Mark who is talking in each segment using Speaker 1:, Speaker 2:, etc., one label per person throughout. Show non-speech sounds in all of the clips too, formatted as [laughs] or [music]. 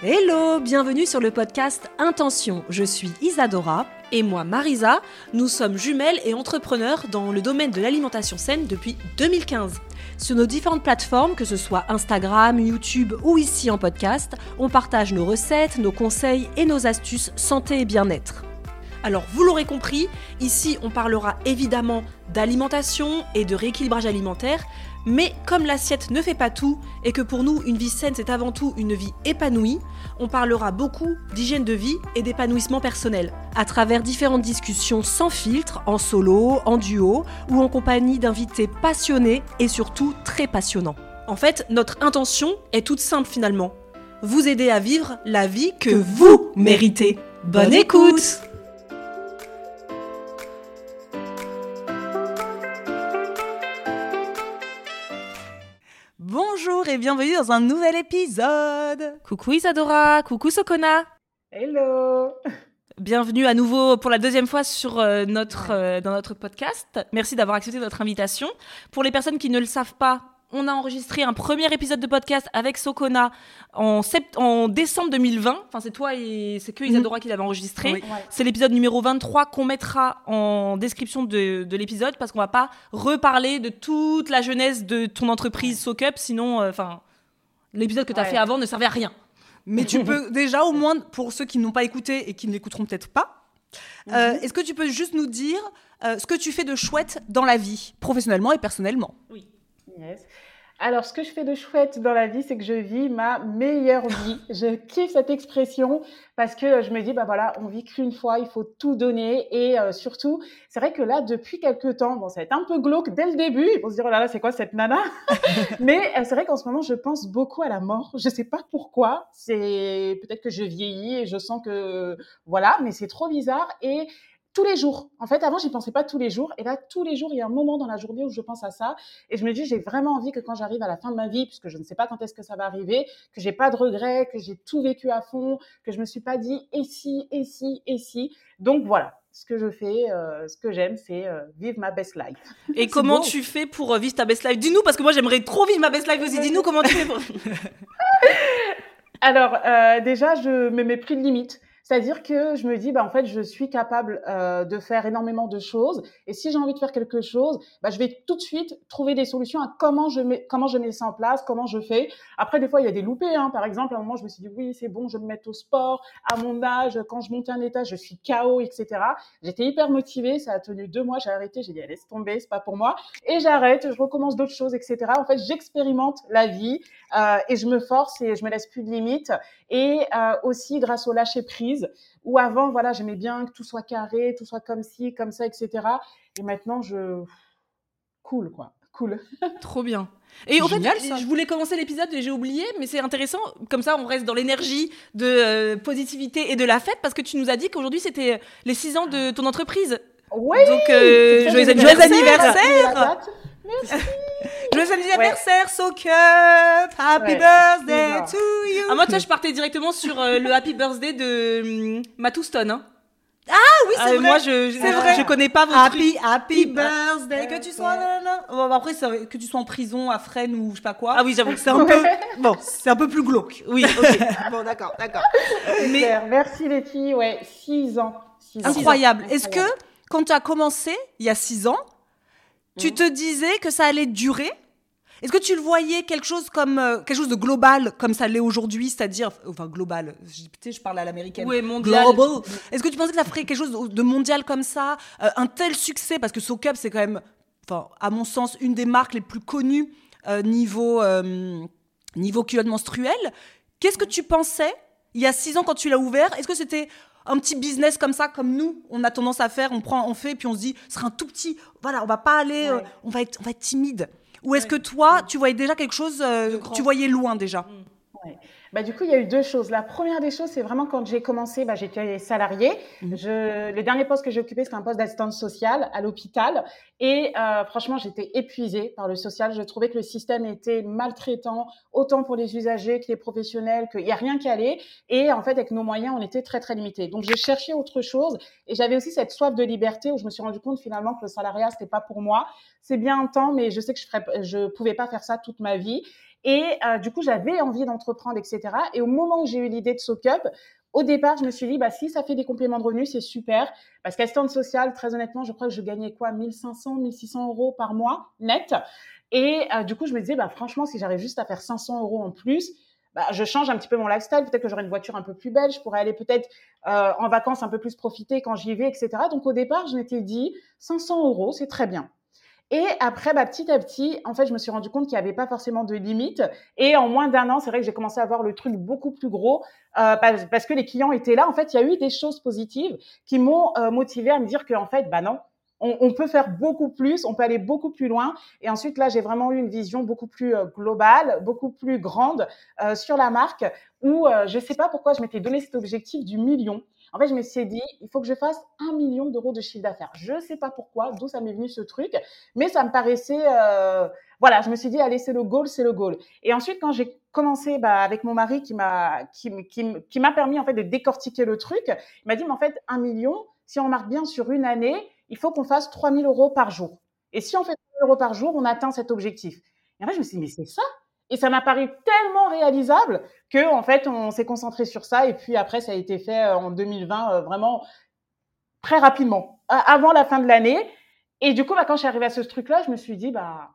Speaker 1: Hello, bienvenue sur le podcast Intention. Je suis Isadora. Et moi, Marisa. Nous sommes jumelles et entrepreneurs dans le domaine de l'alimentation saine depuis 2015. Sur nos différentes plateformes, que ce soit Instagram, YouTube ou ici en podcast, on partage nos recettes, nos conseils et nos astuces santé et bien-être. Alors, vous l'aurez compris, ici on parlera évidemment d'alimentation et de rééquilibrage alimentaire, mais comme l'assiette ne fait pas tout et que pour nous une vie saine c'est avant tout une vie épanouie, on parlera beaucoup d'hygiène de vie et d'épanouissement personnel à travers différentes discussions sans filtre, en solo, en duo ou en compagnie d'invités passionnés et surtout très passionnants. En fait, notre intention est toute simple finalement. Vous aider à vivre la vie que vous méritez. Bonne écoute Bonjour et bienvenue dans un nouvel épisode. Coucou Isadora, coucou Sokona.
Speaker 2: Hello.
Speaker 1: Bienvenue à nouveau pour la deuxième fois sur euh, notre euh, dans notre podcast. Merci d'avoir accepté notre invitation. Pour les personnes qui ne le savent pas, on a enregistré un premier épisode de podcast avec Sokona en, sept- en décembre 2020. Enfin, c'est toi et c'est que Isadora qui l'avait enregistré.
Speaker 2: Oui.
Speaker 1: C'est l'épisode numéro 23 qu'on mettra en description de, de l'épisode parce qu'on va pas reparler de toute la jeunesse de ton entreprise SoCup, sinon, euh, enfin, l'épisode que tu as
Speaker 2: Ouais.
Speaker 1: fait avant ne servait à rien.
Speaker 3: Mais tu peux [laughs] déjà, au moins, pour ceux qui n'ont pas écouté et qui ne l'écouteront peut-être pas, euh, est-ce que tu peux juste nous dire euh, ce que tu fais de chouette dans la vie, professionnellement et personnellement?
Speaker 2: Yes. Alors, ce que je fais de chouette dans la vie, c'est que je vis ma meilleure vie. [laughs] je kiffe cette expression parce que je me dis, bah voilà, on vit qu'une fois, il faut tout donner. Et euh, surtout, c'est vrai que là, depuis quelques temps, bon, ça va être un peu glauque dès le début. Ils vont se dire, oh là là, c'est quoi cette nana? [laughs] Mais euh, c'est vrai qu'en ce moment, je pense beaucoup à la mort. Je sais pas pourquoi. C'est peut-être que je vieillis et je sens que voilà, mais c'est trop bizarre. Et tous les jours. En fait, avant, j'y pensais pas tous les jours. Et là, tous les jours, il y a un moment dans la journée où je pense à ça. Et je me dis, j'ai vraiment envie que quand j'arrive à la fin de ma vie, puisque je ne sais pas quand est-ce que ça va arriver, que j'ai pas de regrets, que j'ai tout vécu à fond, que je me suis pas dit et si, et si, et si. Donc voilà, ce que je fais, euh, ce que j'aime, c'est euh, vivre ma best life.
Speaker 1: Et comment
Speaker 3: beau.
Speaker 1: tu fais pour euh, vivre ta best life? Dis-nous, parce que moi j'aimerais trop vivre ma best life aussi. Dis-nous comment tu fais pour. [laughs]
Speaker 2: Alors, euh, déjà, je me mets plus de limites. C'est-à-dire que je me dis, bah, en fait, je suis capable euh, de faire énormément de choses. Et si j'ai envie de faire quelque chose, bah, je vais tout de suite trouver des solutions à comment je mets, comment je mets ça en place, comment je fais. Après, des fois, il y a des loupés. Hein. Par exemple, à un moment, je me suis dit, oui, c'est bon, je me mettre au sport. À mon âge, quand je monte un étage, je suis KO, etc. J'étais hyper motivée. Ça a tenu deux mois. J'ai arrêté. J'ai dit, allez, laisse tomber, c'est pas pour moi. Et j'arrête. Je recommence d'autres choses, etc. En fait, j'expérimente la vie euh, et je me force et je me laisse plus de limites. Et euh, aussi grâce au lâcher prise, où avant, voilà, j'aimais bien que tout soit carré, tout soit comme ci, comme ça, etc. Et maintenant, je cool, quoi, cool. [laughs]
Speaker 1: Trop bien. Et au
Speaker 3: Génial,
Speaker 1: fait,
Speaker 3: ça.
Speaker 1: je voulais commencer l'épisode et j'ai oublié, mais c'est intéressant. Comme ça, on reste dans l'énergie de euh, positivité et de la fête parce que tu nous as dit qu'aujourd'hui c'était les 6 ans de ton entreprise.
Speaker 2: Oui.
Speaker 1: Donc, euh, joyeux anniversaire.
Speaker 2: anniversaire. Date. [laughs]
Speaker 3: Joyeux anniversaire, So Cup Happy
Speaker 2: Ouais.
Speaker 3: birthday to you
Speaker 1: Ah, moi, tu vois, je partais directement sur euh, le happy birthday de hum, Matou Stone. hein.
Speaker 3: Ah oui, c'est
Speaker 1: Ah,
Speaker 3: vrai
Speaker 1: Moi, je, je,
Speaker 3: C'est vrai.
Speaker 1: je connais pas vos trucs.
Speaker 3: Happy, happy birthday,
Speaker 2: Ouais,
Speaker 3: que tu sois
Speaker 2: ouais.
Speaker 3: là, là. Bon, après, que tu sois en prison, à Fresnes ou je sais pas quoi.
Speaker 1: Ah oui, j'avoue.
Speaker 3: c'est un peu, [laughs] bon, c'est un peu plus glauque.
Speaker 1: Oui, ok. [laughs]
Speaker 3: bon, d'accord, d'accord.
Speaker 2: Mais... Merci les filles, ouais, six ans. Six ans.
Speaker 3: Incroyable.
Speaker 2: Incroyable.
Speaker 3: Est-ce que, quand tu as commencé, il y a six ans,
Speaker 1: tu te disais que ça allait durer est-ce que tu le voyais quelque chose comme euh, quelque chose de global comme ça l'est aujourd'hui, c'est-à-dire enfin global. Je, je parle à l'américaine.
Speaker 4: Oui, mondial.
Speaker 1: Global. Est-ce que tu pensais que ça ferait quelque chose de mondial comme ça, euh, un tel succès? Parce que So Cup c'est quand même, enfin à mon sens, une des marques les plus connues euh, niveau niveau culotte menstruelle. Qu'est-ce que tu pensais il y a six ans quand tu l'as ouvert? Est-ce que c'était un petit business comme ça, comme nous, on a tendance à faire, on prend, on fait, puis on se dit, ce sera un tout petit, voilà, on va pas aller, euh,
Speaker 2: Ouais.
Speaker 1: on va être, on va être timide? Ou est-ce que toi, tu voyais déjà quelque chose, euh, tu voyais loin déjà?
Speaker 2: Bah, du coup, il y a eu deux choses. La première des choses, c'est vraiment quand j'ai commencé, bah, j'étais salariée.
Speaker 1: Mhm.
Speaker 2: Je, le dernier poste que j'ai occupé, c'était un poste d'assistante sociale à l'hôpital. Et euh, franchement, j'étais épuisée par le social. Je trouvais que le système était maltraitant, autant pour les usagers que les professionnels, qu'il n'y a rien qui allait. Et en fait, avec nos moyens, on était très, très limités. Donc, j'ai cherché autre chose. Et j'avais aussi cette soif de liberté où je me suis rendu compte finalement que le salariat, c'était pas pour moi. C'est bien un temps, mais je sais que je ferais, je pouvais pas faire ça toute ma vie. Et euh, du coup, j'avais envie d'entreprendre, etc. Et au moment où j'ai eu l'idée de Soak Up, au départ, je me suis dit, bah, si ça fait des compléments de revenus, c'est super. Parce qu'assistante sociale, très honnêtement, je crois que je gagnais quoi 1500, 1600 euros par mois net. Et euh, du coup, je me disais, bah, franchement, si j'arrive juste à faire 500 euros en plus, bah, je change un petit peu mon lifestyle. Peut-être que j'aurai une voiture un peu plus belle. Je pourrais aller peut-être euh, en vacances un peu plus profiter quand j'y vais, etc. Donc au départ, je m'étais dit, 500 euros, c'est très bien. Et après, bah, petit à petit, en fait, je me suis rendu compte qu'il n'y avait pas forcément de limite. Et en moins d'un an, c'est vrai que j'ai commencé à voir le truc beaucoup plus gros euh, parce, que les clients étaient là. En fait, il y a eu des choses positives qui m'ont euh, motivé à me dire qu'en fait, bah non, on, on peut faire beaucoup plus, on peut aller beaucoup plus loin. Et ensuite, là, j'ai vraiment eu une vision beaucoup plus euh, globale, beaucoup plus grande euh, sur la marque où euh, je ne sais pas pourquoi je m'étais donné cet objectif du million. En fait, je me suis dit, il faut que je fasse un million d'euros de chiffre d'affaires. Je ne sais pas pourquoi, d'où ça m'est venu ce truc, mais ça me paraissait, euh, voilà, je me suis dit, allez, c'est le goal, c'est le goal. Et ensuite, quand j'ai commencé bah, avec mon mari qui m'a qui, qui, qui m'a permis en fait de décortiquer le truc, il m'a dit, mais en fait, un million, si on marque bien sur une année, il faut qu'on fasse 3000 euros par jour. Et si on fait 3000 euros par jour, on atteint cet objectif. Et en fait, je me suis dit, mais c'est ça? Et ça m'a paru tellement réalisable que en fait on s'est concentré sur ça. Et puis après ça a été fait euh, en 2020 euh, vraiment très rapidement avant la fin de l'année. Et du coup bah, quand je suis arrivée à ce truc là je me suis dit bah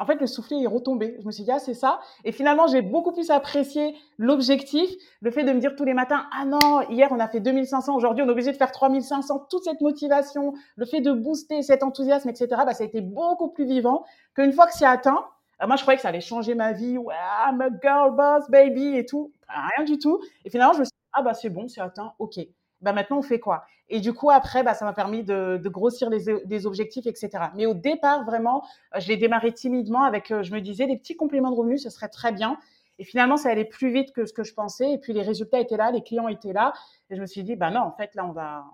Speaker 2: en fait le soufflet est retombé. Je me suis dit ah c'est ça. Et finalement j'ai beaucoup plus apprécié l'objectif le fait de me dire tous les matins ah non hier on a fait 2500 aujourd'hui on est obligé de faire 3500 toute cette motivation le fait de booster cet enthousiasme etc bah ça a été beaucoup plus vivant qu'une fois que c'est atteint moi, je croyais que ça allait changer ma vie. Ouais, I'm a girl boss, baby, et tout. Rien du tout. Et finalement, je me suis dit, ah bah c'est bon, c'est atteint, ok. Bah maintenant, on fait quoi? Et du coup, après, bah, ça m'a permis de, grossir les, des objectifs, etc. Mais au départ, vraiment, euh, je l'ai démarré timidement avec, euh, je me disais, des petits compléments de revenus, ce serait très bien. Et finalement, ça allait plus vite que ce que je pensais. Et puis, les résultats étaient là, les clients étaient là. Et je me suis dit, bah non, en fait, là, on va,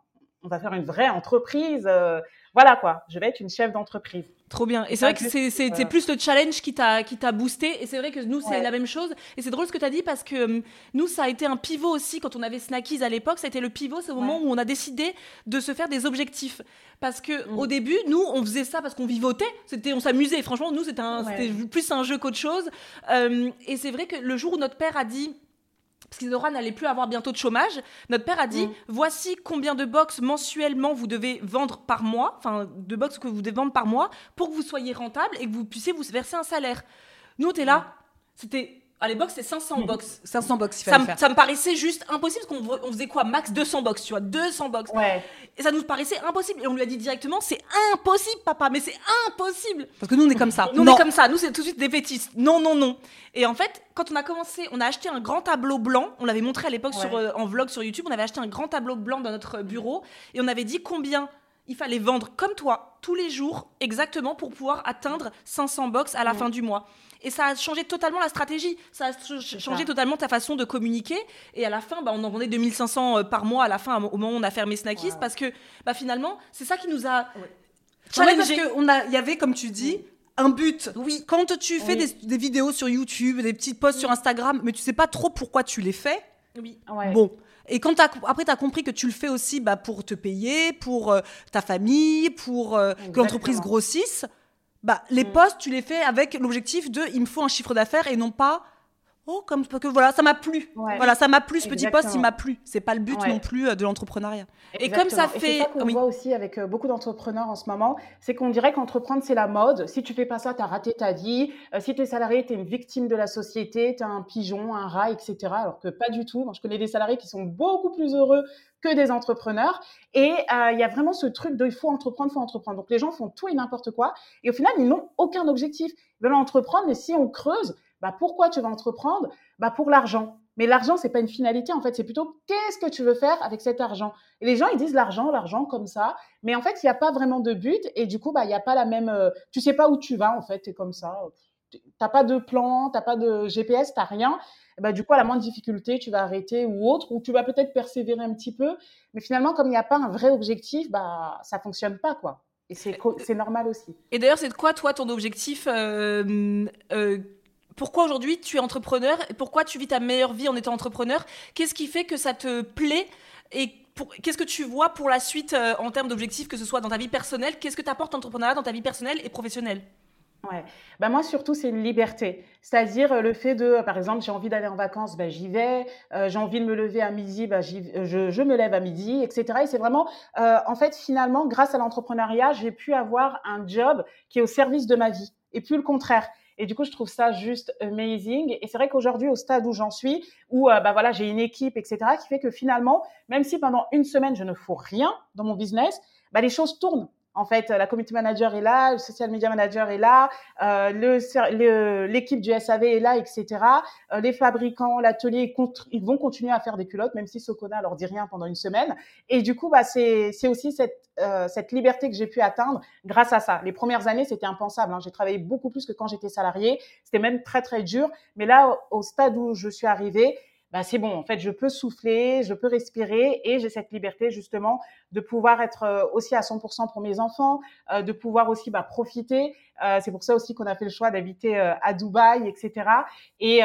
Speaker 2: on va faire une vraie entreprise. Euh, voilà quoi, je vais être une chef d'entreprise.
Speaker 1: Trop bien. Et c'est vrai que c'est
Speaker 2: euh,
Speaker 1: plus le challenge qui t'a qui t'a boosté. Et c'est vrai que nous, c'est
Speaker 2: Ouais.
Speaker 1: la même chose. Et c'est drôle ce que tu as dit parce que hum, nous, ça a été un pivot aussi quand on avait Snackies à l'époque. Ça a été le pivot, c'est au moment où on a décidé de se faire des objectifs. Parce que
Speaker 2: Mm.
Speaker 1: au début, nous, on faisait ça parce qu'on vivotait. C'était, on s'amusait. Franchement, nous, c'était un-
Speaker 2: Ouais.
Speaker 1: c'était plus un jeu qu'autre chose. Euh, et c'est vrai que le jour où notre père a dit parce qu'Isadora n'allait plus avoir bientôt de chômage. Notre père a dit
Speaker 2: Mm.
Speaker 1: voici combien de box mensuellement vous devez vendre par mois, enfin de box que vous devez vendre par mois pour que vous soyez rentable et que vous puissiez vous verser un salaire. Nous, on était là, c'était à l'époque c'était 500 box.
Speaker 3: 500 box, il
Speaker 1: Ça,
Speaker 3: fallait
Speaker 1: me-
Speaker 3: faire.
Speaker 1: ça me paraissait juste impossible parce qu'on on faisait quoi? Max 200 box, tu vois, 200 box.
Speaker 2: Ouais.
Speaker 1: Et ça nous paraissait impossible. Et on lui a dit directement c'est impossible, papa, mais c'est impossible.
Speaker 3: Parce que nous, on est comme ça.
Speaker 1: Nous, on est comme ça. Nous, c'est tout de suite des fétistes. Non, non, non. Et en fait, quand on a commencé, on a acheté un grand tableau blanc. On l'avait montré à l'époque
Speaker 2: Ouais.
Speaker 1: sur, euh, en vlog sur YouTube. On avait acheté un grand tableau blanc dans notre bureau. Et on avait dit combien il fallait vendre comme toi tous les jours exactement pour pouvoir atteindre 500 box à la
Speaker 2: Mm.
Speaker 1: fin du mois. Et ça a changé totalement la stratégie. Ça a ch- changé
Speaker 2: ça.
Speaker 1: totalement ta façon de communiquer. Et à la fin, bah, on en vendait 2500 euh, par mois à la fin, au moment où on a fermé Snackies. Parce que bah, finalement, c'est ça qui nous a
Speaker 3: Ouais, parce
Speaker 1: challengé.
Speaker 3: que on a, il y avait, comme tu dis, un but.
Speaker 1: Oui.
Speaker 3: Quand tu fais
Speaker 2: Oui.
Speaker 3: des, des vidéos sur YouTube, des petits posts sur Instagram, mais tu sais pas trop pourquoi tu les fais,
Speaker 1: Oui.
Speaker 2: Ouais.
Speaker 3: bon. Et quand après, tu as compris que tu le fais aussi bah, pour te payer, pour euh, ta famille, pour euh, que l'entreprise grossisse, bah, les
Speaker 2: Mm.
Speaker 3: posts, tu les fais avec l'objectif de il me faut un chiffre d'affaires et non pas Oh, comme que voilà, ça m'a plu. Voilà, ça m'a plu. Ce petit poste, il m'a plu. C'est pas le but non plus euh, de l'entrepreneuriat.
Speaker 2: Et comme ça fait, c'est qu'on voit aussi avec euh, beaucoup d'entrepreneurs en ce moment, c'est qu'on dirait qu'entreprendre c'est la mode. Si tu fais pas ça, tu as raté ta vie. Euh, si tu es salarié, tu es une victime de la société, tu es un pigeon, un rat, etc. Alors que pas du tout. Moi, je connais des salariés qui sont beaucoup plus heureux que des entrepreneurs. Et il y a vraiment ce truc de il faut entreprendre, il faut entreprendre. Donc les gens font tout et n'importe quoi. Et au final, ils n'ont aucun objectif. Ils veulent entreprendre, mais si on creuse, bah, pourquoi tu vas entreprendre? Bah, Pour l'argent. Mais l'argent, c'est pas une finalité, en fait, c'est plutôt qu'est-ce que tu veux faire avec cet argent? Et les gens, ils disent l'argent, l'argent, comme ça. Mais en fait, il n'y a pas vraiment de but. Et du coup, bah, il n'y a pas la même. Euh, tu sais pas où tu vas, en fait, tu es comme ça. Tu n'as pas de plan, tu n'as pas de GPS, tu n'as rien. Bah, du coup, à la moindre difficulté, tu vas arrêter ou autre, ou tu vas peut-être persévérer un petit peu. Mais finalement, comme il n'y a pas un vrai objectif, bah, ça fonctionne pas, quoi. Et c'est normal aussi.
Speaker 3: Et d'ailleurs, c'est quoi, toi, ton objectif euh, euh, pourquoi aujourd'hui tu es entrepreneur pourquoi tu vis ta meilleure vie en étant entrepreneur? Qu'est-ce qui fait que ça te plaît et qu'est-ce que tu vois pour la suite euh, en termes d'objectifs, que ce soit dans ta vie personnelle? Qu'est-ce que t'apporte l'entrepreneuriat dans ta vie personnelle et professionnelle?
Speaker 2: Ouais. Bah moi surtout c'est une liberté, c'est-à-dire euh, le fait de, par exemple, j'ai envie d'aller en vacances, bah, j'y vais, euh, j'ai envie de me lever à midi, bah, je, je, me lève à midi, etc. Et c'est vraiment, en fait, finalement, grâce à l'entrepreneuriat, j'ai pu avoir un job qui est au service de ma vie, et plus le contraire. Et du coup, je trouve ça juste amazing. Et c'est vrai qu'aujourd'hui, au stade où j'en suis, où euh, bah voilà, j'ai une équipe, etc., qui fait que finalement, même si pendant une semaine je ne fais rien dans mon business, bah les choses tournent. En fait, la community manager est là, le social media manager est là, euh, l'équipe du SAV est là, etc. Euh, les fabricants, l'atelier, ils vont continuer à faire des culottes, même si Socona leur dit rien pendant une semaine. Et du coup, bah, c'est aussi cette, euh, cette liberté que j'ai pu atteindre grâce à ça. Les premières années, c'était impensable. Hein. J'ai travaillé beaucoup plus que quand j'étais salarié. C'était même très, très dur. Mais là, au stade où je suis arrivée, bah, c'est bon, en fait, je peux souffler, je peux respirer et j'ai cette liberté justement de pouvoir être euh, aussi à 100% pour mes enfants, euh, de pouvoir aussi bah, profiter. Euh, c'est pour ça aussi qu'on a fait le choix d'habiter à Dubaï, etc. Et,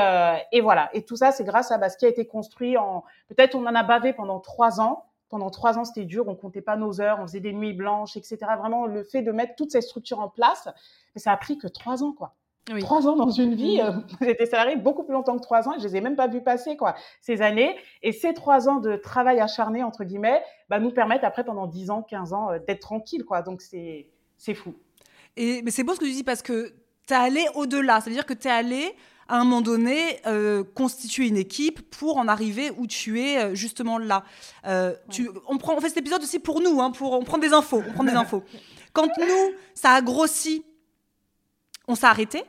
Speaker 2: et, voilà. Et tout ça, c'est grâce à bah, ce qui a été construit en. Peut-être on en a bavé pendant trois ans. Pendant trois ans, c'était dur. On comptait pas nos heures, on faisait des nuits blanches, etc. Vraiment, le fait de mettre toutes ces structures en place, ça a pris que trois ans, quoi. Trois ans dans une vie, euh, [laughs] j'étais salariée beaucoup plus longtemps que trois ans et je les ai même pas vus passer quoi ces années. Et ces trois ans de travail acharné entre guillemets, bah, nous permettent après pendant 10 ans, 15 ans euh, d'être tranquille quoi. Donc c'est c'est fou.
Speaker 3: Et mais c'est beau ce que tu dis parce que tu es allé au-delà, c'est-à-dire que tu es allé à un moment donné euh, constituer une équipe pour en arriver où tu es justement là. tu, on, prend, on fait cet épisode aussi pour nous, hein, pour, on prend des infos. On prend des [laughs] infos. Quand nous, ça a grossi, on s'est arrêté.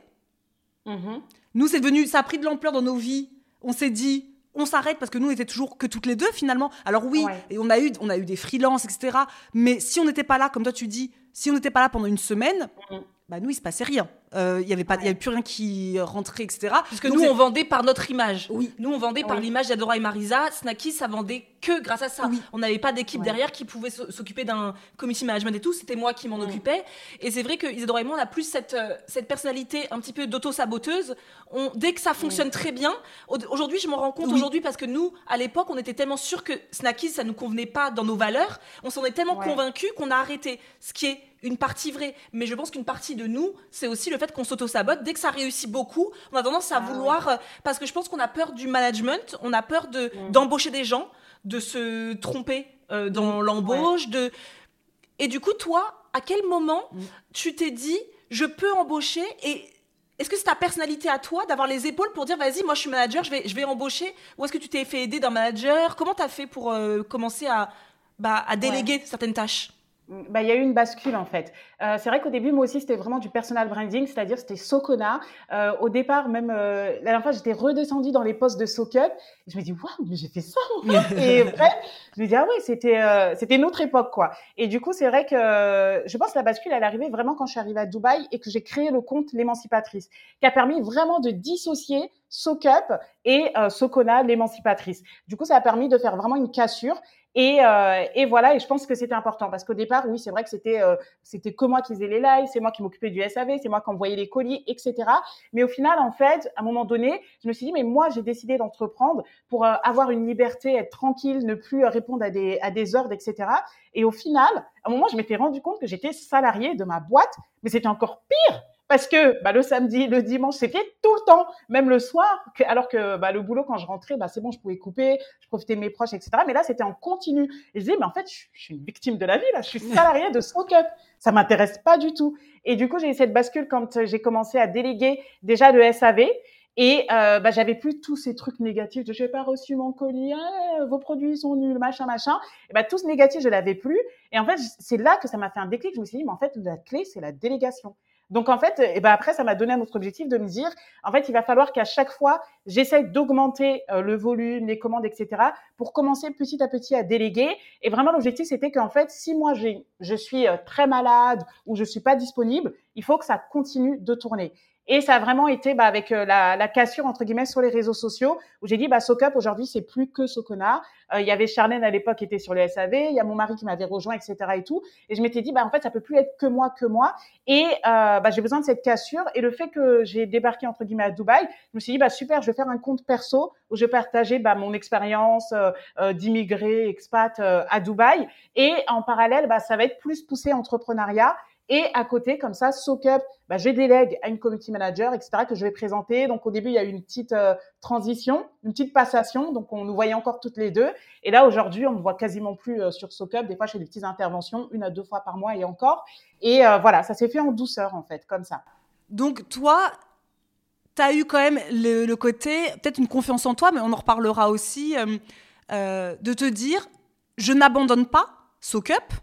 Speaker 3: Mhm. Nous, c'est devenu, ça a pris de l'ampleur dans nos vies. On s'est dit, on s'arrête parce que nous, on était toujours que toutes les deux finalement. Alors oui, et on a eu, on a eu des freelances, etc. Mais si on n'était pas là, comme toi tu dis, si on n'était pas là pendant une semaine, mhm. Bah nous, il se passait rien. Il euh, n'y avait, pas, y avait plus rien qui rentrait, etc.
Speaker 1: Parce que nous, on vendait par notre image. Oui. Nous, on vendait par l'image d'Adora et Marisa. Snacky, ça vendait que grâce à ça. On n'avait pas d'équipe derrière qui pouvait s'occuper d'un committee management et tout. C'était moi qui m'en occupais. Et c'est vrai que Isadora et moi, on a plus cette, euh, cette personnalité un petit peu d'auto-saboteuse. Dès que ça fonctionne très bien, aujourd'hui, je m'en rends compte aujourd'hui parce que nous, à l'époque, on était tellement sûrs que Snacky, ça nous convenait pas dans nos valeurs. On s'en est tellement convaincus qu'on a arrêté. Ce qui est une partie vraie. Mais je pense qu'une partie de nous, c'est aussi le fait qu'on s'auto-sabote. Dès que ça réussit beaucoup, on a tendance à ah vouloir. Euh, parce que je pense qu'on a peur du management, on a peur de, mm. d'embaucher des gens, de se tromper euh, dans l'embauche. de Et du coup, toi, à quel moment mm. tu t'es dit, je peux embaucher et. Est-ce que c'est ta personnalité à toi d'avoir les épaules pour dire vas-y moi je suis manager je vais je vais embaucher? Ou est-ce que tu t'es fait aider d'un manager? Comment tu as fait pour euh, commencer à bah, à déléguer certaines tâches?
Speaker 2: Bah, il y a eu une bascule en fait. Euh, c'est vrai qu'au début, moi aussi, c'était vraiment du personal branding, c'est-à-dire c'était Socona. Euh, au départ, même euh, la dernière fois, j'étais redescendue dans les postes de SoCup. Je me dis, waouh, mais j'ai fait ça. [laughs] et bref, je me dis, ah oui, c'était euh, c'était une autre époque quoi. Et du coup, c'est vrai que je pense que la bascule, elle est arrivée vraiment quand je suis arrivée à Dubaï et que j'ai créé le compte l'émancipatrice, qui a permis vraiment de dissocier SoCup et euh, Socona, l'émancipatrice. Du coup, ça a permis de faire vraiment une cassure et, euh, et, voilà, et je pense que c'était important parce qu'au départ, oui, c'est vrai que c'était euh, c'était que moi qui faisais les lives, c'est moi qui m'occupais du SAV, c'est moi qui envoyais les colis, etc. Mais au final, en fait, à un moment donné, je me suis dit, mais moi, j'ai décidé d'entreprendre pour euh, avoir une liberté, être tranquille, ne plus répondre à des à des ordres, etc. Et au final, à un moment, je m'étais rendu compte que j'étais salariée de ma boîte, mais c'était encore pire parce que bah, le samedi, le dimanche, c'était tout le temps, même le soir, alors que bah, le boulot, quand je rentrais, bah, c'est bon, je pouvais couper, je profitais de mes proches, etc. Mais là, c'était en continu. Et je disais, mais en fait, je, suis une victime de la vie, là, je suis salariée de Soak Ça m'intéresse pas du tout. Et du coup, j'ai eu cette bascule quand j'ai commencé à déléguer déjà le SAV. Et euh, bah, j'avais plus tous ces trucs négatifs de j'ai pas reçu mon colis, hein, vos produits sont nuls, machin, machin. Et bah, tout ce négatif, je l'avais plus. Et en fait, c'est là que ça m'a fait un déclic. Je me suis dit, mais en fait, la clé, c'est la délégation. Donc en fait, et ben après, ça m'a donné un autre objectif de me dire, en fait, il va falloir qu'à chaque fois, j'essaye d'augmenter euh, le volume, les commandes, etc., pour commencer petit à petit à déléguer. Et vraiment, l'objectif, c'était qu'en fait, si moi, je suis euh, très malade ou je suis pas disponible, il faut que ça continue de tourner. Et ça a vraiment été bah, avec euh, la, la, cassure entre guillemets sur les réseaux sociaux où j'ai dit bah SoCup aujourd'hui c'est plus que Socona. Euh, il y avait Charlène à l'époque qui était sur le SAV, il y a mon mari qui m'avait rejoint etc et tout. Et je m'étais dit bah en fait ça peut plus être que moi que moi. Et euh, bah, j'ai besoin de cette cassure et le fait que j'ai débarqué entre guillemets à Dubaï, je me suis dit bah super je vais faire un compte perso où je vais partager bah, mon expérience euh, euh d'immigré expat à Dubaï et en parallèle bah ça va être plus poussé entrepreneuriat et à côté, comme ça, SoCup, bah, je délègue à une community manager, etc., que je vais présenter. Donc, au début, il y a eu une petite euh, transition, une petite passation. Donc, on nous voyait encore toutes les deux. Et là, aujourd'hui, on ne voit quasiment plus euh, sur SoCup. Des fois, je fais des petites interventions, une à deux fois par mois et encore. Et euh, voilà, ça s'est fait en douceur, en fait, comme ça.
Speaker 3: Donc, toi, tu as eu quand même le, côté, peut-être une confiance en toi, mais on en reparlera aussi, de te dire, je n'abandonne pas SoCup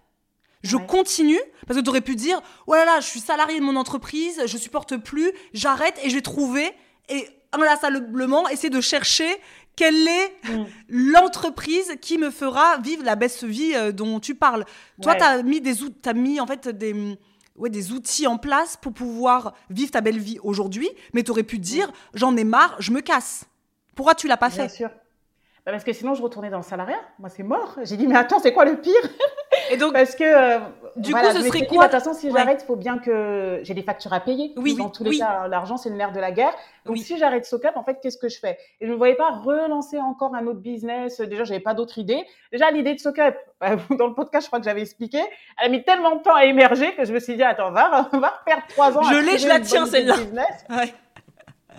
Speaker 3: je continue parce que tu aurais pu dire oh là là, je suis salarié de mon entreprise, je supporte plus, j'arrête et je vais trouver et inlassablement essayer de chercher quelle est mm. l'entreprise qui me fera vivre la best vie euh, dont tu parles. Toi, tu as mis des as mis en fait des ouais, des outils en place pour pouvoir vivre ta belle vie aujourd'hui, mais tu aurais pu dire j'en ai marre, je me casse. Pourquoi tu l'as pas fait?
Speaker 2: sûr. Bah, parce que sinon, je retournais dans le salariat. Moi, c'est mort. J'ai dit, mais attends, c'est quoi le pire? Et donc, parce que euh,
Speaker 3: du coup, ce serait quoi
Speaker 2: De toute façon, si j'arrête, il faut bien que j'ai des factures à payer. Oui. Dans tous les cas, l'argent, c'est le nerf de la guerre. Donc, si j'arrête SoCap, en fait, qu'est-ce que je fais? Et je ne voyais pas relancer encore un autre business. Déjà, j'avais pas d'autres idées. Déjà, l'idée de SoCap, [laughs] dans le podcast, je crois que j'avais expliqué, elle a mis tellement de temps à émerger que je me suis dit, attends, va, [laughs] va perdre trois ans.
Speaker 3: Je l'ai, je la tiens celle-là.
Speaker 2: Ouais.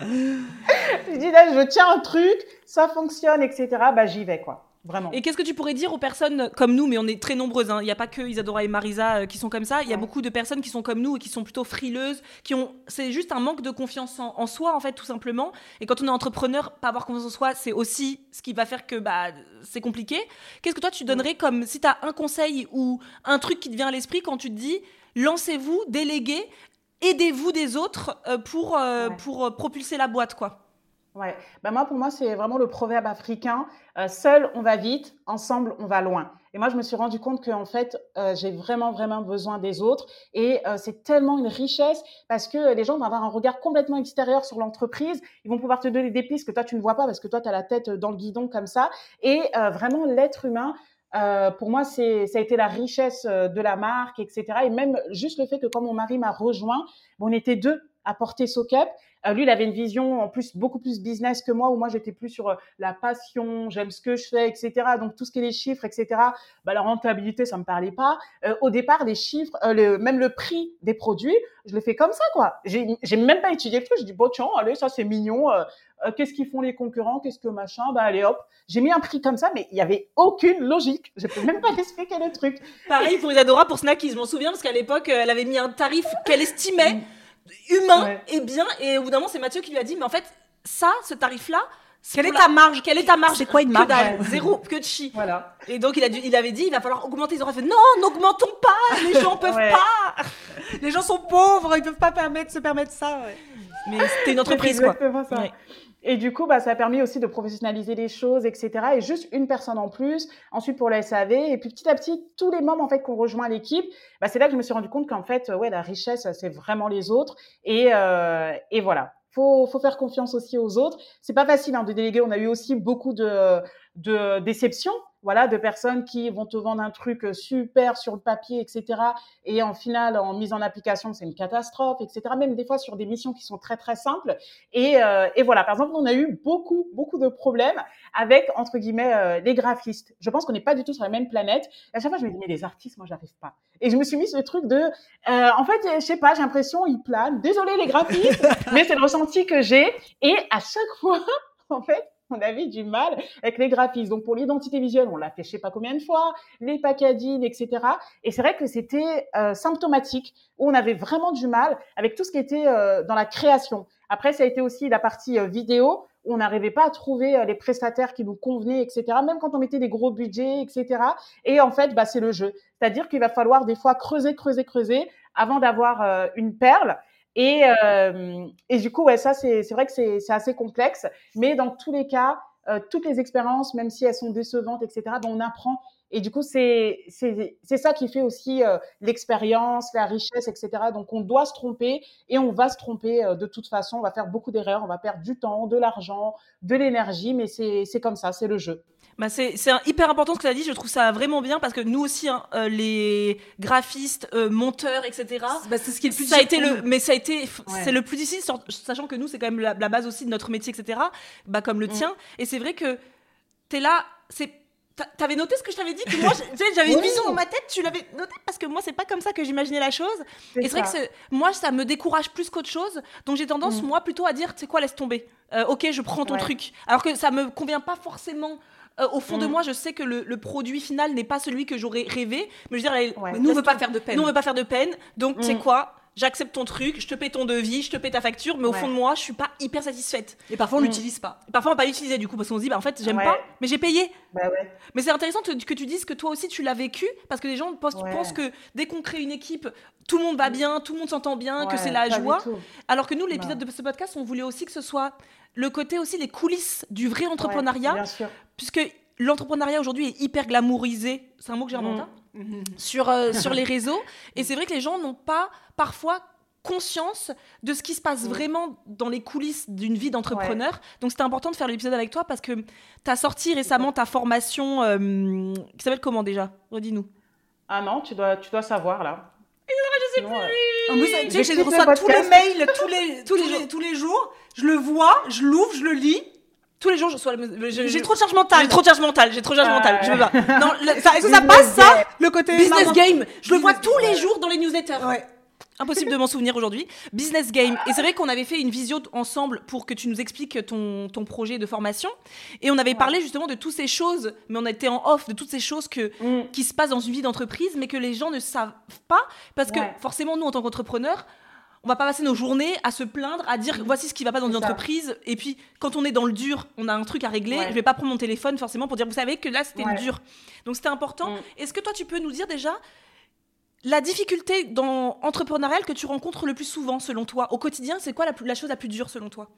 Speaker 2: [laughs] je dis là, je tiens un truc, ça fonctionne, etc. Bah, j'y vais, quoi. Vraiment.
Speaker 3: Et qu'est-ce que tu pourrais dire aux personnes comme nous, mais on est très nombreuses, hein. il n'y a pas que Isadora et Marisa euh, qui sont comme ça, il y a beaucoup de personnes qui sont comme nous et qui sont plutôt frileuses, qui ont, c'est juste un manque de confiance en, soi en fait tout simplement. Et quand on est entrepreneur, pas avoir confiance en soi, c'est aussi ce qui va faire que bah, c'est compliqué. Qu'est-ce que toi tu donnerais comme, si tu as un conseil ou un truc qui te vient à l'esprit quand tu te dis, lancez-vous, déléguez, aidez-vous des autres euh, pour, euh, pour propulser la boîte quoi?
Speaker 2: Ouais, ben moi pour moi c'est vraiment le proverbe africain euh, seul on va vite, ensemble on va loin. Et moi je me suis rendu compte que en fait euh, j'ai vraiment vraiment besoin des autres et euh, c'est tellement une richesse parce que les gens vont avoir un regard complètement extérieur sur l'entreprise, ils vont pouvoir te donner des pistes que toi tu ne vois pas parce que toi tu as la tête dans le guidon comme ça et vraiment l'être humain pour moi, c'est, ça a été la richesse de la marque, etc. Et même juste le fait que quand mon mari m'a rejoint, on était deux à porter SoCup. Euh, lui, il avait une vision en plus beaucoup plus business que moi, où moi j'étais plus sur euh, la passion, j'aime ce que je fais, etc. Donc tout ce qui est les chiffres, etc. Bah, la rentabilité, ça me parlait pas. Euh, au départ, les chiffres, le, même le prix des produits, je le fais comme ça, quoi. J'ai, même pas étudié le truc. Je dis bon tiens, allez, ça c'est mignon. qu'est-ce qu'ils font les concurrents Qu'est-ce que machin Bah allez hop, j'ai mis un prix comme ça, mais il y avait aucune logique. Je peux même pas [laughs] expliquer le truc.
Speaker 1: Pareil pour Isadora pour Snackies. Je m'en souviens parce qu'à l'époque, elle avait mis un tarif qu'elle estimait. Humain et bien. Et au bout d'un moment, c'est Mathieu qui lui a dit, mais en fait, ça, ce tarif-là,
Speaker 3: quelle est ta marge
Speaker 1: Quelle est ta marge
Speaker 3: C'est quoi une marge
Speaker 1: Zéro, que de chi. Voilà. Et donc il, a il avait dit, il va falloir augmenter. Ils auraient fait, non, n'augmentons pas. Les gens [laughs] peuvent pas.
Speaker 3: Les gens sont pauvres, ils peuvent pas permettre, se permettre ça.
Speaker 1: Mais c'était une entreprise, quoi.
Speaker 2: Ça. Et du coup, bah, ça a permis aussi de professionnaliser les choses, etc. Et juste une personne en plus. Ensuite pour la SAV. Et puis petit à petit, tous les membres en fait qu'on rejoint l'équipe, bah, c'est là que je me suis rendu compte qu'en fait, ouais, la richesse, c'est vraiment les autres. Et, euh, et voilà. Faut, faut faire confiance aussi aux autres. C'est pas facile hein, de déléguer. On a eu aussi beaucoup de, de déceptions voilà, de personnes qui vont te vendre un truc super sur le papier, etc. Et en final, en mise en application, c'est une catastrophe, etc. Même des fois sur des missions qui sont très très simples. Et, euh, et voilà, par exemple, on a eu beaucoup beaucoup de problèmes avec entre guillemets euh, les graphistes. Je pense qu'on n'est pas du tout sur la même planète. À chaque fois, je me dis mais les artistes, moi, j'arrive pas. Et je me suis mis ce truc de, euh, en fait, je sais pas, j'ai l'impression ils planent. Désolé les graphistes, [laughs] mais c'est le ressenti que j'ai. Et à chaque fois, [laughs] en fait, [laughs] on avait du mal avec les graphismes. Donc pour l'identité visuelle, on l'a fait je sais pas combien de fois, les packaging, etc. Et c'est vrai que c'était euh, symptomatique où on avait vraiment du mal avec tout ce qui était euh, dans la création. Après, ça a été aussi la partie euh, vidéo où on n'arrivait pas à trouver les prestataires qui nous convenaient, etc. Même quand on mettait des gros budgets, etc. Et en fait, bah, c'est le jeu. C'est-à-dire qu'il va falloir des fois creuser, creuser, creuser avant d'avoir une perle. Et, euh, du coup, ouais, ça, c'est vrai que c'est assez complexe. Mais dans tous les cas, euh, toutes les expériences, même si elles sont décevantes, etc., ben, on apprend. Et du coup, c'est ça qui fait aussi euh, l'expérience, la richesse, etc. Donc, on doit se tromper et on va se tromper de toute façon. On va faire beaucoup d'erreurs, on va perdre du temps, de l'argent, de l'énergie, mais c'est comme ça, c'est le jeu.
Speaker 1: Bah c'est hyper important ce que tu as dit, je trouve ça vraiment bien parce que nous aussi, hein, euh, les graphistes, euh, monteurs, etc.
Speaker 3: Bah, c'est ce qui est le plus
Speaker 1: ça a été le, Mais ça a été, c'est le plus difficile, sachant que nous, c'est quand même la, base aussi de notre métier, etc. Bah, comme le mm. tien. Et c'est vrai que tu es là, c'est T'avais noté ce que je t'avais dit que moi j'avais une vision dans ma tête, tu l'avais noté parce que moi c'est pas comme ça que j'imaginais la chose. Et c'est vrai que moi ça me décourage plus qu'autre chose, donc j'ai tendance mm. moi plutôt à dire tu sais quoi laisse tomber. Euh, ok je prends ton truc, alors que ça me convient pas forcément euh, au fond de mm. moi, je sais que le, produit final n'est pas celui que j'aurais rêvé. Mais je veux dire, nous, on veut pas faire de peine. Nous, on veut pas faire de peine. Donc, tu sais mm. quoi J'accepte ton truc, je te paie ton devis, je te paie ta facture, mais au fond de moi, je suis pas hyper satisfaite.
Speaker 3: Et parfois, on mm. l'utilise pas.
Speaker 1: parfois, on va pas l'utiliser du coup, parce qu'on se dit, bah, en fait, j'aime pas, mais j'ai payé.
Speaker 2: Bah
Speaker 1: mais c'est intéressant que tu dises que toi aussi, tu l'as vécu, parce que les gens pensent, que dès qu'on crée une équipe, tout le monde va bien, tout le monde s'entend bien, que c'est la joie. Alors que nous, l'épisode de ce podcast, on voulait aussi que ce soit le côté aussi, les coulisses du vrai entrepreneuriat. puisque l'entrepreneuriat aujourd'hui est hyper glamourisé, c'est un mot que j'ai inventé, mmh. Sur, euh, sur les réseaux. Et c'est vrai que les gens n'ont pas parfois conscience de ce qui se passe mmh. vraiment dans les coulisses d'une vie d'entrepreneur. Donc c'était important de faire l'épisode avec toi parce que tu as sorti récemment ta formation euh, qui s'appelle comment déjà? Redis-nous.
Speaker 2: Ah non, tu dois, tu dois savoir là.
Speaker 1: Je sais plus. En plus, tu sais, je reçois tous les mails tous les, tous, les, tous les jours. Je le vois, je l'ouvre, je le lis tous les jours, je reçois
Speaker 3: J'ai trop de charge mentale.
Speaker 1: J'ai trop de charge mentale. J'ai trop de charge mentale. Je veux pas.
Speaker 3: Non, [laughs] est-ce que ça passe ça Le côté
Speaker 1: business game. Je le vois tous les jours dans les newsletters. Ouais. Impossible de m'en souvenir aujourd'hui. Business game. Et c'est vrai qu'on avait fait une visio ensemble pour que tu nous expliques ton, ton projet de formation. Et on avait parlé justement de toutes ces choses, mais on était en off de toutes ces choses que, mm. qui se passent dans une vie d'entreprise, mais que les gens ne savent pas. Parce que forcément, nous, en tant qu'entrepreneurs, on va pas passer nos journées à se plaindre, à dire voici ce qui va pas dans une entreprise. Et puis quand on est dans le dur, on a un truc à régler. Je vais pas prendre mon téléphone forcément pour dire vous savez que là c'était le dur. Donc c'était important. Mm. Est-ce que toi tu peux nous dire déjà la difficulté dans entrepreneurial que tu rencontres le plus souvent selon toi au quotidien, c'est quoi la, la chose la plus dure selon toi?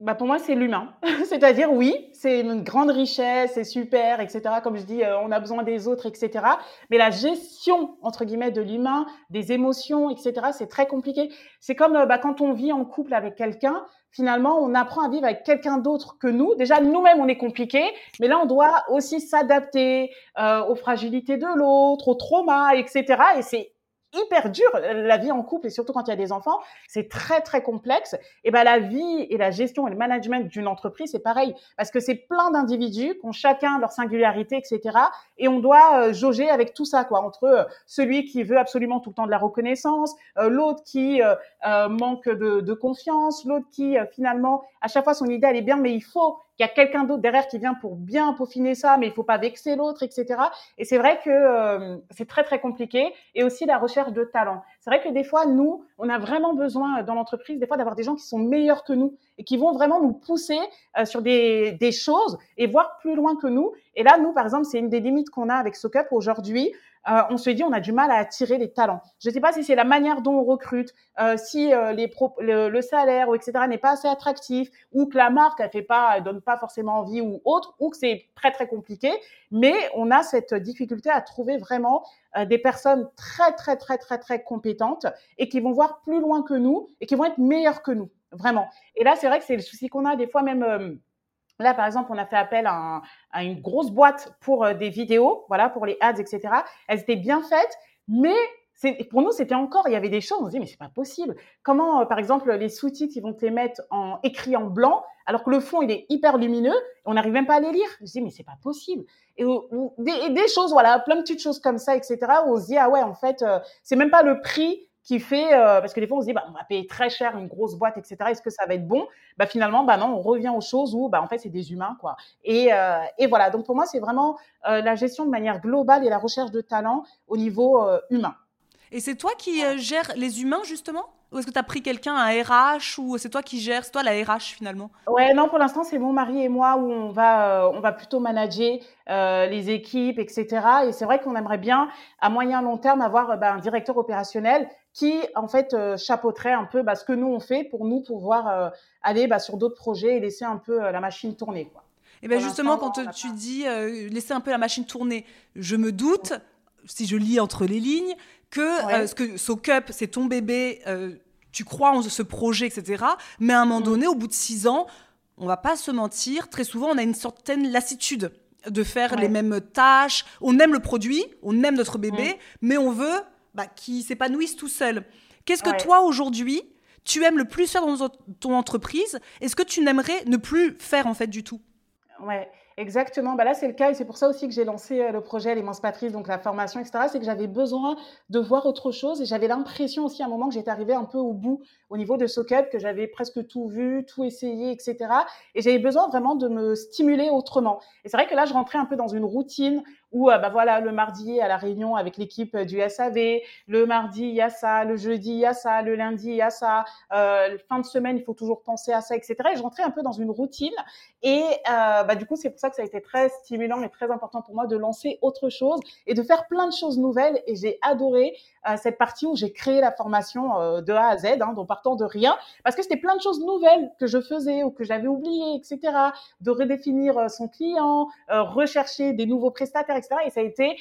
Speaker 2: Bah pour moi, c'est l'humain. [laughs] C'est-à-dire, oui, c'est une grande richesse, c'est super, etc. Comme je dis, euh, on a besoin des autres, etc. Mais la gestion, entre guillemets, de l'humain, des émotions, etc., c'est très compliqué. C'est comme euh, bah, quand on vit en couple avec quelqu'un, finalement, on apprend à vivre avec quelqu'un d'autre que nous. Déjà, nous-mêmes, on est compliqué, mais là, on doit aussi s'adapter euh, aux fragilités de l'autre, aux traumas, etc. Et c'est hyper dur. La vie en couple, et surtout quand il y a des enfants, c'est très, très complexe. Et ben, la vie et la gestion et le management d'une entreprise, c'est pareil. Parce que c'est plein d'individus qui ont chacun leur singularité, etc. Et on doit euh, jauger avec tout ça, quoi. Entre euh, celui qui veut absolument tout le temps de la reconnaissance, euh, l'autre qui manque de, de confiance, l'autre qui, finalement, à chaque fois, son idée, elle est bien, mais il faut il y a quelqu'un d'autre derrière qui vient pour bien peaufiner ça, mais il faut pas vexer l'autre, etc. Et c'est vrai que euh, c'est très très compliqué. Et aussi la recherche de talent. C'est vrai que des fois, nous, on a vraiment besoin dans l'entreprise, des fois, d'avoir des gens qui sont meilleurs que nous et qui vont vraiment nous pousser euh, sur des, des choses et voir plus loin que nous. Et là, nous, par exemple, c'est une des limites qu'on a avec SoCup aujourd'hui. Euh, on se dit on a du mal à attirer les talents. Je ne sais pas si c'est la manière dont on recrute, euh, si euh, le, salaire ou etc n'est pas assez attractif, ou que la marque elle fait pas, elle donne pas forcément envie ou autre, ou que c'est très très compliqué. Mais on a cette difficulté à trouver vraiment des personnes très très très très très compétentes et qui vont voir plus loin que nous et qui vont être meilleures que nous, vraiment. Et là c'est vrai que c'est le souci qu'on a des fois même Là, par exemple, on a fait appel à, une grosse boîte pour euh, des vidéos, voilà, pour les ads, etc. Elles étaient bien faites, mais pour nous, c'était encore, il y avait des choses, on se dit, mais c'est pas possible. Comment, euh, par exemple, les sous-titres, ils vont te les mettre en écrit en blanc, alors que le fond, il est hyper lumineux, on n'arrive même pas à les lire. Je dis, mais c'est pas possible. Et, des, des, choses, voilà, plein de petites choses comme ça, etc., où on se dit, ah ouais, en fait, euh, c'est même pas le prix qui fait, euh, parce que des fois on se dit, bah, on va payer très cher une grosse boîte, etc. Est-ce que ça va être bon? Bah finalement, bah non, on revient aux choses où, bah en fait, c'est des humains, quoi. Et, euh, et voilà. Donc pour moi, c'est vraiment euh, la gestion de manière globale et la recherche de talent au niveau humain.
Speaker 3: Et c'est toi qui gères les humains justement? Ou est-ce que tu as pris quelqu'un, un RH, ou c'est toi qui gères, c'est toi la RH finalement?
Speaker 2: Ouais, non, pour l'instant, c'est mon mari et moi où on va, euh, on va plutôt manager euh, les équipes, etc. Et c'est vrai qu'on aimerait bien, à moyen long terme, avoir euh, bah, un directeur opérationnel qui, en fait, chapeauterait un peu bah, ce que nous, on fait pour nous pouvoir aller bah, sur d'autres projets et laisser un peu la machine tourner. Quoi.
Speaker 3: Et bien justement, quand tu dis laisser un peu la machine tourner, je me doute, si je lis entre les lignes, que euh, ce que SoCup, c'est ton bébé, euh, tu crois en ce projet, etc. Mais à un moment mm. donné, au bout de six ans, on va pas se mentir, très souvent, on a une certaine lassitude de faire les mêmes tâches. On aime le produit, on aime notre bébé, mm. mais on veut bah, qu'il s'épanouisse tout seul. Qu'est-ce que toi, aujourd'hui, tu aimes le plus faire dans ton entreprise? Est-ce que tu n'aimerais ne plus faire, en fait, du tout?
Speaker 2: Ouais. Exactement. Bah là, c'est le cas et c'est pour ça aussi que j'ai lancé euh, le projet L'Émancipatrice, donc la formation, etc. C'est que j'avais besoin de voir autre chose et j'avais l'impression aussi à un moment que j'étais arrivée un peu au bout au niveau de SoCup, que j'avais presque tout vu, tout essayé, etc. Et j'avais besoin vraiment de me stimuler autrement. Et c'est vrai que là, je rentrais un peu dans une routine où euh, bah voilà le mardi à la réunion avec l'équipe du SAV, le mardi il y a ça, le jeudi il y a ça, le lundi il y a ça, euh, fin de semaine il faut toujours penser à ça, etc. Et je rentrais un peu dans une routine. Et euh, bah du coup c'est pour ça que ça a été très stimulant et très important pour moi de lancer autre chose et de faire plein de choses nouvelles. Et j'ai adoré euh, cette partie où j'ai créé la formation euh, de A à Z, hein, donc partant de rien, parce que c'était plein de choses nouvelles que je faisais ou que j'avais oubliées, etc. De redéfinir euh, son client, rechercher des nouveaux prestataires, etc. Et ça a été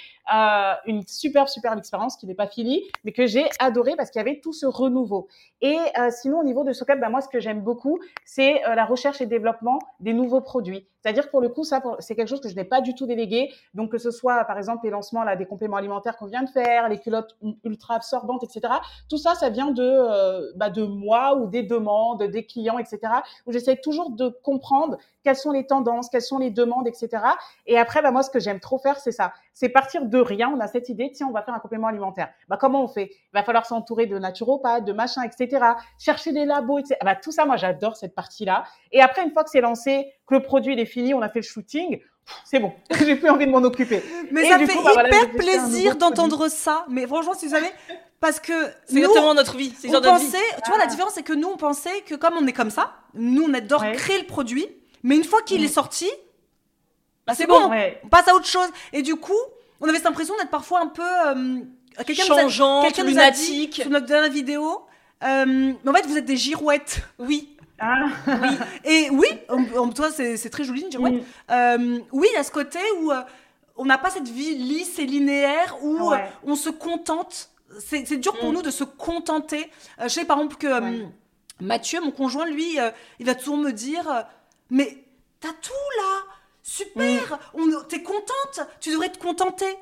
Speaker 2: une super, super expérience qui n'est pas finie, mais que j'ai adoré parce qu'il y avait tout ce renouveau. Et sinon, au niveau de SOCAP, ben, moi, ce que j'aime beaucoup, c'est la recherche et développement des nouveaux produits. C'est-à-dire pour le coup, ça, c'est quelque chose que je n'ai pas du tout délégué. Donc que ce soit, par exemple, les lancements là, des compléments alimentaires qu'on vient de faire, les culottes ultra absorbantes, etc. Tout ça, ça vient de, euh, bah, de moi ou des demandes, des clients, etc. Où j'essaie toujours de comprendre quelles sont les tendances, quelles sont les demandes, etc. Et après, bah, moi, ce que j'aime trop faire, c'est ça. C'est partir de rien. On a cette idée, tiens, on va faire un complément alimentaire. Bah, comment on fait? Il va falloir s'entourer de naturopathes, de machins, etc. Chercher des labos, etc. Bah, tout ça, moi, j'adore cette partie-là. Et après, une fois que c'est lancé, que le produit est fini, on a fait le shooting, c'est bon, [laughs] j'ai plus envie de m'en occuper.
Speaker 3: Mais ça fait bah, hyper plaisir d'entendre ça. Mais franchement, si vous savez, parce que
Speaker 1: c'est exactement notre vie. C'est
Speaker 3: on pensait, tu vois, la différence, c'est que nous, on pensait que comme on est comme ça, nous, on adore créer le produit, mais une fois qu'il est sorti, bah, c'est bon, on passe à autre chose. Et du coup, on avait cette impression d'être parfois un peu euh,
Speaker 1: quelqu'un changeant, quelqu'un lunatique.
Speaker 3: sur notre dernière vidéo. Euh, mais en fait, vous êtes des girouettes.
Speaker 1: Oui.
Speaker 3: Ah. Oui. Et oui, en, toi, c'est très joli, une oui. Euh, oui, il y a ce côté où euh, on n'a pas cette vie lisse et linéaire où euh, on se contente. C'est dur pour mm. nous de se contenter. je sais par exemple que Mathieu, mon conjoint, lui, il va toujours me dire Mais t'as tout là Super T'es contente Tu devrais te contenter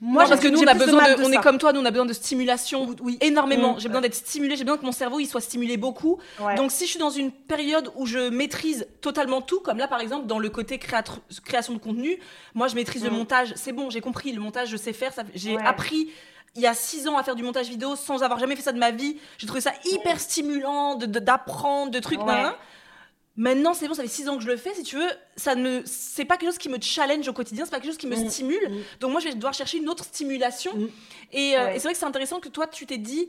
Speaker 1: moi, parce que nous, on a besoin de, on est comme toi, nous, on a besoin de stimulation, oui, énormément. Mm. J'ai besoin d'être stimulé, j'ai besoin que mon cerveau il soit stimulé beaucoup. Donc, si je suis dans une période où je maîtrise totalement tout, comme là, par exemple, dans le côté création de contenu, moi, je maîtrise le mm. montage. C'est bon, j'ai compris, le montage, je sais faire. J'ai appris il y a six ans à faire du montage vidéo sans avoir jamais fait ça de ma vie. J'ai trouvé ça hyper stimulant, d'apprendre, de, de, trucs. Maintenant, c'est bon, ça fait six ans que je le fais. Si tu veux, ça ne, c'est pas quelque chose qui me challenge au quotidien, c'est pas quelque chose qui me mm. stimule. Mm. Donc moi, je vais devoir chercher une autre stimulation. Mm. Et, euh, et c'est vrai que c'est intéressant que toi, tu t'es dit,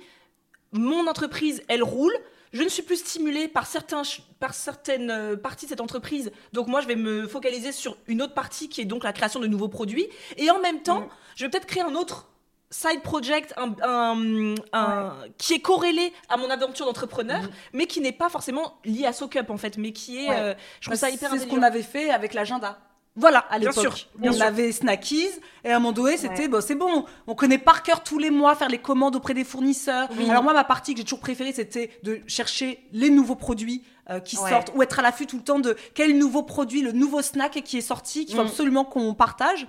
Speaker 1: mon entreprise, elle roule. Je ne suis plus stimulée par, certains, par certaines euh, parties de cette entreprise. Donc moi, je vais me focaliser sur une autre partie qui est donc la création de nouveaux produits. Et en même temps, je vais peut-être créer un autre side project un, un, qui est corrélé à mon aventure d'entrepreneur, mhm. mais qui n'est pas forcément lié à SoCup en fait, mais qui est, euh, je trouve ça hyper
Speaker 3: C'est ce qu'on avait fait avec l'agenda. Voilà, à l'époque. On avait Snackies et à un moment donné, c'était bon, c'est bon. On connaît par cœur tous les mois faire les commandes auprès des fournisseurs. Alors moi, ma partie que j'ai toujours préférée, c'était de chercher les nouveaux produits euh, qui sortent ou être à l'affût tout le temps de quel nouveau produit, le nouveau snack qui est sorti, qu'il faut mm. absolument qu'on partage.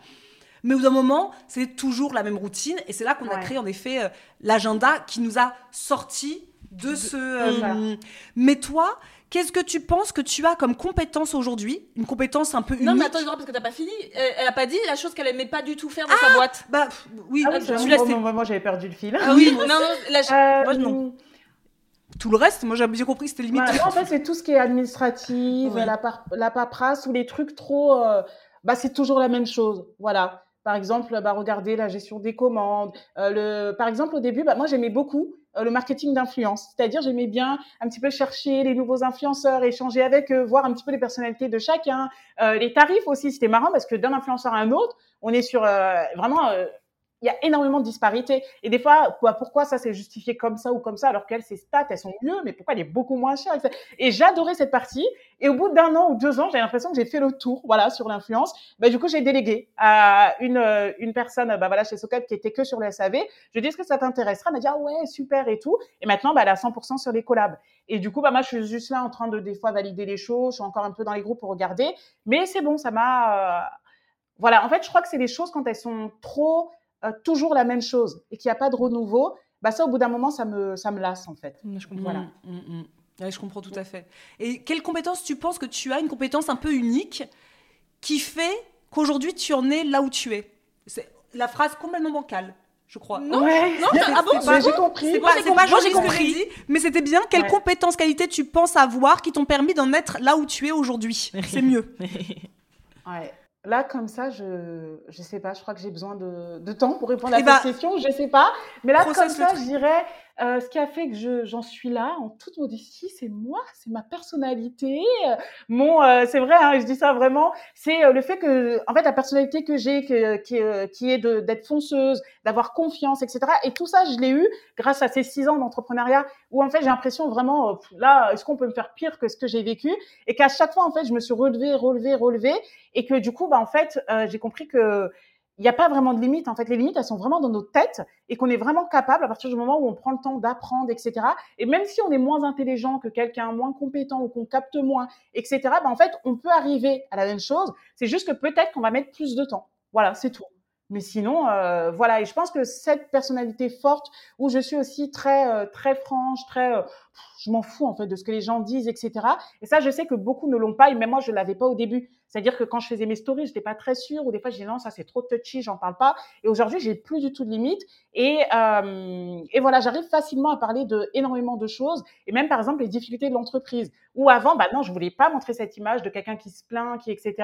Speaker 3: Mais au bout d'un moment, c'est toujours la même routine et c'est là qu'on a créé en effet euh, l'agenda qui nous a sorti de ce. Euh, mais toi, Qu'est-ce que tu penses que tu as comme compétence aujourd'hui? Une compétence un peu unique
Speaker 1: Non, mais attends, parce que t'as pas fini. Elle, a pas dit la chose qu'elle aimait pas du tout faire dans sa ah boîte.
Speaker 2: Bah oui, ah oui moi, j'avais perdu le fil.
Speaker 1: Ah oui, [laughs] non, non, euh, moi non.
Speaker 3: Tout le reste, moi j'ai bien compris que c'était limite.
Speaker 2: en fait, c'est tout ce qui est administratif, la, la, paperasse ou les trucs trop. Euh, bah, c'est toujours la même chose. Voilà. Par exemple, bah, regardez la gestion des commandes. Euh, le... Par exemple, au début, bah, moi j'aimais beaucoup euh, le marketing d'influence. C'est-à-dire, j'aimais bien un petit peu chercher les nouveaux influenceurs, échanger avec eux, voir un petit peu les personnalités de chacun, euh, les tarifs aussi. C'était marrant parce que d'un influenceur à un autre, on est sur euh, vraiment il y a énormément de disparités. Et des fois, quoi, pourquoi ça s'est justifié comme ça ou comme ça, alors qu'elles, ses stats, elles sont mieux, mais pourquoi elle est beaucoup moins chère Et j'adorais cette partie. Et au bout d'un an ou deux ans, j'ai l'impression que j'ai fait le tour, voilà, sur l'influence. Bah, du coup, j'ai délégué à une, euh, une personne, bah, voilà, chez Socap qui était que sur le SAV. Je dit, est-ce que ça t'intéressera? Elle m'a dit, ah ouais, super et tout. Et maintenant, bah, elle a 100% sur les collabs. Et du coup, bah, moi, je suis juste là en train de, des fois, valider les choses. Je suis encore un peu dans les groupes pour regarder. Mais c'est bon, ça m'a, euh, voilà. En fait, je crois que c'est des choses quand elles sont trop, euh, toujours la même chose et qu'il n'y a pas de renouveau, bah ça, au bout d'un moment, ça me, ça me lasse, en fait.
Speaker 3: Je comprends. Voilà. Mm, mm, mm. je comprends tout à fait. Et quelle compétence tu penses que tu as, une compétence un peu unique, qui fait qu'aujourd'hui, tu en es là où tu es? C'est la phrase complètement bancale je crois.
Speaker 1: Non, non ah bon,
Speaker 2: j'ai compris.
Speaker 3: C'est pas, pas, moi j'ai compris, mais c'était bien. Quelle compétence, qualité tu penses avoir qui t'ont permis d'en être là où tu es aujourd'hui? [laughs] C'est mieux.
Speaker 2: ouais. Là, comme ça, je ne sais pas, je crois que j'ai besoin de, de, temps pour répondre à eh cette bah, question, je ne sais pas. Mais là, comme ça, je dirais, euh, ce qui a fait que j'en suis là, en toute modestie, c'est moi, c'est ma personnalité. Euh, mon, euh, c'est vrai, hein, je dis ça vraiment, c'est le fait que, en fait, la personnalité que j'ai, qui, qui est d'être fonceuse, d'avoir confiance, etc. Et tout ça, je l'ai eu grâce à ces six ans d'entrepreneuriat où, en fait, j'ai l'impression vraiment, là, est-ce qu'on peut me faire pire que ce que j'ai vécu? Et qu'à chaque fois, en fait, je me suis relevée, relevée, relevée, et que du coup, bah, en fait, j'ai compris que il n'y a pas vraiment de limite. En fait, les limites, elles sont vraiment dans nos têtes et qu'on est vraiment capable à partir du moment où on prend le temps d'apprendre, etc. Et même si on est moins intelligent que quelqu'un, moins compétent ou qu'on capte moins, etc. Ben en fait, on peut arriver à la même chose. C'est juste que peut-être qu'on va mettre plus de temps. Voilà, c'est tout. Mais sinon, euh, voilà. Et je pense que cette personnalité forte, où je suis aussi très, euh, très franche, très, euh, je m'en fous en fait de ce que les gens disent, etc. Et ça, je sais que beaucoup ne l'ont pas. Et même moi, je l'avais pas au début. C'est-à-dire que quand je faisais mes stories, j'étais pas très sûre, ou des fois, je disais non, ça c'est trop touchy, j'en parle pas. Et aujourd'hui, j'ai plus du tout de limites. Et, euh, et voilà, j'arrive facilement à parler de énormément de choses. Et même par exemple les difficultés de l'entreprise. Ou avant, bah non, je voulais pas montrer cette image de quelqu'un qui se plaint, qui etc.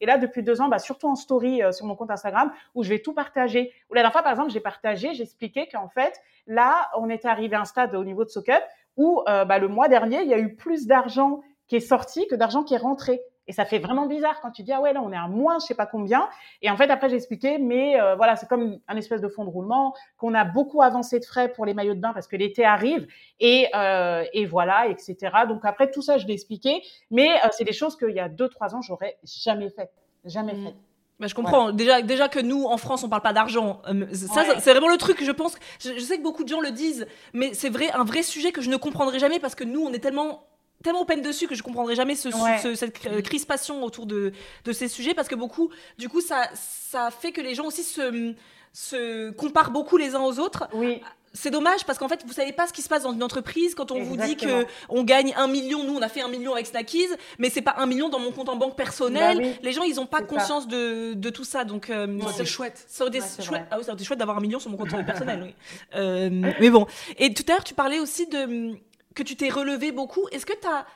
Speaker 2: Et là, depuis deux ans, bah surtout en story euh, sur mon compte Instagram, où je vais tout partager. Ou la dernière fois, par exemple, j'ai partagé, j'expliquais qu'en fait, là, on était arrivé à un stade au niveau de SoCup où euh, bah, le mois dernier, il y a eu plus d'argent qui est sorti que d'argent qui est rentré. Et ça fait vraiment bizarre quand tu dis ah ouais là on est à moins je sais pas combien. Et en fait après j'ai expliqué mais euh, voilà c'est comme un espèce de fond de roulement qu'on a beaucoup avancé de frais pour les maillots de bain parce que l'été arrive et euh, et voilà etc. Donc après tout ça je l'ai expliqué mais c'est des choses qu'il y a deux trois ans j'aurais jamais fait jamais mmh. fait.
Speaker 1: Bah, je comprends. Déjà, déjà que nous, en France, on parle pas d'argent. ça, c'est vraiment le truc. Je pense. Je, je, sais que beaucoup de gens le disent, mais c'est vrai, un vrai sujet que je ne comprendrai jamais parce que nous, on est tellement tellement peine dessus que je comprendrai jamais ce, cette mm. crispation autour de, de, ces sujets parce que beaucoup, du coup, ça, ça fait que les gens aussi se, se comparent beaucoup les uns aux autres.
Speaker 2: Oui.
Speaker 1: C'est dommage parce qu'en fait, vous savez pas ce qui se passe dans une entreprise quand on vous dit que on gagne un million. Nous, on a fait un million avec Snackies, mais c'est pas un million dans mon compte en banque personnel. Bah les gens, ils ont pas conscience de, de, tout ça. Donc,
Speaker 3: euh, c'est chouette.
Speaker 1: Ça aurait été chouette. Ah oui, chouette d'avoir un million sur mon compte [laughs] personnel. Oui. Euh, mais bon. Et tout à l'heure, tu parlais aussi de que tu t'es relevé beaucoup. Est-ce que tu as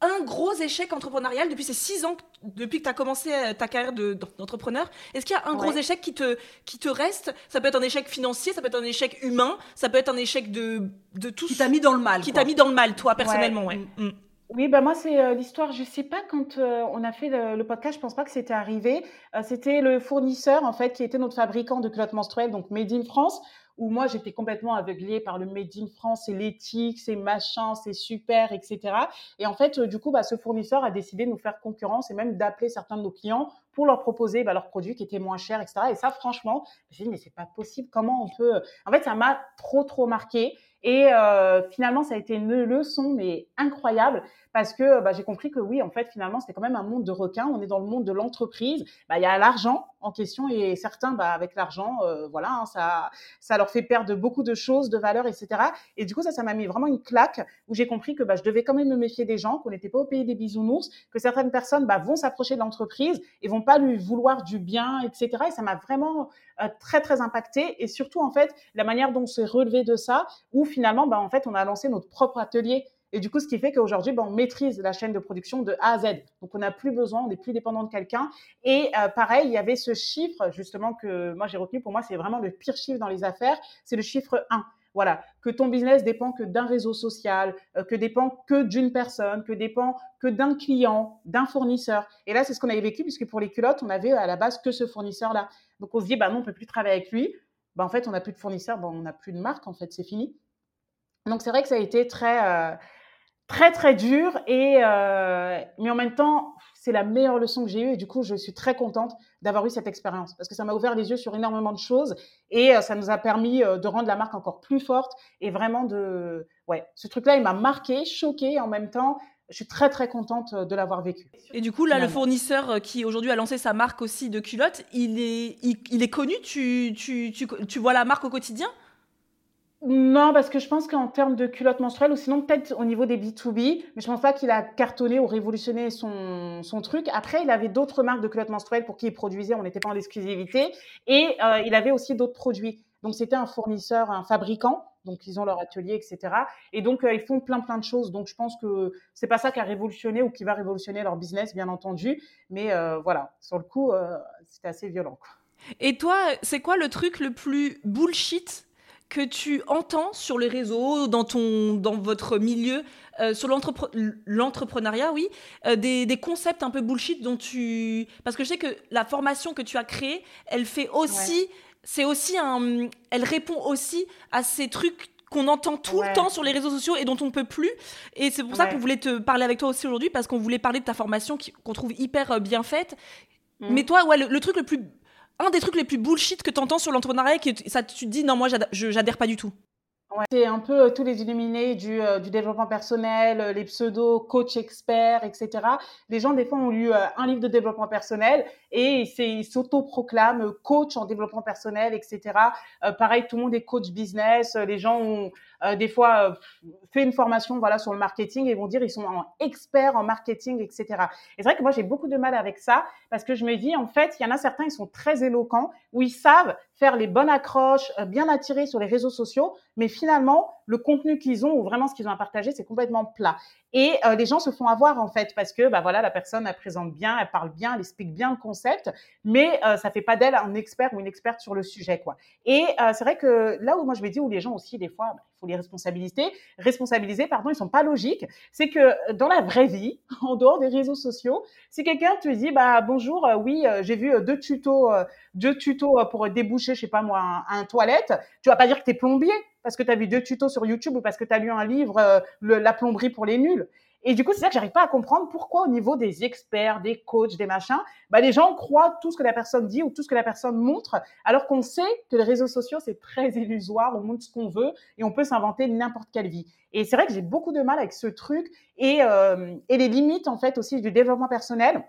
Speaker 1: un gros échec entrepreneurial depuis ces six ans, depuis que tu as commencé euh, ta carrière d'entrepreneur? Est-ce qu'il y a un gros échec qui te, qui te reste? Ça peut être un échec financier, ça peut être un échec humain, ça peut être un échec de, de tout.
Speaker 3: Qui t'a mis dans le mal.
Speaker 1: Qui t'a mis dans le mal, toi, personnellement, ouais. Mm. Mm.
Speaker 2: Oui, bah moi c'est euh, l'histoire. Je sais pas quand euh, on a fait le, podcast, je pense pas que c'était arrivé. c'était le fournisseur en fait qui était notre fabricant de culottes menstruelles, donc Made in France, où moi j'étais complètement aveuglée par le Made in France, c'est l'éthique, c'est machin, c'est super, etc. Et en fait, du coup, bah, ce fournisseur a décidé de nous faire concurrence et même d'appeler certains de nos clients pour leur proposer bah, leurs produits qui étaient moins chers, etc. Et ça, franchement, je me dit, mais c'est pas possible. Comment on peut. En fait, ça m'a trop, trop marqué. Et euh, finalement, ça a été une leçon, mais incroyable, parce que bah, j'ai compris que oui, en fait, finalement, c'était quand même un monde de requins. On est dans le monde de l'entreprise. Bah, il y a l'argent en question et certains, bah, avec l'argent, euh, voilà, hein, ça, ça leur fait perdre beaucoup de choses, de valeurs, etc. Et du coup, ça, ça m'a mis vraiment une claque où j'ai compris que bah, je devais quand même me méfier des gens, qu'on n'était pas au pays des bisounours, que certaines personnes bah, vont s'approcher de l'entreprise et vont pas lui vouloir du bien, etc. Et ça m'a vraiment euh, très, très impacté. Et surtout, en fait, la manière dont on s'est relevé de ça, où finalement, bah, en fait, on a lancé notre propre atelier et du coup, ce qui fait qu'aujourd'hui, ben, on maîtrise la chaîne de production de A à Z. Donc, on n'a plus besoin, on n'est plus dépendant de quelqu'un. Et euh, pareil, il y avait ce chiffre, justement, que moi j'ai retenu. Pour moi, c'est vraiment le pire chiffre dans les affaires. C'est le chiffre 1. Voilà, que ton business dépend que d'un réseau social, euh, que dépend que d'une personne, que dépend que d'un client, d'un fournisseur. Et là, c'est ce qu'on avait vécu puisque pour les culottes, on avait à la base que ce fournisseur-là. Donc on se dit, bah non, on peut plus travailler avec lui. Bah en fait, on n'a plus de fournisseur, bah, on n'a plus de marque. En fait, c'est fini. Donc c'est vrai que ça a été très euh, très très dur et euh, mais en même temps c'est la meilleure leçon que j'ai eue et du coup je suis très contente d'avoir eu cette expérience parce que ça m'a ouvert les yeux sur énormément de choses et euh, ça nous a permis euh, de rendre la marque encore plus forte et vraiment de ouais ce truc là il m'a marqué choqué en même temps je suis très très contente de l'avoir vécu.
Speaker 1: Et du coup, là, le fournisseur qui aujourd'hui a lancé sa marque aussi de culottes, il est, il, est connu? Tu, tu, tu, tu vois la marque au quotidien?
Speaker 2: Non, parce que je pense qu'en termes de culottes menstruelles, ou sinon peut-être au niveau des B2B, mais je pense pas qu'il a cartonné ou révolutionné son, son truc. Après, il avait d'autres marques de culottes menstruelles pour qui il produisait, on n'était pas en exclusivité, et euh, il avait aussi d'autres produits. Donc c'était un fournisseur, un fabricant, donc ils ont leur atelier, etc. Et donc euh, ils font plein plein de choses. Donc je pense que c'est pas ça qui a révolutionné ou qui va révolutionner leur business, bien entendu. Mais euh, voilà, sur le coup, c'était assez violent. Quoi.
Speaker 1: Et toi, c'est quoi le truc le plus bullshit que tu entends sur les réseaux, dans, ton, dans votre milieu, euh, sur l'entrepreneuriat, oui, euh, des, des, concepts un peu bullshit dont tu... Parce que je sais que la formation que tu as créée, elle fait aussi... C'est aussi un... Elle répond aussi à ces trucs qu'on entend tout le temps sur les réseaux sociaux et dont on ne peut plus. Et c'est pour ça qu'on voulait te parler avec toi aussi aujourd'hui, parce qu'on voulait parler de ta formation qu'on trouve hyper euh, bien faite. Mmh. Mais toi, ouais, le, truc le plus un des trucs les plus bullshit que tu entends sur l'entrepreneuriat, que ça, tu te dis non, moi, j'adhère pas du tout.
Speaker 2: C'est un peu euh, tous les illuminés du, euh, développement personnel, euh, les pseudo coach experts, etc. Les gens, des fois, ont lu un livre de développement personnel et ils s'auto-proclament coach en développement personnel, etc. pareil, tout le monde est coach business. Les gens ont des fois fait une formation voilà, sur le marketing et vont dire ils sont experts en marketing, etc. Et c'est vrai que moi, j'ai beaucoup de mal avec ça parce que je me dis, en fait, il y en a certains, ils sont très éloquents, où ils savent faire les bonnes accroches, bien attirer sur les réseaux sociaux, mais finalement, le contenu qu'ils ont ou vraiment ce qu'ils ont à partager, c'est complètement plat. Et euh, les gens se font avoir en fait parce que bah voilà, la personne elle présente bien, elle parle bien, elle explique bien le concept, mais euh, ça fait pas d'elle un expert ou une experte sur le sujet quoi. Et euh, c'est vrai que là où moi je me dis où les gens aussi des fois bah, il faut les responsabiliser, responsabiliser pardon, ils sont pas logiques, c'est que dans la vraie vie, [laughs] en dehors des réseaux sociaux, si quelqu'un te dit bah bonjour, oui, j'ai vu deux tutos deux tutos pour déboucher je sais pas moi un, un toilette, tu vas pas dire que tu es plombier parce que tu as vu deux tutos sur YouTube ou parce que tu as lu un livre, euh, La plomberie pour les nuls. Et du coup, c'est ça que j'arrive pas à comprendre pourquoi au niveau des experts, des coachs, des machins, bah, les gens croient tout ce que la personne dit ou tout ce que la personne montre, alors qu'on sait que les réseaux sociaux, c'est très [laughs] illusoire, on montre ce qu'on veut et on peut s'inventer n'importe quelle vie. Et c'est vrai que j'ai beaucoup de mal avec ce truc et, euh, et les limites, en fait, aussi du développement personnel.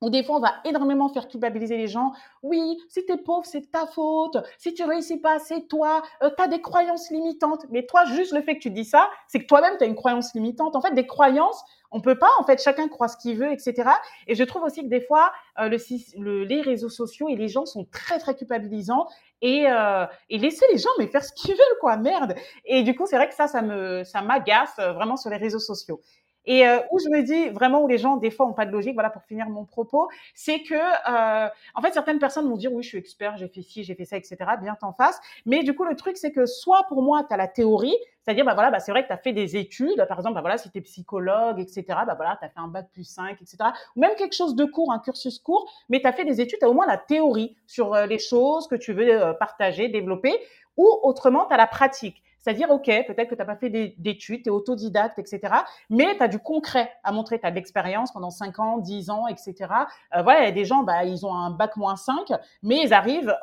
Speaker 2: Ou des fois, on va énormément faire culpabiliser les gens. Oui, si t'es pauvre, c'est ta faute. Si tu réussis pas, c'est toi. Euh, tu as des croyances limitantes. Mais toi, juste le fait que tu dis ça, c'est que toi-même, tu as une croyance limitante. En fait, des croyances, on peut pas. En fait, chacun croit ce qu'il veut, etc. Et je trouve aussi que des fois, euh, le, les réseaux sociaux et les gens sont très, très culpabilisants. Et, euh, et laisser les gens mais faire ce qu'ils [laughs] veulent, quoi. Merde. Et du coup, c'est vrai que ça, ça me, ça m'agace vraiment sur les réseaux sociaux. Et euh, où je me dis vraiment où les gens des fois ont pas de logique, voilà pour finir mon propos, c'est que euh, en fait certaines personnes vont dire oui je suis expert, j'ai fait ci, j'ai fait ça, etc. Bien t'en face. Mais du coup le truc c'est que soit pour moi tu as la théorie, c'est-à-dire bah voilà bah c'est vrai que tu as fait des études, par exemple bah voilà si tu es psychologue, etc. Bah voilà tu as fait un bac plus 5, etc. Ou même quelque chose de court, un cursus court, mais tu as fait des études, tu as au moins la théorie sur euh, les choses que tu veux euh, partager, développer. Ou autrement, tu as la pratique. C'est-à-dire, OK, peut-être que tu n'as pas fait d'études, tu es autodidacte, etc. Mais tu as du concret à montrer. Tu as de l'expérience pendant 5 ans, 10 ans, etc. Euh, voilà, il y a des gens, bah, ils ont un bac moins 5, mais ils arrivent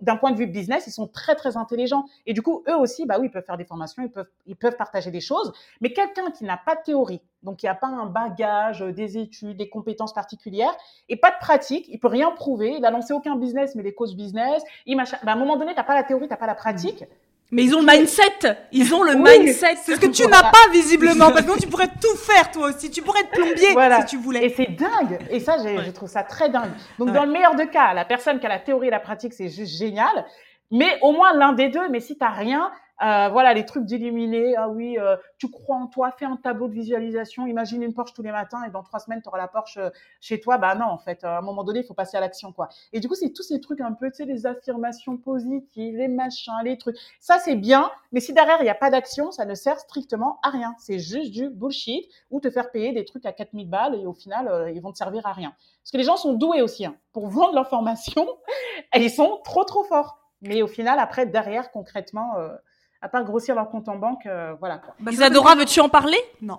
Speaker 2: d'un point de vue business, ils sont très, très intelligents. Et du coup, eux aussi, bah oui, ils peuvent faire des formations, ils peuvent, ils peuvent partager des choses. Mais quelqu'un qui n'a pas de théorie, donc il n'y a pas un bagage, euh, des études, des compétences particulières et pas de pratique, il peut rien prouver, il n'a lancé aucun business, mais des coachs business, il bah, à un moment donné, tu n'as pas la théorie, tu n'as pas la pratique.
Speaker 3: Mais ils ont le mindset. Ils ont le mindset. C'est ce que tu n'as pas visiblement. Parce que tu pourrais tout faire toi aussi. Tu pourrais être plombier si tu voulais.
Speaker 2: Et c'est dingue. Et ça, je trouve ça très dingue. Donc dans le meilleur des cas, la personne qui a la théorie et la pratique, c'est juste génial. Mais au moins l'un des deux. Mais si tu n'as rien, euh, voilà, les trucs d'illuminer. Ah oui, euh, tu crois en toi, fais un tableau de visualisation, imagine une Porsche tous les matins et dans trois semaines, tu auras la Porsche euh, chez toi. Bah non, en fait, à un moment donné, il faut passer à l'action, quoi. Et du coup, c'est tous ces trucs un peu, tu sais, les affirmations positives, les machins, les trucs. Ça, c'est bien, mais si derrière, il n'y a pas d'action, ça ne sert strictement à rien. C'est juste du bullshit ou te faire payer des trucs à 4000 balles et au final, ils vont te servir à rien. Parce que les gens sont doués aussi hein, pour vendre leur formation. et [laughs] ils sont trop, trop forts. Mais au final, après, derrière, concrètement, à part grossir leur compte en banque, euh, voilà.
Speaker 1: Bah, Isadora, veux-tu en parler?
Speaker 3: Non.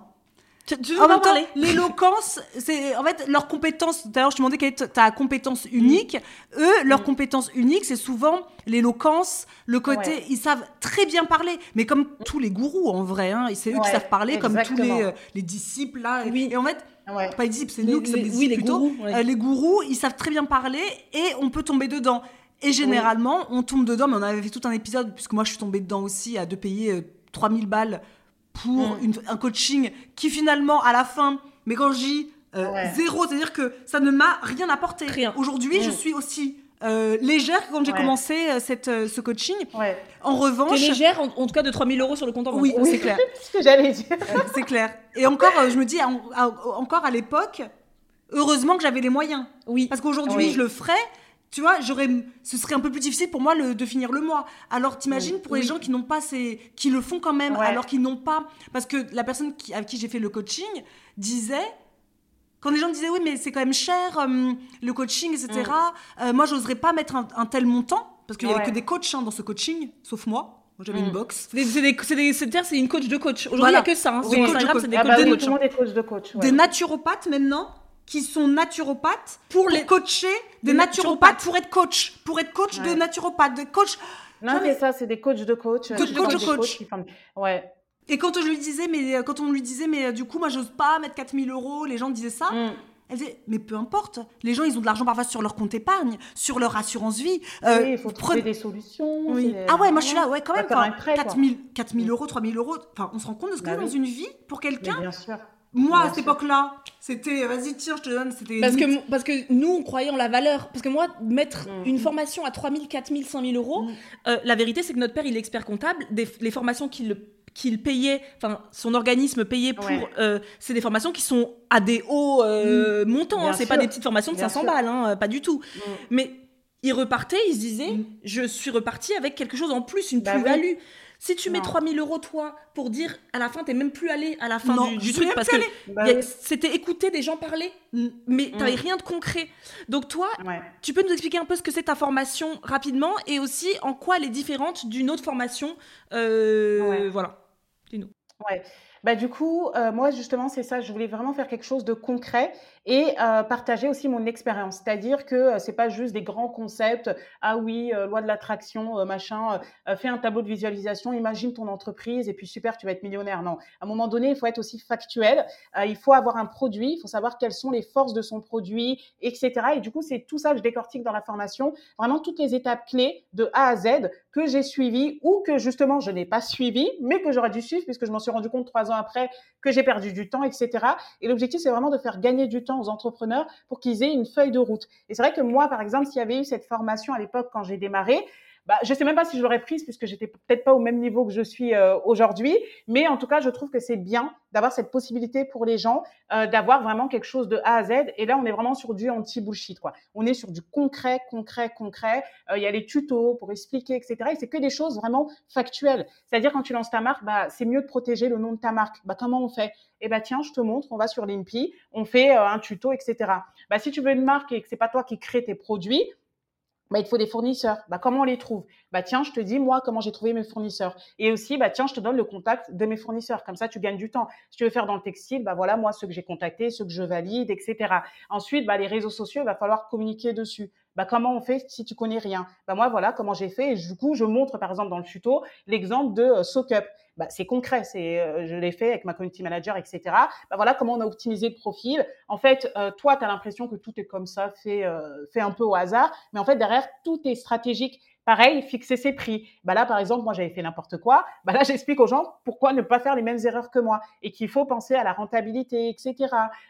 Speaker 3: Tu, veux en parler? L'éloquence, c'est en fait leur compétence. D'ailleurs, je te demandais quelle est ta compétence unique. Eux, leur mm. compétence unique, c'est souvent l'éloquence, le côté. Ils savent très bien parler, mais comme tous les gourous en vrai. Hein, c'est eux qui savent parler, comme tous les, euh, les disciples là. Oui. Et en fait, pas les disciples, c'est nous qui sommes des disciples plutôt. Les gourous, euh, les gourous, ils savent très bien parler et on peut tomber dedans. Et généralement, on tombe dedans, mais on avait fait tout un épisode, puisque moi je suis tombée dedans aussi, à de payer 3000 euh, balles pour mm. un coaching qui finalement, à la fin, mais quand je dis euh, zéro, c'est-à-dire que ça ne m'a rien apporté. Rien. Aujourd'hui, je mm. suis aussi euh, légère que quand j'ai commencé cette, ce coaching. En revanche.
Speaker 1: T'es légère, en, tout cas de 3000 euros sur le compte en banque.
Speaker 3: Oui, c'est clair. [laughs]
Speaker 2: ce que j'allais dire.
Speaker 3: c'est clair. Et encore, je me dis, encore à l'époque, heureusement que j'avais les moyens. Oui. Parce qu'aujourd'hui, je le ferais tu vois, j'aurais, ce serait un peu plus difficile pour moi de finir le mois. Alors, t'imagines pour les gens qui n'ont pas ces, qui le font quand même, alors qu'ils n'ont pas, parce que la personne qui, avec qui j'ai fait le coaching disait, quand les gens disaient oui, mais c'est quand même cher euh, le coaching, etc. Mm. Euh, moi, j'oserais pas mettre un, tel montant parce qu'il y avait que des coachs hein, dans ce coaching, sauf moi. Moi, j'avais une mm. box.
Speaker 1: C'est c'est une coach de coach. Aujourd'hui, il n'y a que ça. Hein. c'est des
Speaker 2: ah coachs de coach. Des coachs de coach.
Speaker 3: Des naturopathes maintenant qui sont naturopathes pour, les coacher des, naturopathes, pour être coach, pour être coach de naturopathes, de coach.
Speaker 2: Non, mais ça, c'est des coachs de coach.
Speaker 3: De coach de coach. Ouais. Et quand je lui disais, mais quand on lui disait, mais du coup, moi, j'ose pas mettre 4000 euros, les gens disaient ça. Mm. Elle disait, mais peu importe, les gens, ils ont de l'argent parfois sur leur compte épargne, sur leur assurance vie.
Speaker 2: Euh, oui, il faut trouver des solutions.
Speaker 3: Oui. Ah ouais, moi je suis là, ouais, quand même, 4000, 4000 euros, 3000 euros, enfin, on se rend compte de ce que bah dans une vie pour quelqu'un. Bien sûr. Moi, à cette époque-là, c'était vas-y, tiens, je te donne. C'était
Speaker 1: parce, que, parce que nous, on croyait en la valeur. Parce que moi, mettre mm. une formation à 3000, 4000, 5000 euros, mm. euh, la vérité, c'est que notre père, il est expert comptable. Des, les formations qu'il qu'il payait, enfin son organisme payait pour, euh, c'est des formations qui sont à des hauts euh, mm. montants. Hein. c'est pas des petites formations de 500 balles, hein, pas du tout. Mais il repartait, il se disait, je suis reparti avec quelque chose en plus, une bah plus-value. Si tu mets 3000 euros, toi, pour dire à la fin, t'es même plus allé à la fin du, truc parce que bah c'était écouter des gens parler, mais tu n'avais mm. rien de concret. Donc, toi, tu peux nous expliquer un peu ce que c'est ta formation rapidement et aussi en quoi elle est différente d'une autre formation. Euh, voilà. Dis-nous.
Speaker 2: Ouais. Bah, du coup, euh, moi, justement, c'est ça. Je voulais vraiment faire quelque chose de concret et euh, partager aussi mon expérience. C'est-à-dire que euh, c'est pas juste des grands concepts. Ah oui, euh, loi de l'attraction, machin. fais un tableau de visualisation. Imagine ton entreprise et puis super, tu vas être millionnaire. Non. À un moment donné, il faut être aussi factuel. il faut avoir un produit. Il faut savoir quelles sont les forces de son produit, etc. Et du coup, c'est tout ça que je décortique dans la formation. Vraiment toutes les étapes clés de A à Z que j'ai suivies ou que justement je n'ai pas suivies, mais que j'aurais dû suivre puisque je m'en suis rendu compte trois ans après que j'ai perdu du temps, etc. Et l'objectif, c'est vraiment de faire gagner du temps aux entrepreneurs pour qu'ils aient une feuille de route. Et c'est vrai que moi, par exemple, s'il y avait eu cette formation à l'époque quand j'ai démarré, bah, je sais même pas si je l'aurais prise puisque j'étais peut-être pas au même niveau que je suis euh, aujourd'hui, mais en tout cas, je trouve que c'est bien d'avoir cette possibilité pour les gens euh, d'avoir vraiment quelque chose de A à Z. Et là, on est vraiment sur du anti-bullshit, quoi. On est sur du concret, concret, concret. Euh, il y a les tutos pour expliquer, etc. Et c'est que des choses vraiment factuelles. C'est-à-dire quand tu lances ta marque, bah, c'est mieux de protéger le nom de ta marque. Bah, comment on fait? Eh ben tiens, je te montre. On va sur l'INPI, on fait un tuto, etc. Bah, si tu veux une marque et que c'est pas toi qui crée tes produits, bah, il faut des fournisseurs. Bah, comment on les trouve? Bah tiens, je te dis moi comment j'ai trouvé mes fournisseurs. Et aussi, bah tiens, je te donne le contact de mes fournisseurs. Comme ça, tu gagnes du temps. Si tu veux faire dans le textile, bah voilà moi ceux que j'ai contactés, ceux que je valide, etc. Ensuite, bah les réseaux sociaux, il va falloir communiquer dessus. Bah, comment on fait si tu connais rien? Bah, Moi, voilà comment j'ai fait. Et du coup, je montre, par exemple, dans le tuto, l'exemple de euh, SockUp. Bah, c'est concret, c'est, euh, je l'ai fait avec ma community manager, etc. Bah, voilà comment on a optimisé le profil. En fait, euh, toi, tu as l'impression que tout est comme ça, fait, fait un peu au hasard, mais en fait, derrière, tout est stratégique. Pareil, fixer ses prix. Bah là, par exemple, moi, j'avais fait n'importe quoi. Bah là, [laughs] j'explique aux gens pourquoi ne pas faire les mêmes erreurs que moi et qu'il faut penser à la rentabilité, etc.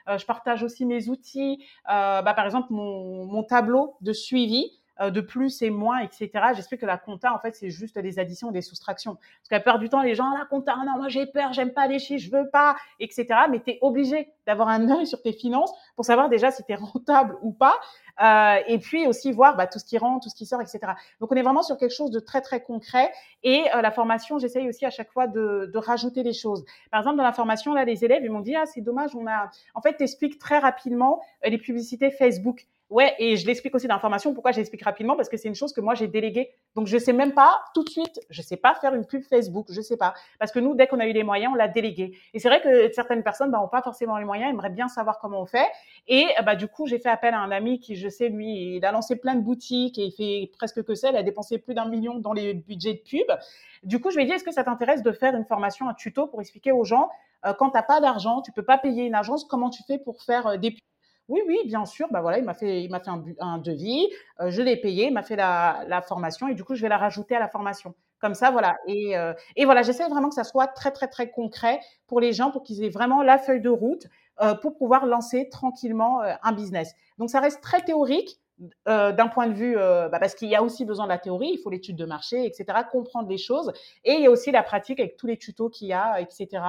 Speaker 2: Euh, je partage aussi mes outils. Euh, bah, par exemple, mon, mon tableau de suivi. Euh, de plus et moins, etc. J'explique que la compta, en fait, c'est juste des additions des soustractions. Parce qu'à peur du temps, les gens, la compta, non, moi j'ai peur, j'aime pas les chiffres, je veux pas, etc. Mais tu es obligé d'avoir un œil sur tes finances pour savoir déjà si tu es rentable ou pas. Euh, et puis aussi voir bah, tout ce qui rentre, tout ce qui sort, etc. Donc on est vraiment sur quelque chose de très très concret. Et euh, la formation, j'essaye aussi à chaque fois de, de, rajouter des choses. Par exemple, dans la formation, là, les élèves, ils m'ont dit ah c'est dommage, on a. En fait, t'expliques très rapidement euh, les publicités Facebook. Ouais, et je l'explique aussi dans la formation. Pourquoi j'explique rapidement Parce que c'est une chose que moi j'ai déléguée. Donc je sais même pas tout de suite. Je sais pas faire une pub Facebook. Je sais pas parce que nous, dès qu'on a eu les moyens, on l'a délégué. Et c'est vrai que certaines personnes n'ont bah, pas forcément les moyens, aimeraient bien savoir comment on fait. Et bah du coup, j'ai fait appel à un ami qui, je sais, lui, il a lancé plein de boutiques et il fait presque que ça. Il a dépensé plus d'un million dans les budgets de pub. Du coup, je lui ai dit, est-ce que ça t'intéresse de faire une formation, un tuto pour expliquer aux gens euh, quand t'as pas d'argent, tu peux pas payer une agence, comment tu fais pour faire euh, des pubs? Oui, oui, bien sûr. Bah voilà, il m'a fait, il m'a fait un, un devis, euh, je l'ai payé, il m'a fait la, la, formation et du coup, je vais la rajouter à la formation. Comme ça, voilà. Et, euh, et voilà, j'essaie vraiment que ça soit très, très, très concret pour les gens, pour qu'ils aient vraiment la feuille de route euh, pour pouvoir lancer tranquillement euh, un business. Donc, ça reste très théorique. Euh, d'un point de vue, bah parce qu'il y a aussi besoin de la théorie, il faut l'étude de marché, etc., comprendre les choses, et il y a aussi la pratique avec tous les tutos qu'il y a, etc.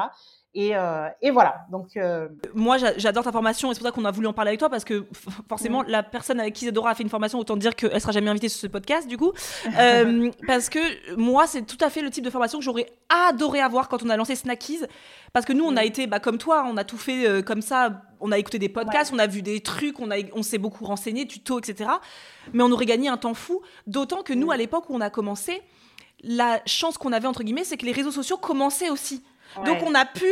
Speaker 2: Et, euh, et, voilà. Donc, euh...
Speaker 1: Moi, j'adore ta formation et c'est pour ça qu'on a voulu en parler avec toi parce que forcément, la personne avec qui Isadora a fait une formation, autant dire qu'elle sera jamais invitée sur ce podcast, du coup. [laughs] Euh, parce que moi, c'est tout à fait le type de formation que j'aurais adoré avoir quand on a lancé Snackies. Parce que nous, on a été, bah, comme toi, on a tout fait comme ça. On a écouté des podcasts, on a vu des trucs, on, a, on s'est beaucoup renseigné, tutos, etc. Mais on aurait gagné un temps fou. D'autant que nous, à l'époque où on a commencé, la chance qu'on avait, entre guillemets, c'est que les réseaux sociaux commençaient aussi. Donc on a pu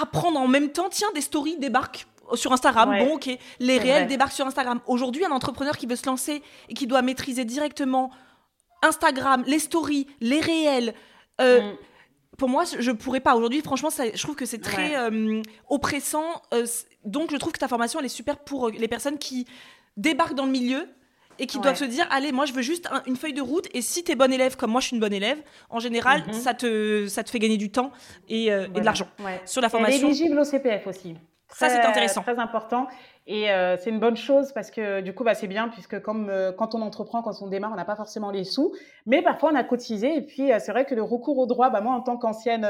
Speaker 1: apprendre en même temps, tiens, des stories débarquent sur Instagram. Bon, ok, les réels débarquent sur Instagram. Aujourd'hui, un entrepreneur qui veut se lancer et qui doit maîtriser directement Instagram, les stories, les réels. Euh, mm. Pour moi, je pourrais pas. Aujourd'hui, franchement, ça, je trouve que c'est très euh, oppressant. Euh, donc, je trouve que ta formation, elle est super pour les personnes qui débarquent dans le milieu et qui doivent se dire allez moi je veux juste une feuille de route et si tu es bon élève comme moi je suis une bonne élève en général mhm. ça te ça te fait gagner du temps et, euh, de l'argent sur la formation.
Speaker 2: Éligible au CPF aussi.
Speaker 1: ça c'est intéressant.
Speaker 2: Très important et euh, c'est une bonne chose parce que du coup bah, c'est bien puisque comme euh, quand on entreprend quand on démarre on n'a pas forcément les sous mais parfois on a cotisé et puis c'est vrai que le recours au droit bah moi en tant qu'ancienne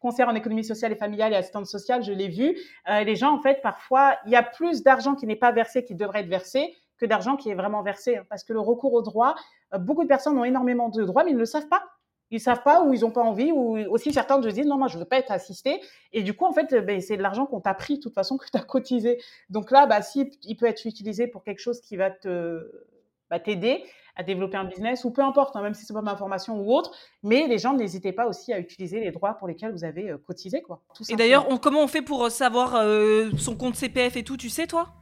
Speaker 2: conseillère en économie sociale et familiale et assistante sociale je l'ai vu les gens en fait parfois il y a plus d'argent qui n'est pas versé qui devrait être versé que d'argent qui est vraiment versé. Hein, parce que le recours au droit, euh, beaucoup de personnes ont énormément de droits, mais ils ne le savent pas. Ils ne savent pas ou ils n'ont pas envie ou aussi certains se disent non moi je veux pas être assisté et du coup en fait ben, c'est de l'argent qu'on t'a pris de toute façon [laughs] que tu as cotisé donc là bah si il peut être utilisé pour quelque chose qui va te bah, t'aider à développer un business ou peu importe hein, même si c'est pas ma formation ou autre mais les gens n'hésitez pas aussi à utiliser les droits pour lesquels vous avez euh, cotisé quoi
Speaker 1: et d'ailleurs comment on fait pour euh, savoir son compte CPF et tout tu sais toi?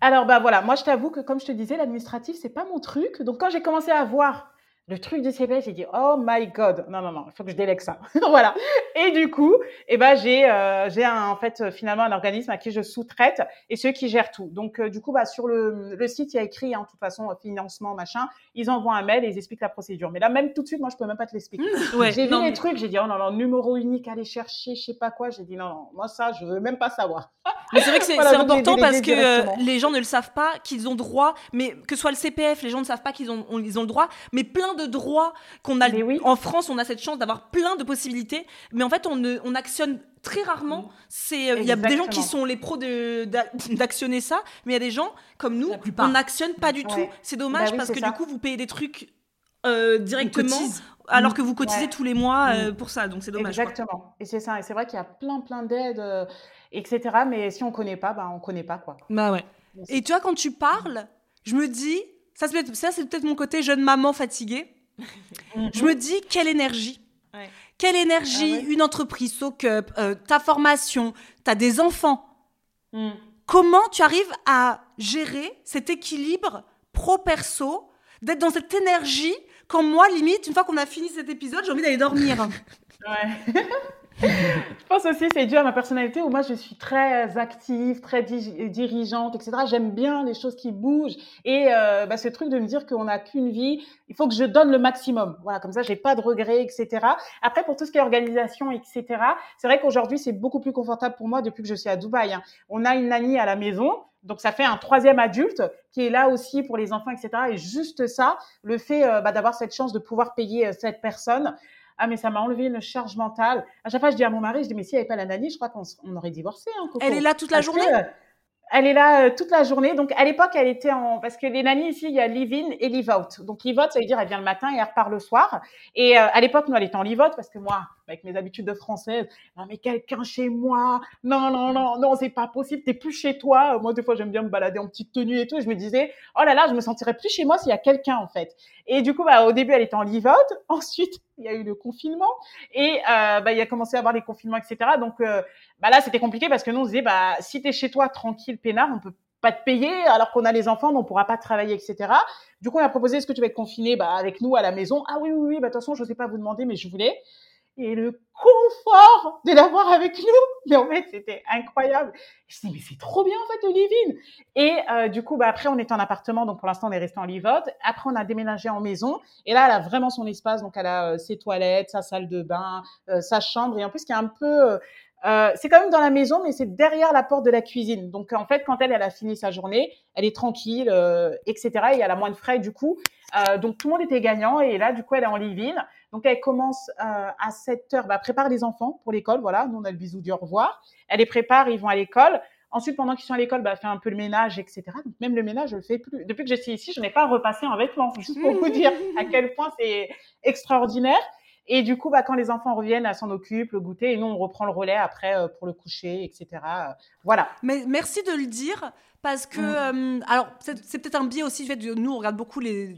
Speaker 2: Alors, bah voilà, moi je t'avoue que comme je te disais, l'administratif, c'est pas mon truc. Donc, quand j'ai commencé à voir le truc du CPF, j'ai dit oh my god, non non non, il faut que je délègue ça. [laughs] voilà. Et du coup, eh ben j'ai euh, j'ai en fait finalement un organisme à qui je sous-traite et ceux qui gèrent tout. Donc euh, du coup bah sur le, le site il y a écrit hein, de toute façon financement machin, ils envoient un mail et ils expliquent la procédure. Mais là même tout de suite moi je peux même pas te l'expliquer. Mmh, ouais, j'ai vu les trucs, j'ai dit oh non non numéro unique aller chercher, je sais pas quoi, j'ai dit non non, moi ça je veux même pas savoir. [laughs]
Speaker 1: Mais c'est vrai que c'est important parce que euh, les gens ne le savent pas qu'ils ont droit, mais que ce soit le CPF, les gens ne savent pas qu'ils ont ils ont le droit, mais plein de droits qu'on a. En France, on a cette chance d'avoir plein de possibilités, mais en fait, on, ne, on actionne très rarement. Mm. C'est, euh, il y a des gens qui sont les pros [laughs] d'actionner ça, mais il y a des gens comme nous, on n'actionne pas du tout. C'est dommage bah parce que du coup, vous payez des trucs euh, directement alors que vous cotisez tous les mois euh, mm. pour ça. Donc c'est dommage.
Speaker 2: Exactement. Et c'est ça. Et c'est vrai qu'il y a plein plein d'aides, etc. Mais si on connaît pas, bah on connaît pas quoi.
Speaker 1: Bah ouais. Et tu vois quand tu parles, je me dis
Speaker 3: ça, c'est peut-être mon côté jeune maman fatiguée. Mhm. Je me dis, quelle énergie. Quelle énergie, ah une entreprise, SoCup, euh, ta formation, tu as des enfants. Mm. Comment tu arrives à gérer cet équilibre pro-perso, d'être dans cette énergie quand moi, limite, une fois qu'on a fini cet épisode, j'ai envie d'aller dormir. [laughs]
Speaker 2: ouais. Je pense aussi c'est dû à ma personnalité où moi je suis très active, très dirigeante, etc. J'aime bien les choses qui bougent et euh, bah, ce truc de me dire qu'on n'a qu'une vie, il faut que je donne le maximum. Voilà, comme ça j'ai pas de regrets, etc. Après pour tout ce qui est organisation, etc. C'est vrai qu'aujourd'hui c'est beaucoup plus confortable pour moi depuis que je suis à Dubaï. Hein. On a une nanny à la maison. Donc ça fait un troisième adulte qui est là aussi pour les enfants, etc. Et juste ça, le fait euh, bah, d'avoir cette chance de pouvoir payer euh, cette personne, ah, mais ça m'a enlevé une charge mentale. À chaque fois, je dis à mon mari, je dis, mais s'il n'y avait pas la nanny, je crois qu'on aurait divorcé. Hein,
Speaker 3: Elle est là toute la journée euh,
Speaker 2: elle est là euh, toute la journée. Donc, à l'époque, elle était en, parce que les nannies ici, il y a live-in et live-out. Donc, live-out, ça veut dire, elle vient le matin et elle repart le soir. Et euh, à l'époque, nous, elle était en live-out parce que moi, avec mes habitudes de française, non, mais quelqu'un chez moi. Non, non, non, non, c'est pas possible. T'es plus chez toi. Moi, des fois, j'aime bien me balader en petite tenue et tout. Et je me disais, oh là là, je me sentirais plus chez moi s'il y a quelqu'un, en fait. Et du coup, bah, au début, elle était en live-out. [laughs] Ensuite, il y a eu le confinement et euh, bah, il a commencé à avoir les confinements, etc. Donc, bah là, c'était compliqué parce que nous, on se disait, bah, si t'es chez toi tranquille, peinard, on peut pas te payer alors qu'on a les enfants, on pourra pas travailler, etc. Du coup, on a proposé, est-ce que tu vas être confiné bah, avec nous à la maison? Ah oui, oui, oui, bah, de toute façon, je sais pas vous demander, mais je voulais. Et le confort de l'avoir avec nous, mais en fait, c'était incroyable. Je me dis, mais c'est trop bien, en fait, Olivine. Et euh, du coup, bah, après, on est en appartement, donc pour l'instant, on est resté en livote. Après, on a déménagé en maison. Et là, elle a vraiment son espace, donc elle a euh, ses toilettes, sa salle de bain, euh, sa chambre. Et en plus, qui est un peu euh, c'est quand même dans la maison, mais c'est derrière la porte de la cuisine. Donc en fait, quand elle, elle a fini sa journée, elle est tranquille, euh, etc. Et elle a moins de frais du coup. Euh, donc tout le monde était gagnant. Et là, du coup, elle est en living. Donc elle commence euh, à 7 heures, bah, prépare les enfants pour l'école. Voilà, nous on a le bisou du au revoir. Elle les prépare, ils vont à l'école. Ensuite, pendant qu'ils sont à l'école, bah, fait un peu le ménage, etc. Donc même le ménage, je le fais plus. Depuis que je suis ici, je n'ai pas repassé en vêtements. Juste pour vous dire à quel point c'est extraordinaire. Et du coup, bah, quand les enfants reviennent, elle s'en occupe, le goûter, et nous, on reprend le relais après euh, pour le coucher, etc. Euh, voilà.
Speaker 3: Mais merci de le dire, parce que, mm. euh, alors, c'est peut-être un biais aussi, fait, nous, on regarde beaucoup les,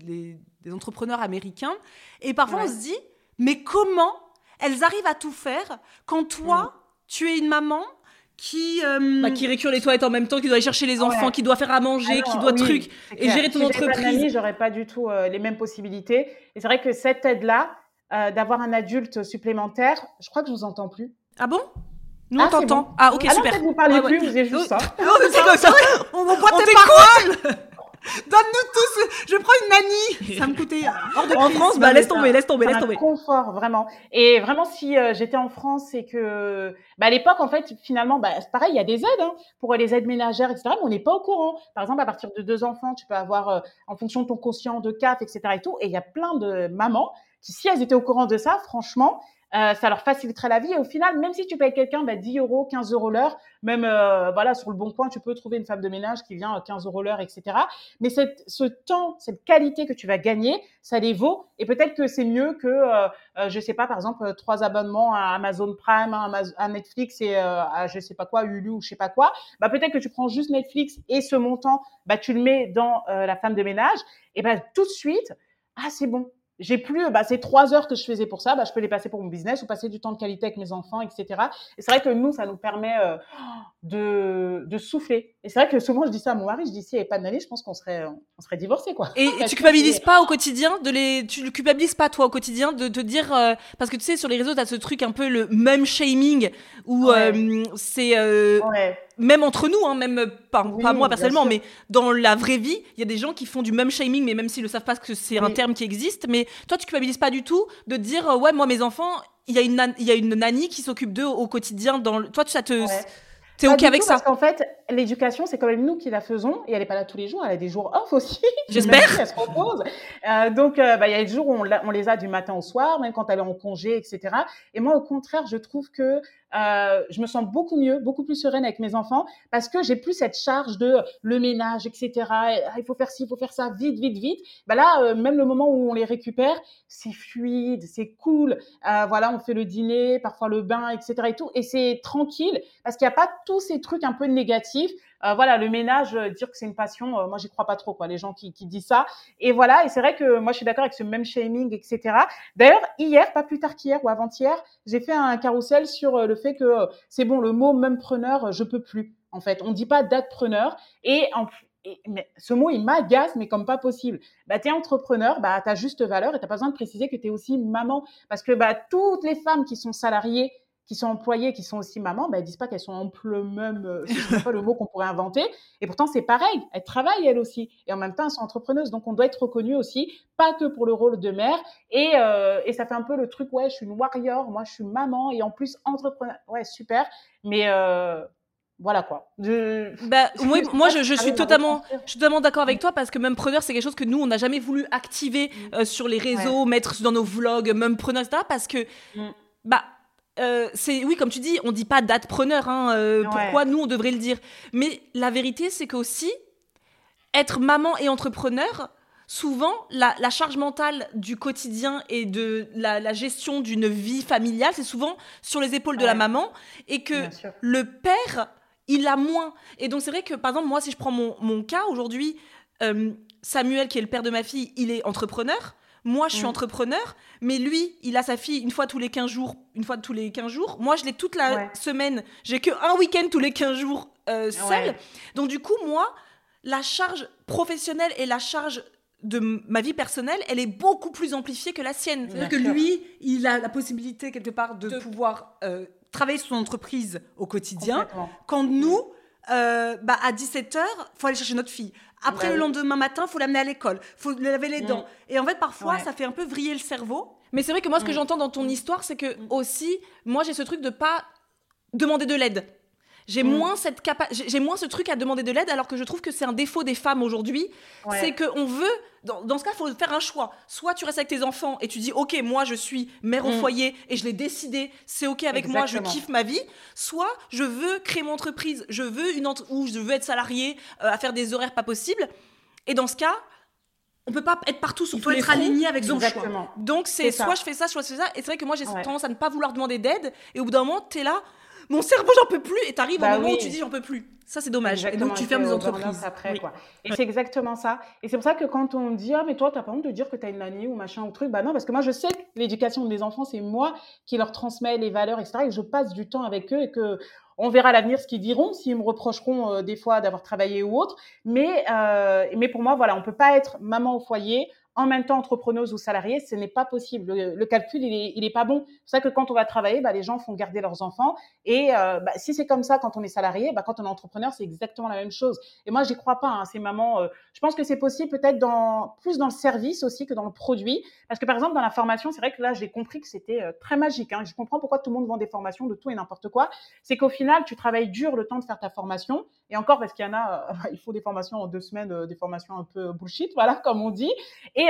Speaker 3: les, entrepreneurs américains, et parfois on se dit, mais comment elles arrivent à tout faire quand toi, mm. tu es une maman qui
Speaker 1: bah, qui récure les toilettes en même temps, qui doit aller chercher les enfants, qui doit faire à manger, qui doit truc et gérer ton si entreprise.
Speaker 2: J'aurais pas du tout les mêmes possibilités. Et c'est vrai que cette aide là, euh, d'avoir un adulte supplémentaire. Je crois que je vous entends plus.
Speaker 3: Ah bon? Nous, ah, on t'entend. Ah, ok, super.
Speaker 2: vous parlez plus, vous êtes juste ça.
Speaker 3: Oh, c'est comme ça. [laughs] On voit tes paroles. [laughs] Donne-nous tous. Je prends une nanny. Ça me coûtait hors de En France, bah, laisse tomber, laisse tomber, laisse tomber.
Speaker 2: confort, vraiment. Et vraiment, si euh, j'étais en France et que, bah, à l'époque, en fait, finalement, bah, c'est pareil, il y a des aides, hein, pour les aides ménagères, etc., mais on n'est pas au courant. Par exemple, à partir de deux enfants, tu peux avoir, euh, en fonction de ton quotient de quatre, etc., et tout. Et il y a plein de mamans si elles étaient au courant de ça, franchement, euh, ça leur faciliterait la vie. Et au final, même si tu payes quelqu'un bah, 10 euros, 15 euros l'heure, même euh, voilà sur le bon coin, tu peux trouver une femme de ménage qui vient 15 euros l'heure, etc. Mais cette, ce temps, cette qualité que tu vas gagner, ça les vaut. Et peut-être que c'est mieux que, euh, euh je sais pas, par exemple, trois abonnements à Amazon Prime, à, Netflix et euh, à je sais pas quoi, Hulu ou je sais pas quoi. Bah peut-être que tu prends juste Netflix et ce montant, bah tu le mets dans la femme de ménage. Et ben tout de suite, ah c'est bon, j'ai plus, bah, ces trois heures que je faisais pour ça, bah, je peux les passer pour mon business ou passer du temps de qualité avec mes enfants, etc. Et c'est vrai que nous, ça nous permet euh, de, de souffler. Et c'est vrai que souvent, je dis ça à mon mari, je dis, si il n'y avait pas de je pense qu'on serait, on serait divorcés, quoi.
Speaker 3: Et, [laughs] tu culpabilises pas au quotidien de les, tu culpabilises pas, toi, au quotidien de te dire, euh, parce que tu sais, sur les réseaux, tu as ce truc un peu le même shaming où euh, c'est, ouais même entre nous, hein, même pas, pas moi personnellement, mais dans la vraie vie, il y a des gens qui font du même shaming, mais même s'ils ne savent pas que c'est un terme qui existe. Mais toi, tu culpabilises pas du tout de dire euh, ouais, moi mes enfants, il y a une il y a une nanny qui s'occupe d'eux au quotidien. Dans toi, ça te T'es ok avec ça
Speaker 2: Parce qu'en fait, l'éducation, c'est quand même nous qui la faisons et elle n'est pas là tous les jours. Elle a des jours off aussi. [laughs]
Speaker 3: J'espère.
Speaker 2: elle se repose. Euh, donc, euh, bah, il y a des jours où on, on, les a du matin au soir, même quand elle est en congé, etc. Et moi, au contraire, je trouve que euh, je me sens beaucoup mieux, beaucoup plus sereine avec mes enfants parce que j'ai plus cette charge de le ménage, etc. Ah, il faut faire ci, il faut faire ça, vite, vite, vite. Bah là, même le moment où on les récupère, c'est fluide, c'est cool. Voilà, on fait le dîner, parfois le bain, etc. Et tout, et c'est tranquille parce qu'il n'y a pas tous ces trucs un peu négatifs Euh, voilà, le ménage, euh, dire que c'est une passion, euh, moi j'y crois pas trop quoi. Les gens qui, disent ça. Et voilà, et c'est vrai que moi je suis d'accord avec ce même shaming, etc. D'ailleurs, hier, pas plus tard qu'hier ou avant-hier, j'ai fait un carrousel sur le fait que c'est bon, le mot même preneur, je peux plus. En fait, on dit pas date preneur. Et ce mot, il m'agace, mais comme pas possible. Bah, tu es entrepreneur, bah, tu as juste valeur et tu pas besoin de préciser que tu es aussi maman. Parce que bah, toutes les femmes qui sont salariées, qui sont employées, qui sont aussi mamans, bah, elles disent pas qu'elles sont même, euh, c'est pas le mot qu'on pourrait inventer. Et pourtant, c'est pareil. Elles travaillent, elles aussi. Et en même temps, elles sont entrepreneuses. Donc, on doit être reconnu aussi, pas que pour le rôle de mère. Et, euh, et ça fait un peu le truc, ouais, je suis une warrior, moi, je suis maman et en plus entrepreneur. Ouais, super. Mais, euh, voilà quoi.
Speaker 1: Bah, moi, [laughs] je, suis totalement, je suis totalement d'accord avec toi parce que même preneur, c'est quelque chose que nous, on n'a jamais voulu activer mm. euh, sur les réseaux, mettre dans nos vlogs, même preneur, etc. Parce que, mm. bah, euh, c'est oui, comme tu dis, on dit pas date preneur. Hein, euh, pourquoi nous, on devrait le dire Mais la vérité, c'est qu'aussi, être maman et entrepreneur, souvent, la, charge mentale du quotidien et de la, gestion d'une vie familiale, c'est souvent sur les épaules de la maman et que le père il a moins. Et donc c'est vrai que, par exemple, moi, si je prends mon, cas aujourd'hui, euh, Samuel, qui est le père de ma fille, il est entrepreneur. Moi, je suis mm. entrepreneur, mais lui, il a sa fille une fois tous les 15 jours, une fois tous les 15 jours. Moi, je l'ai toute la semaine. J'ai que un week-end tous les 15 jours euh, seul. Donc, du coup, moi, la charge professionnelle et la charge de ma vie personnelle, elle est beaucoup plus amplifiée que la sienne. C'est-à-dire que lui, il a la possibilité quelque part de, pouvoir euh, travailler sur son entreprise au quotidien, quand nous, euh, bah, à 17h, faut aller chercher notre fille. Après, le lendemain matin, faut l'amener à l'école, faut lui laver les mm. dents. Et en fait, parfois, ça fait un peu vriller le cerveau. Mais c'est vrai que moi, ce que mm. j'entends dans ton histoire, c'est que mm. aussi, moi, j'ai ce truc de pas demander de l'aide. J'ai moins cette j'ai moins ce truc à demander de l'aide alors que je trouve que c'est un défaut des femmes aujourd'hui, c'est que on veut dans, ce cas, il faut faire un choix. Soit tu restes avec tes enfants et tu dis, OK, moi, je suis mère au mm. foyer et je l'ai décidé, c'est OK avec moi, je kiffe ma vie. Soit je veux créer mon entreprise, je veux une où je veux être salarié, euh, à faire des horaires pas possibles. Et dans ce cas, on peut pas être partout sur il
Speaker 3: faut être aligné avec son choix.
Speaker 1: Donc c'est soit je fais ça, soit je fais ça. Et c'est vrai que moi j'ai tendance à ne pas vouloir demander d'aide. Et au bout d'un moment, tu es là, mon cerveau, j'en peux plus. Et t'arrives bah au moment où tu dis, j'en peux plus. Ça, c'est dommage. Et donc, tu fermes des entreprises.
Speaker 2: Après, quoi. Et c'est exactement ça. Et c'est pour ça que quand on dit, ah, mais toi, t'as pas honte de dire que t'as une nanny ou machin ou truc, bah non, parce que moi, je sais que l'éducation des enfants, c'est moi qui leur transmets les valeurs, etc. Et je passe du temps avec eux et que on verra à l'avenir ce qu'ils diront, s'ils me reprocheront euh, des fois d'avoir travaillé ou autre. Mais, euh, mais pour moi, voilà, on peut pas être maman au foyer, en même temps entrepreneuse ou salariée, ce n'est pas possible. Le, calcul, il est, il est pas bon. C'est ça que quand on va travailler, bah, les gens font garder leurs enfants. Et euh, bah, si c'est comme ça quand on est salarié, bah, quand on est entrepreneur, c'est exactement la même chose. Et moi, j'y crois pas. Hein, ces mamans, euh, je pense que c'est possible peut-être plus dans le service aussi que dans le produit. Parce que par exemple, dans la formation, c'est vrai que là, j'ai compris que c'était euh, très magique. Hein. Je comprends pourquoi tout le monde vend des formations de tout et n'importe quoi. C'est qu'au final, tu travailles dur le temps de faire ta formation. Et encore, parce qu'il y en a, [laughs] il faut des formations en deux semaines, des formations un peu bullshit, voilà, comme on dit.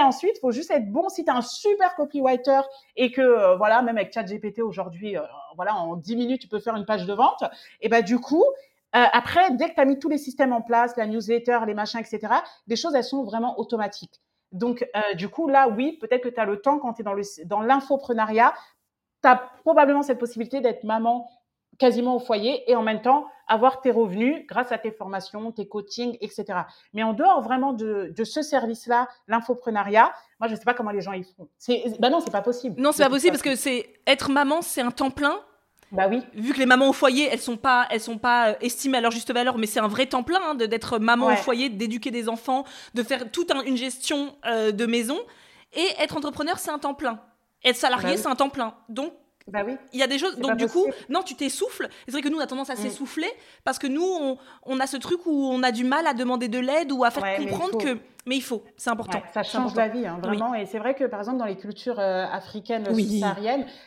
Speaker 2: Ensuite, il faut juste être bon. Si tu as un super copywriter et que, euh, voilà, même avec ChatGPT aujourd'hui, euh, voilà, en 10 minutes, tu peux faire une page de vente, et ben du coup, euh, après, dès que tu as mis tous les systèmes en place, la newsletter, les machins, etc., des choses, elles sont vraiment automatiques. Donc, du coup, là, oui, peut-être que tu as le temps quand tu es dans, le, dans l'infoprenariat, tu as probablement cette possibilité d'être maman quasiment au foyer et en même temps avoir tes revenus grâce à tes formations, tes coachings, etc. Mais en dehors vraiment de, de ce service-là, l'infoprenariat, moi je ne sais pas comment les gens y font. C'est, bah non, c'est pas possible.
Speaker 1: Non, c'est pas possible parce que c'est être maman, c'est un temps plein.
Speaker 2: Bah oui.
Speaker 1: Vu que les mamans au foyer, elles sont pas, elles sont pas euh, estimées à leur juste valeur, mais c'est un vrai temps plein hein, d'être maman au foyer, d'éduquer des enfants, de faire toute une gestion euh, de maison. Et être entrepreneur, c'est un temps plein. Être salarié, bah c'est un temps plein. Donc
Speaker 2: bah oui.
Speaker 1: Il y a des choses. Donc, du coup, non, tu t'essouffles. C'est vrai que nous, on a tendance à mm. s'essouffler parce que nous, on, on, a ce truc où on a du mal à demander de l'aide ou à faire comprendre que mais il faut, c'est important.
Speaker 2: ça change la vie, hein, vraiment. Et c'est vrai que, par exemple, dans les cultures euh, africaines oui.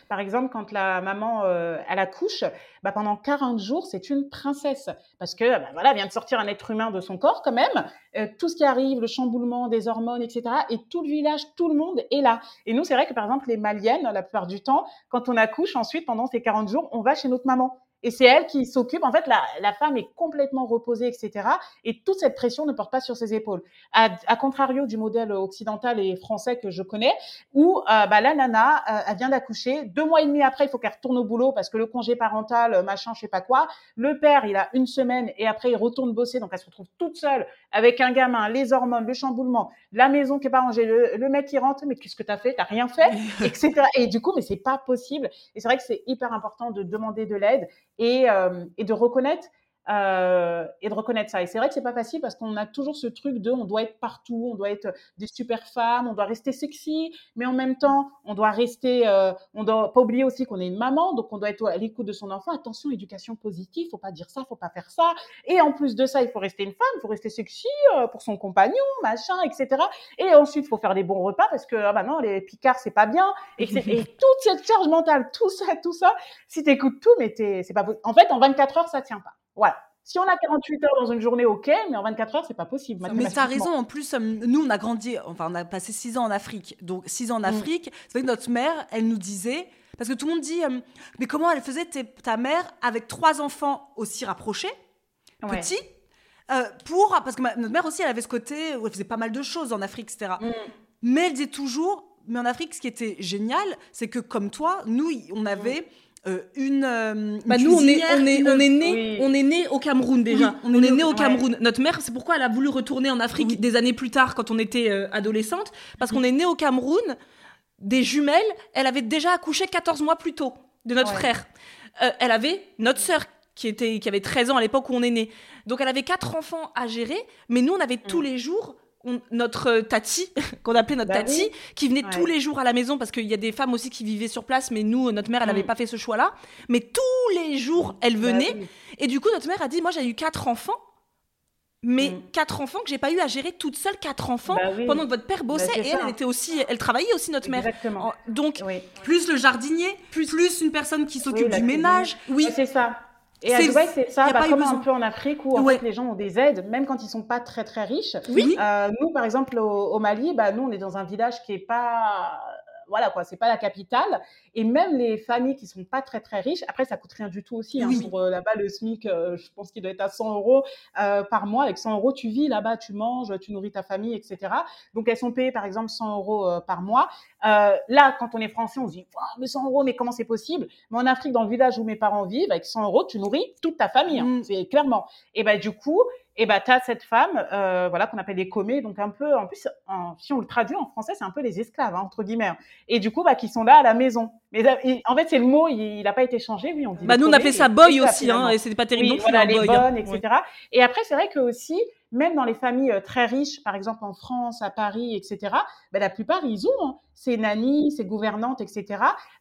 Speaker 2: par exemple, quand la maman, euh, elle accouche, bah, pendant 40 jours, c'est une princesse. Parce que, bah, voilà, vient de sortir un être humain de son corps, quand même. Euh, tout ce qui arrive, le chamboulement des hormones, etc. Et tout le village, tout le monde est là. Et nous, c'est vrai que, par exemple, les Maliennes, la plupart du temps, quand on accouche, ensuite, pendant ces 40 jours, on va chez notre maman. Et c'est elle qui s'occupe. En fait, la, la, femme est complètement reposée, etc. Et toute cette pression ne porte pas sur ses épaules. À, à contrario du modèle occidental et français que je connais, où euh, bah, la nana, euh, elle vient d'accoucher. Deux mois et demi après, il faut qu'elle retourne au boulot parce que le congé parental, machin, je sais pas quoi. Le père, il a une semaine et après, il retourne bosser. Donc, elle se retrouve toute seule avec un gamin, les hormones, le chamboulement, la maison qui est pas rangée, le, le mec qui rentre, mais qu'est-ce que tu as fait? T'as rien fait, [laughs] etc. Et du coup, mais c'est pas possible. Et c'est vrai que c'est hyper important de demander de l'aide et, euh, et de reconnaître euh, et de reconnaître ça. Et c'est vrai que c'est pas facile parce qu'on a toujours ce truc de on doit être partout, on doit être des super femmes, on doit rester sexy, mais en même temps on doit rester, euh, on doit pas oublier aussi qu'on est une maman, donc on doit être à l'écoute de son enfant. Attention, éducation positive, faut pas dire ça, faut pas faire ça. Et en plus de ça, il faut rester une femme, il faut rester sexy euh, pour son compagnon, machin, etc. Et ensuite, il faut faire des bons repas parce que ah bah non, les picards c'est pas bien. Et, et [laughs] toute cette charge mentale, tout ça, tout ça, si t'écoutes tout, mais c'est pas en fait en 24 heures ça tient pas. Voilà. Si on a 48 heures dans une journée, ok, mais en 24 heures, c'est pas possible.
Speaker 3: Mais tu as raison, en plus, euh, nous, on a grandi, enfin, on a passé 6 ans en Afrique. Donc, 6 ans en mm. Afrique, c'est vrai que notre mère, elle nous disait, parce que tout le monde dit, euh, mais comment elle faisait ta mère avec trois enfants aussi rapprochés, petits euh, pour, parce que notre mère aussi, elle avait ce côté où elle faisait pas mal de choses en Afrique, etc. Mm. Mais elle disait toujours, mais en Afrique, ce qui était génial, c'est que comme toi, nous, on avait. Mm. Euh, une, euh,
Speaker 1: bah nous on est on est on est né on est né au Cameroun déjà. on, est, né au Cameroun. notre mère c'est pourquoi elle a voulu retourner en Afrique des années plus tard quand on était euh, adolescente. Parce qu'on est né au Cameroun des jumelles elle avait déjà accouché 14 mois plus tôt de notre frère. Elle avait notre sœur qui était qui avait 13 ans à l'époque où on est né. Donc elle avait quatre enfants à gérer mais nous on avait tous mm. les jours notre tati, [laughs] qu'on appelait notre bah tati, qui venait tous les jours à la maison parce qu'il y a des femmes aussi qui vivaient sur place, mais nous, notre mère, elle n'avait mm. pas fait ce choix-là. Mais tous les jours, elle bah venait. Et du coup, notre mère a dit Moi, j'ai eu quatre enfants. Mais mm. quatre enfants que j'ai pas eu à gérer toute seule, quatre enfants, bah pendant que votre père bossait. et elle, elle, était aussi, elle travaillait aussi, notre mère. Donc, plus le jardinier, plus, plus une personne qui s'occupe du ménage.
Speaker 2: Oui, c'est ça. Et à Dubaï, c'est ça, bah, comme un peu en Afrique où en fait, les gens ont des aides, même quand ils sont pas très très riches. Oui. Euh, nous, par exemple, au, au Mali, bah, nous, on est dans un village qui est pas voilà quoi, c'est pas la capitale. Et même les familles qui sont pas très très riches, après ça coûte rien du tout aussi. Hein, pour euh, là-bas le SMIC, euh, je pense qu'il doit être à 100 euros euh, par mois. Avec 100 euros, tu vis là-bas, tu manges, tu nourris ta famille, etc. Donc elles sont payées par exemple 100 euros par mois. là, quand on est français, on se dit mais 100 euros, mais comment c'est possible? Mais en Afrique, dans le village où mes parents vivent, avec 100 euros, tu nourris toute ta famille. Hein, mm. C'est clairement. Et ben du coup, et bah, tu as cette femme, euh, voilà, qu'on appelle des comés, donc un peu, en plus, si on le traduit en français, c'est un peu les esclaves, hein, entre guillemets. Et du coup, bah, qui sont là à la maison. Mais en fait, c'est le mot, il n'a pas été changé, oui, on dit.
Speaker 1: Bah, nous, on appelait ça boy aussi, hein, et c'était pas terrible
Speaker 2: oui, voilà, les hein. bonnes, etc. Et après, c'est vrai que aussi, même dans les familles euh, très riches, par exemple en France, à Paris, etc., bah, la plupart, ils ont hein, ces nannies, ces gouvernantes, etc.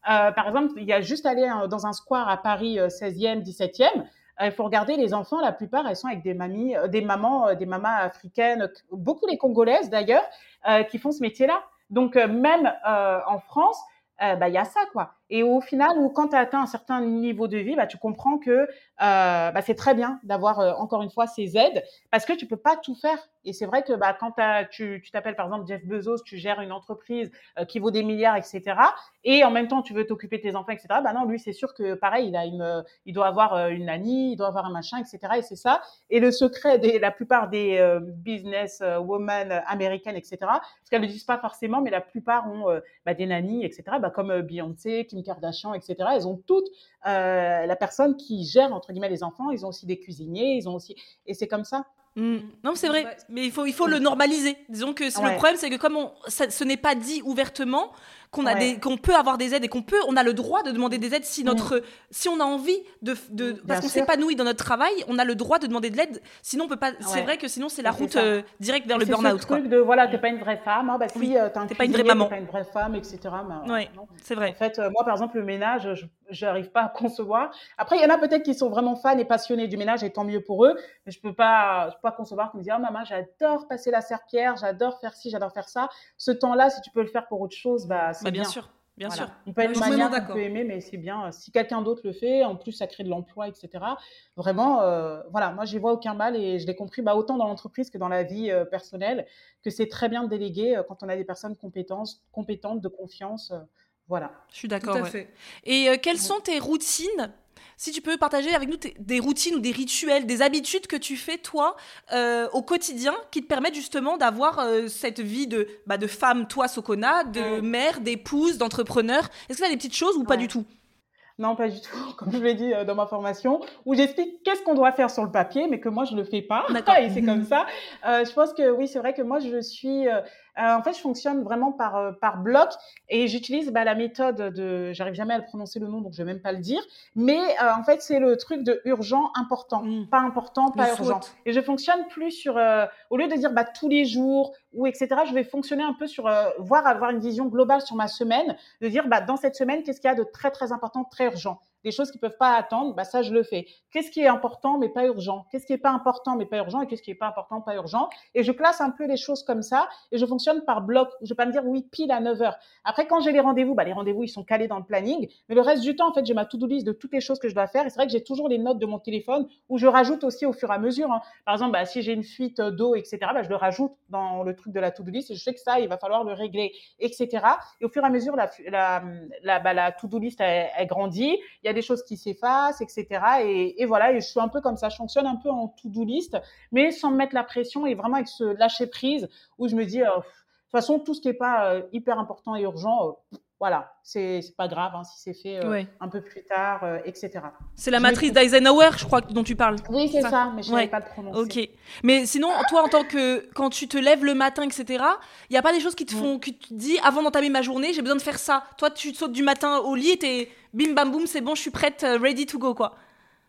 Speaker 2: Euh, par exemple, il y a juste aller dans un square à Paris, 16e, 17e, il faut regarder les enfants, la plupart, elles sont avec des mamies, euh, des mamans, euh, des mamans africaines, beaucoup les congolaises d'ailleurs, euh, qui font ce métier-là. Donc même en France, bah il y a ça quoi. Et au final, quand tu as atteint un certain niveau de vie, bah, tu comprends que euh, bah, c'est très bien d'avoir euh, encore une fois ces aides parce que tu peux pas tout faire. Et c'est vrai que bah, quand tu t'appelles par exemple Jeff Bezos, tu gères une entreprise euh, qui vaut des milliards, etc. Et en même temps, tu veux t'occuper de tes enfants, etc. Bah non, lui, c'est sûr que pareil, il a une, il doit avoir une nanny, il doit avoir un machin, etc. Et c'est ça. Et le secret de la plupart des business women américaines, etc. Parce qu'elles le disent pas forcément, mais la plupart ont bah, des nannies, etc. Bah, comme Beyoncé, Kim Kardashian, etc. Elles ont toutes la personne qui gère entre guillemets les enfants. Ils ont aussi des cuisiniers, ils ont aussi et c'est comme ça.
Speaker 1: Mm. Non, c'est vrai, mais il faut, il faut le normaliser. Disons que le problème, c'est que comme on, ce n'est pas dit ouvertement, qu'on a des qu'on peut avoir des aides et qu'on peut on a le droit de demander des aides si notre si on a envie de, de parce qu'on s'épanouit dans notre travail on a le droit de demander de l'aide. Sinon on peut pas c'est vrai que sinon c'est la route euh, directe vers le burn-out
Speaker 2: ce truc de voilà t'es pas une vraie femme hein, bah si oui. Euh, t'es
Speaker 1: pas une vraie maman.
Speaker 2: pas une vraie femme etc
Speaker 1: oui c'est vrai.
Speaker 2: En fait euh, moi par exemple le ménage je n'arrive pas à concevoir. Après il y en a peut-être qui sont vraiment fans et passionnés du ménage et tant mieux pour eux mais je peux pas je peux pas concevoir qu'on me dise oh maman j'adore passer la serpillère j'adore faire ci j'adore faire ça. Ce temps-là si tu peux le faire pour autre chose bah c'est
Speaker 1: bah, bien, sûr Bien sûr.
Speaker 2: On peut être manière qu'on peut aimer, mais c'est bien. Si quelqu'un d'autre le fait, en plus, ça crée de l'emploi, etc. Vraiment, euh, voilà, moi, j'y vois aucun mal et je l'ai compris bah, autant dans l'entreprise que dans la vie euh, personnelle, que c'est très bien de déléguer euh, quand on a des personnes compétentes, compétentes de confiance. voilà.
Speaker 1: Je suis d'accord. Et quelles sont tes routines si tu peux partager avec nous des routines ou des rituels, des habitudes que tu fais toi euh, au quotidien qui te permettent justement d'avoir euh, cette vie de, bah, de femme, toi Sokona, de mère, d'épouse, d'entrepreneur. Est-ce que tu as des petites choses ou pas du tout?
Speaker 2: Non, pas du tout, [laughs] comme je l'ai dit euh, dans ma formation, où j'explique qu'est-ce qu'on doit faire sur le papier, mais que moi, je ne le fais pas. [laughs] Et c'est comme ça. Euh, je pense que oui, c'est vrai que moi, je suis... Euh, en fait, je fonctionne vraiment par, par bloc et j'utilise bah, la méthode de... J'arrive jamais à le prononcer le nom, donc je vais même pas le dire. Mais en fait, c'est le truc de urgent, important. Mm. Pas important, pas urgent. Et je fonctionne plus sur... au lieu de dire bah, tous les jours ou etc., je vais fonctionner un peu sur... voir, avoir une vision globale sur ma semaine, de dire bah, dans cette semaine, qu'est-ce qu'il y a de très, très important, très urgent? Des choses qui peuvent pas attendre, bah ça je le fais. Qu'est-ce qui est important mais pas urgent? Qu'est-ce qui est pas important mais pas urgent? Et qu'est-ce qui est pas important pas urgent? Et je classe un peu les choses comme ça et je fonctionne par bloc. Je vais pas me dire oui pile à 9 heures. Après quand j'ai les rendez-vous, bah les rendez-vous ils sont calés dans le planning, mais le reste du temps en fait j'ai ma to-do list de toutes les choses que je dois faire. Et c'est vrai que j'ai toujours les notes de mon téléphone où je rajoute aussi au fur et à mesure. Hein. Par exemple, bah, si j'ai une fuite d'eau etc, bah, je le rajoute dans le truc de la to-do list et je sais que ça il va falloir le régler etc. Et au fur et à mesure la la la, bah, to-do list elle, grandit. Il y a des choses qui s'effacent, etc. Et, voilà, je suis un peu comme ça, je fonctionne un peu en to-do list, mais sans me mettre la pression et vraiment avec ce lâcher prise où je me dis, euh, de toute façon, tout ce qui n'est pas euh, hyper important et urgent, euh, voilà, c'est pas grave hein, si c'est fait un peu plus tard, etc.
Speaker 1: C'est la matrice d'Eisenhower, je crois, dont tu parles.
Speaker 2: Oui, c'est ça. mais je ne pas le prononcer.
Speaker 1: Ok. Mais sinon, toi, en tant que. Quand tu te lèves le matin, etc., il n'y a pas des choses qui te font. que tu te dis, avant d'entamer ma journée, j'ai besoin de faire ça. Toi, tu sautes du matin au lit et bim bam boum, c'est bon, je suis prête, euh, ready to go, quoi.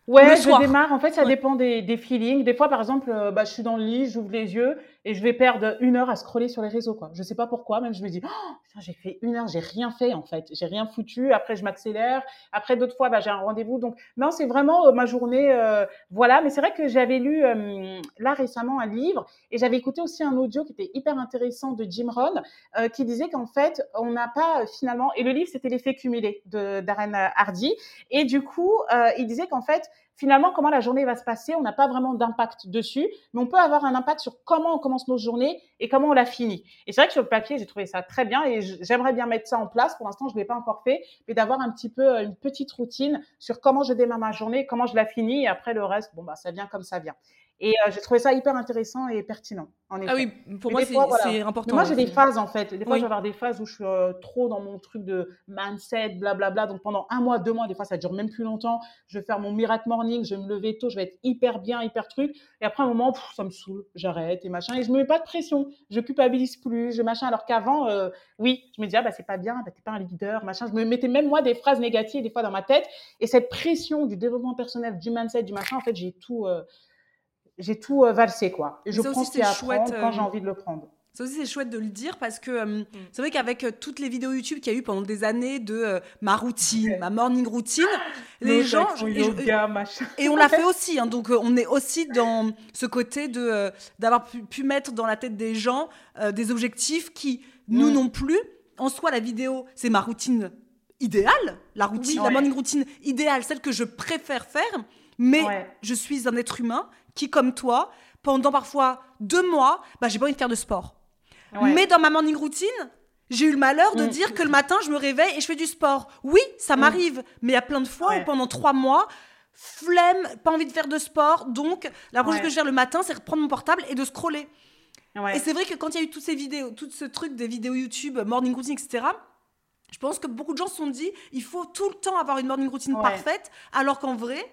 Speaker 2: Ouais, je démarre. En fait, ça dépend des, des, feelings. Des fois, par exemple, euh, bah, je suis dans le lit, j'ouvre les yeux et je vais perdre une heure à scroller sur les réseaux quoi. Je sais pas pourquoi, même je me dis oh, j'ai fait une heure, j'ai rien fait en fait, j'ai rien foutu. Après je m'accélère, après d'autres fois bah, j'ai un rendez-vous. Donc non, c'est vraiment euh, ma journée euh, voilà, mais c'est vrai que j'avais lu euh, là récemment un livre et j'avais écouté aussi un audio qui était hyper intéressant de Jim Rohn qui disait qu'en fait, on n'a pas finalement et le livre c'était l'effet cumulé de Darren Hardy et du coup, il disait qu'en fait finalement, comment la journée va se passer, on n'a pas vraiment d'impact dessus, mais on peut avoir un impact sur comment on commence nos journées et comment on la finit. Et c'est vrai que sur le papier, j'ai trouvé ça très bien et j'aimerais bien mettre ça en place. Pour l'instant, je ne l'ai pas encore fait, mais d'avoir un petit peu euh, une petite routine sur comment je démarre ma journée, comment je la finis et après le reste, bon, bah, ça vient comme ça vient. Et euh, j'ai trouvé ça hyper intéressant et pertinent. En effet.
Speaker 1: Ah oui, pour moi, c'est important.
Speaker 2: moi, j'ai des phases, en fait. Des fois, je vais avoir des phases où je suis euh, trop dans mon truc de mindset, blablabla. Donc, pendant un mois, deux mois, des fois, ça dure même plus longtemps. Je vais faire mon miracle morning, je vais me lever tôt, je vais être hyper bien, hyper truc. Et après, un moment, ça me saoule, j'arrête et machin. Et je me mets pas de pression. Je culpabilise plus, je machin. Alors qu'avant, euh, oui, je me disais, ah, bah, c'est pas bien, bah, t'es pas un leader, machin. Je me mettais même, moi, des phrases négatives, des fois, dans ma tête. Et cette pression du développement personnel, du mindset, du machin, en fait, j'ai tout j'ai tout euh, valsé quoi. Et je prends ce chouette, quand j'ai euh, envie de le prendre.
Speaker 1: Ça aussi, c'est chouette de le dire parce que euh, mm. c'est vrai qu'avec toutes les vidéos YouTube qu'il y a eu pendant des années de ma routine, ma morning routine, les gens. Et, on l'a fait aussi. Hein, donc, on est aussi dans ce côté de d'avoir pu, mettre dans la tête des gens des objectifs qui, nous mm. non plus, en soi, la vidéo, c'est ma routine idéale, la routine, la morning routine idéale, celle que je préfère faire. Mais je suis un être humain qui, comme toi, pendant parfois deux mois, bah, j'ai pas envie de faire de sport. Mais dans ma morning routine, j'ai eu le malheur de mm. dire que le matin, je me réveille et je fais du sport. Oui, ça mm. m'arrive, mais il y a plein de fois où pendant trois mois, flemme, pas envie de faire de sport. Donc, la chose que je gère le matin, c'est de prendre mon portable et de scroller. Et c'est vrai que quand il y a eu toutes ces vidéos, tout ce truc des vidéos YouTube, morning routine, etc., je pense que beaucoup de gens se sont dit, il faut tout le temps avoir une morning routine parfaite, alors qu'en vrai,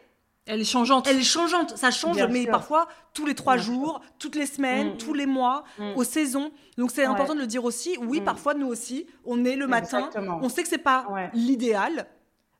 Speaker 3: elle est changeante.
Speaker 1: Elle est changeante. Ça change, mais parfois tous les trois jours, toutes les semaines, mm. tous les mois, mm. aux saisons. Donc c'est important de le dire aussi. Oui, mm. parfois nous aussi, on est le matin. On sait que c'est pas l'idéal,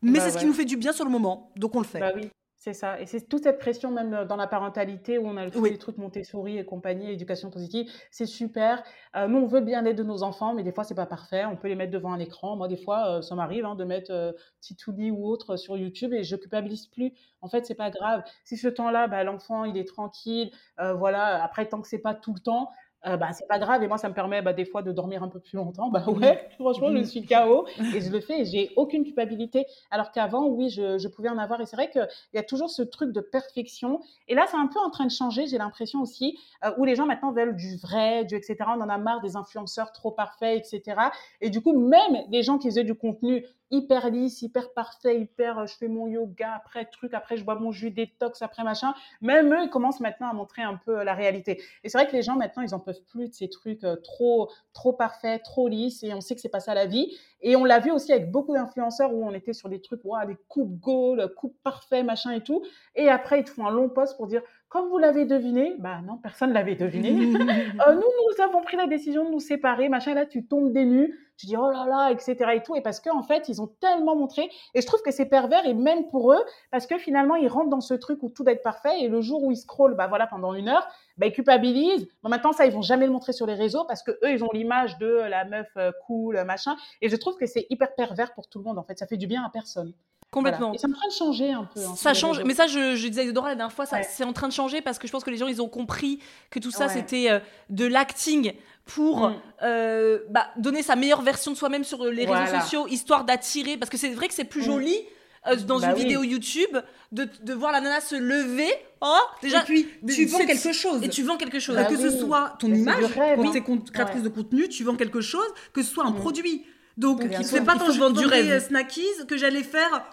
Speaker 1: mais bah c'est ce qui nous fait du bien sur le moment. Donc on le fait.
Speaker 2: Bah oui. C'est ça. Et c'est toute cette pression, même euh, dans la parentalité, où on a tous les trucs Montessori et compagnie, éducation positive. C'est super. Euh, nous, on veut bien l'aide de nos enfants, mais des fois, c'est pas parfait. On peut les mettre devant un écran. Moi, des fois, euh, ça m'arrive hein, de mettre euh, Titouli ou autre sur YouTube et je culpabilise plus. En fait, c'est pas grave. Si ce temps-là, bah, l'enfant, il est tranquille, voilà. Après, tant que c'est pas tout le temps, euh, bah, c'est pas grave et moi ça me permet bah, des fois de dormir un peu plus longtemps. Bah ouais [laughs] franchement je suis KO et je le fais et j'ai aucune culpabilité. Alors qu'avant oui je, je, pouvais en avoir et c'est vrai qu'il y a toujours ce truc de perfection. Et là c'est un peu en train de changer j'ai l'impression aussi euh, où les gens maintenant veulent du vrai du etc on en a marre des influenceurs trop parfaits etc et du coup même des gens qui faisaient du contenu hyper lisse, hyper parfait, hyper, euh, je fais mon yoga, après truc, après je bois mon jus détox, après machin. Même eux, ils commencent maintenant à montrer un peu la réalité. Et c'est vrai que les gens maintenant, ils en peuvent plus de ces trucs trop, trop parfaits, trop lisses, et on sait que c'est pas ça la vie. Et on l'a vu aussi avec beaucoup d'influenceurs où on était sur des trucs, wow, des coupes goal, coupes parfaits, machin et tout. Et après, ils te font un long post pour dire, comme vous l'avez deviné, bah non, personne ne l'avait deviné. [laughs] euh, nous, nous avons pris la décision de nous séparer, machin. Là, tu tombes des nues, tu dis oh là là, etc. et tout. Et parce qu'en en fait, ils ont tellement montré. Et je trouve que c'est pervers et même pour eux, parce que finalement, ils rentrent dans ce truc où tout doit être parfait. Et le jour où ils scrollent, bah voilà, pendant une heure, bah, ils culpabilisent. Maintenant, ça, ils vont jamais le montrer sur les réseaux parce que eux, ils ont l'image de la meuf euh, cool, machin. Et je trouve que c'est hyper pervers pour tout le monde. En fait, ça fait du bien à personne.
Speaker 1: Complètement.
Speaker 2: Et c'est en train de changer un peu.
Speaker 1: Hein, ça change, mais ça, je, je disais à Isadora la dernière fois, c'est en train de changer parce que je pense que les gens, ils ont compris que tout ça, c'était euh, de l'acting pour mm. euh, bah, donner sa meilleure version de soi-même sur les réseaux sociaux, histoire d'attirer, parce que c'est vrai que c'est plus mm. joli. Euh, dans bah une vidéo YouTube, de, de, voir la nana se lever. Oh,
Speaker 3: déjà, et puis tu vends quelque chose.
Speaker 1: Et tu vends quelque chose.
Speaker 3: Bah que ce soit ton image, quand tu es créatrice de contenu, tu vends quelque chose, que ce soit un mm. produit. Donc, c'est pas quand je vendais du rêve. Snackies que j'allais faire.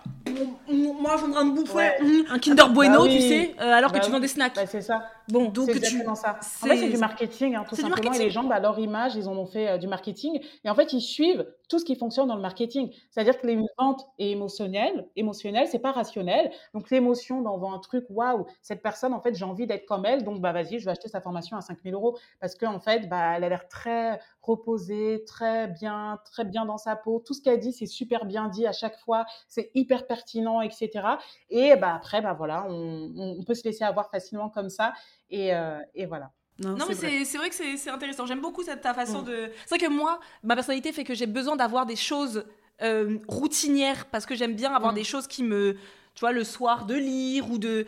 Speaker 3: Moi, je voudrais me bouffer
Speaker 1: un Kinder Bueno, bah tu sais, euh, alors que bah tu vends des snacks.
Speaker 2: Bah, c'est ça.
Speaker 1: Bon, donc
Speaker 2: tu. ça. En fait, c'est du marketing, hein, tout simplement. Et les gens, bah, leur image, ils en ont fait euh, du marketing. Et en fait, ils suivent tout ce qui fonctionne dans le marketing. C'est-à-dire que les ventes est émotionnelle. Émotionnelle, c'est pas rationnel. Donc, l'émotion, on vend un truc, waouh, cette personne, en fait, j'ai envie d'être comme elle. Donc, bah, vas-y, je vais acheter sa formation à 5000 euros. Parce qu'en fait, bah, elle a l'air très reposée, très bien, très bien dans sa peau. Tout ce qu'elle dit, c'est super bien dit à chaque fois. C'est hyper pertinent, etc. Et bah, après, bah, voilà, on, on peut se laisser avoir facilement comme ça. Euh, et, voilà.
Speaker 1: Non, mais c'est vrai que c'est intéressant. J'aime beaucoup cette, ta façon mm. de. C'est vrai que moi, ma personnalité fait que j'ai besoin d'avoir des choses euh, routinières parce que j'aime bien avoir mm. des choses qui me. Tu vois, le soir, de lire ou de,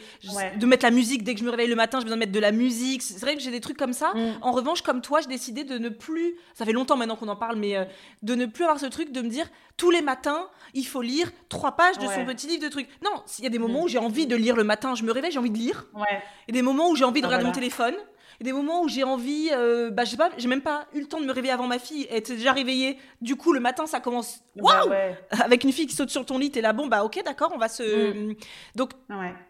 Speaker 1: de mettre la musique. Dès que je me réveille le matin, j'ai besoin de mettre de la musique. C'est vrai que j'ai des trucs comme ça. Mm. En revanche, comme toi, j'ai décidé de ne plus. Ça fait longtemps maintenant qu'on en parle, mais euh, de ne plus avoir ce truc de me dire tous les matins, il faut lire trois pages de son petit livre de trucs. Non, il y a des moments où j'ai envie de lire le matin, je me réveille, j'ai envie de lire.
Speaker 2: Ouais.
Speaker 1: Et des moments où j'ai envie de ah, regarder mon téléphone des moments où j'ai envie, euh, bah, je sais pas, j'ai même pas eu le temps de me réveiller avant ma fille. Elle était déjà réveillée. Du coup, le matin, ça commence.
Speaker 2: Bah
Speaker 1: waouh Avec une fille qui saute sur ton lit, t'es là, bon, bah ok, d'accord, on va se. Mm. Donc,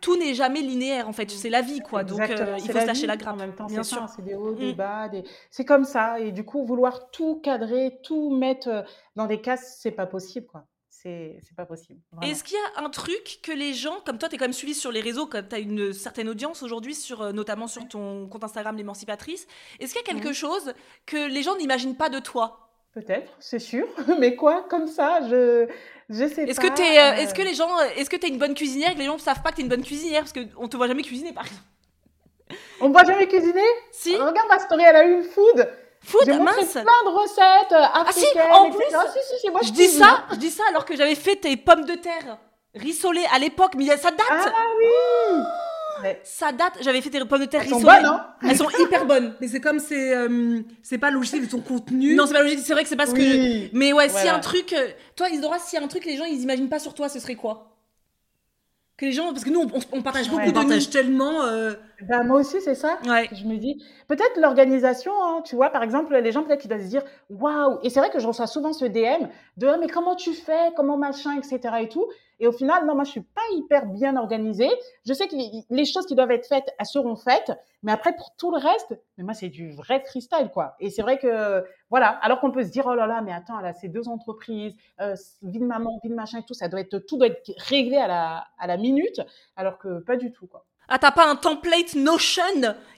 Speaker 1: tout n'est jamais linéaire, en fait. C'est la vie, quoi. Donc, euh, il faut se lâcher la grappe. En même temps, bien sûr.
Speaker 2: C'est des hauts, des mm. bas. Des... C'est comme ça. Et du coup, vouloir tout cadrer, tout mettre euh, dans des cases, c'est pas possible, quoi c'est pas possible.
Speaker 1: Est-ce qu'il y a un truc que les gens, comme toi, tu es quand même suivi sur les réseaux, comme tu as une certaine audience aujourd'hui, sur, euh, notamment sur ton compte Instagram L'émancipatrice, est-ce qu'il y a quelque chose que les gens n'imaginent pas de toi?
Speaker 2: Peut-être, c'est sûr. [laughs] Mais quoi Comme ça, je je sais
Speaker 1: est-ce
Speaker 2: pas.
Speaker 1: Que es, euh, est-ce que les gens, est-ce que tu es une bonne cuisinière et que les gens ne savent pas que tu es une bonne cuisinière? Parce qu'on te voit jamais cuisiner, par exemple
Speaker 2: On me voit jamais cuisiner?
Speaker 1: Si.
Speaker 2: Regarde ma story, elle a eu une food.
Speaker 1: Food,
Speaker 2: J'ai
Speaker 1: mince.
Speaker 2: plein de recettes africaines.
Speaker 1: Ah si, en plus,
Speaker 2: ah, si, si, moi,
Speaker 1: je, dis ça, je dis ça alors que j'avais fait tes pommes de terre rissolées à l'époque, mais ça date.
Speaker 2: Ah oui.
Speaker 1: Ça date, j'avais fait tes pommes de terre
Speaker 2: Elles
Speaker 1: rissolées.
Speaker 2: Sont bonnes, hein
Speaker 1: Elles sont [laughs] hyper bonnes.
Speaker 3: Mais c'est comme c'est euh, c'est pas logique de ton contenu.
Speaker 1: Non, c'est pas logique, c'est vrai que c'est parce que Mais ouais, s'il y a un truc euh, toi Isidora, s'il y a un truc que les gens ils imaginent pas sur toi, ce serait quoi? Que les gens parce que nous on, partage beaucoup
Speaker 3: on
Speaker 1: partage
Speaker 3: tellement euh,
Speaker 2: bah, moi aussi c'est ça
Speaker 1: ouais.
Speaker 2: je me dis peut-être l'organisation hein, tu vois par exemple les gens peut-être qui doivent se dire waouh et c'est vrai que je reçois souvent ce DM de ah, mais comment tu fais comment machin etc et tout et au final, non, moi, je suis pas hyper bien organisée. Je sais que les choses qui doivent être faites, elles seront faites. Mais après, pour tout le reste, mais moi, c'est du vrai freestyle, quoi. Et c'est vrai que, voilà. Alors qu'on peut se dire, oh là là, mais attends, là, c'est deux entreprises, euh, vie de maman, vie de machin et tout, ça doit être, tout doit être réglé à la, à la minute. Alors que pas du tout, quoi.
Speaker 1: Ah, t'as pas un template Notion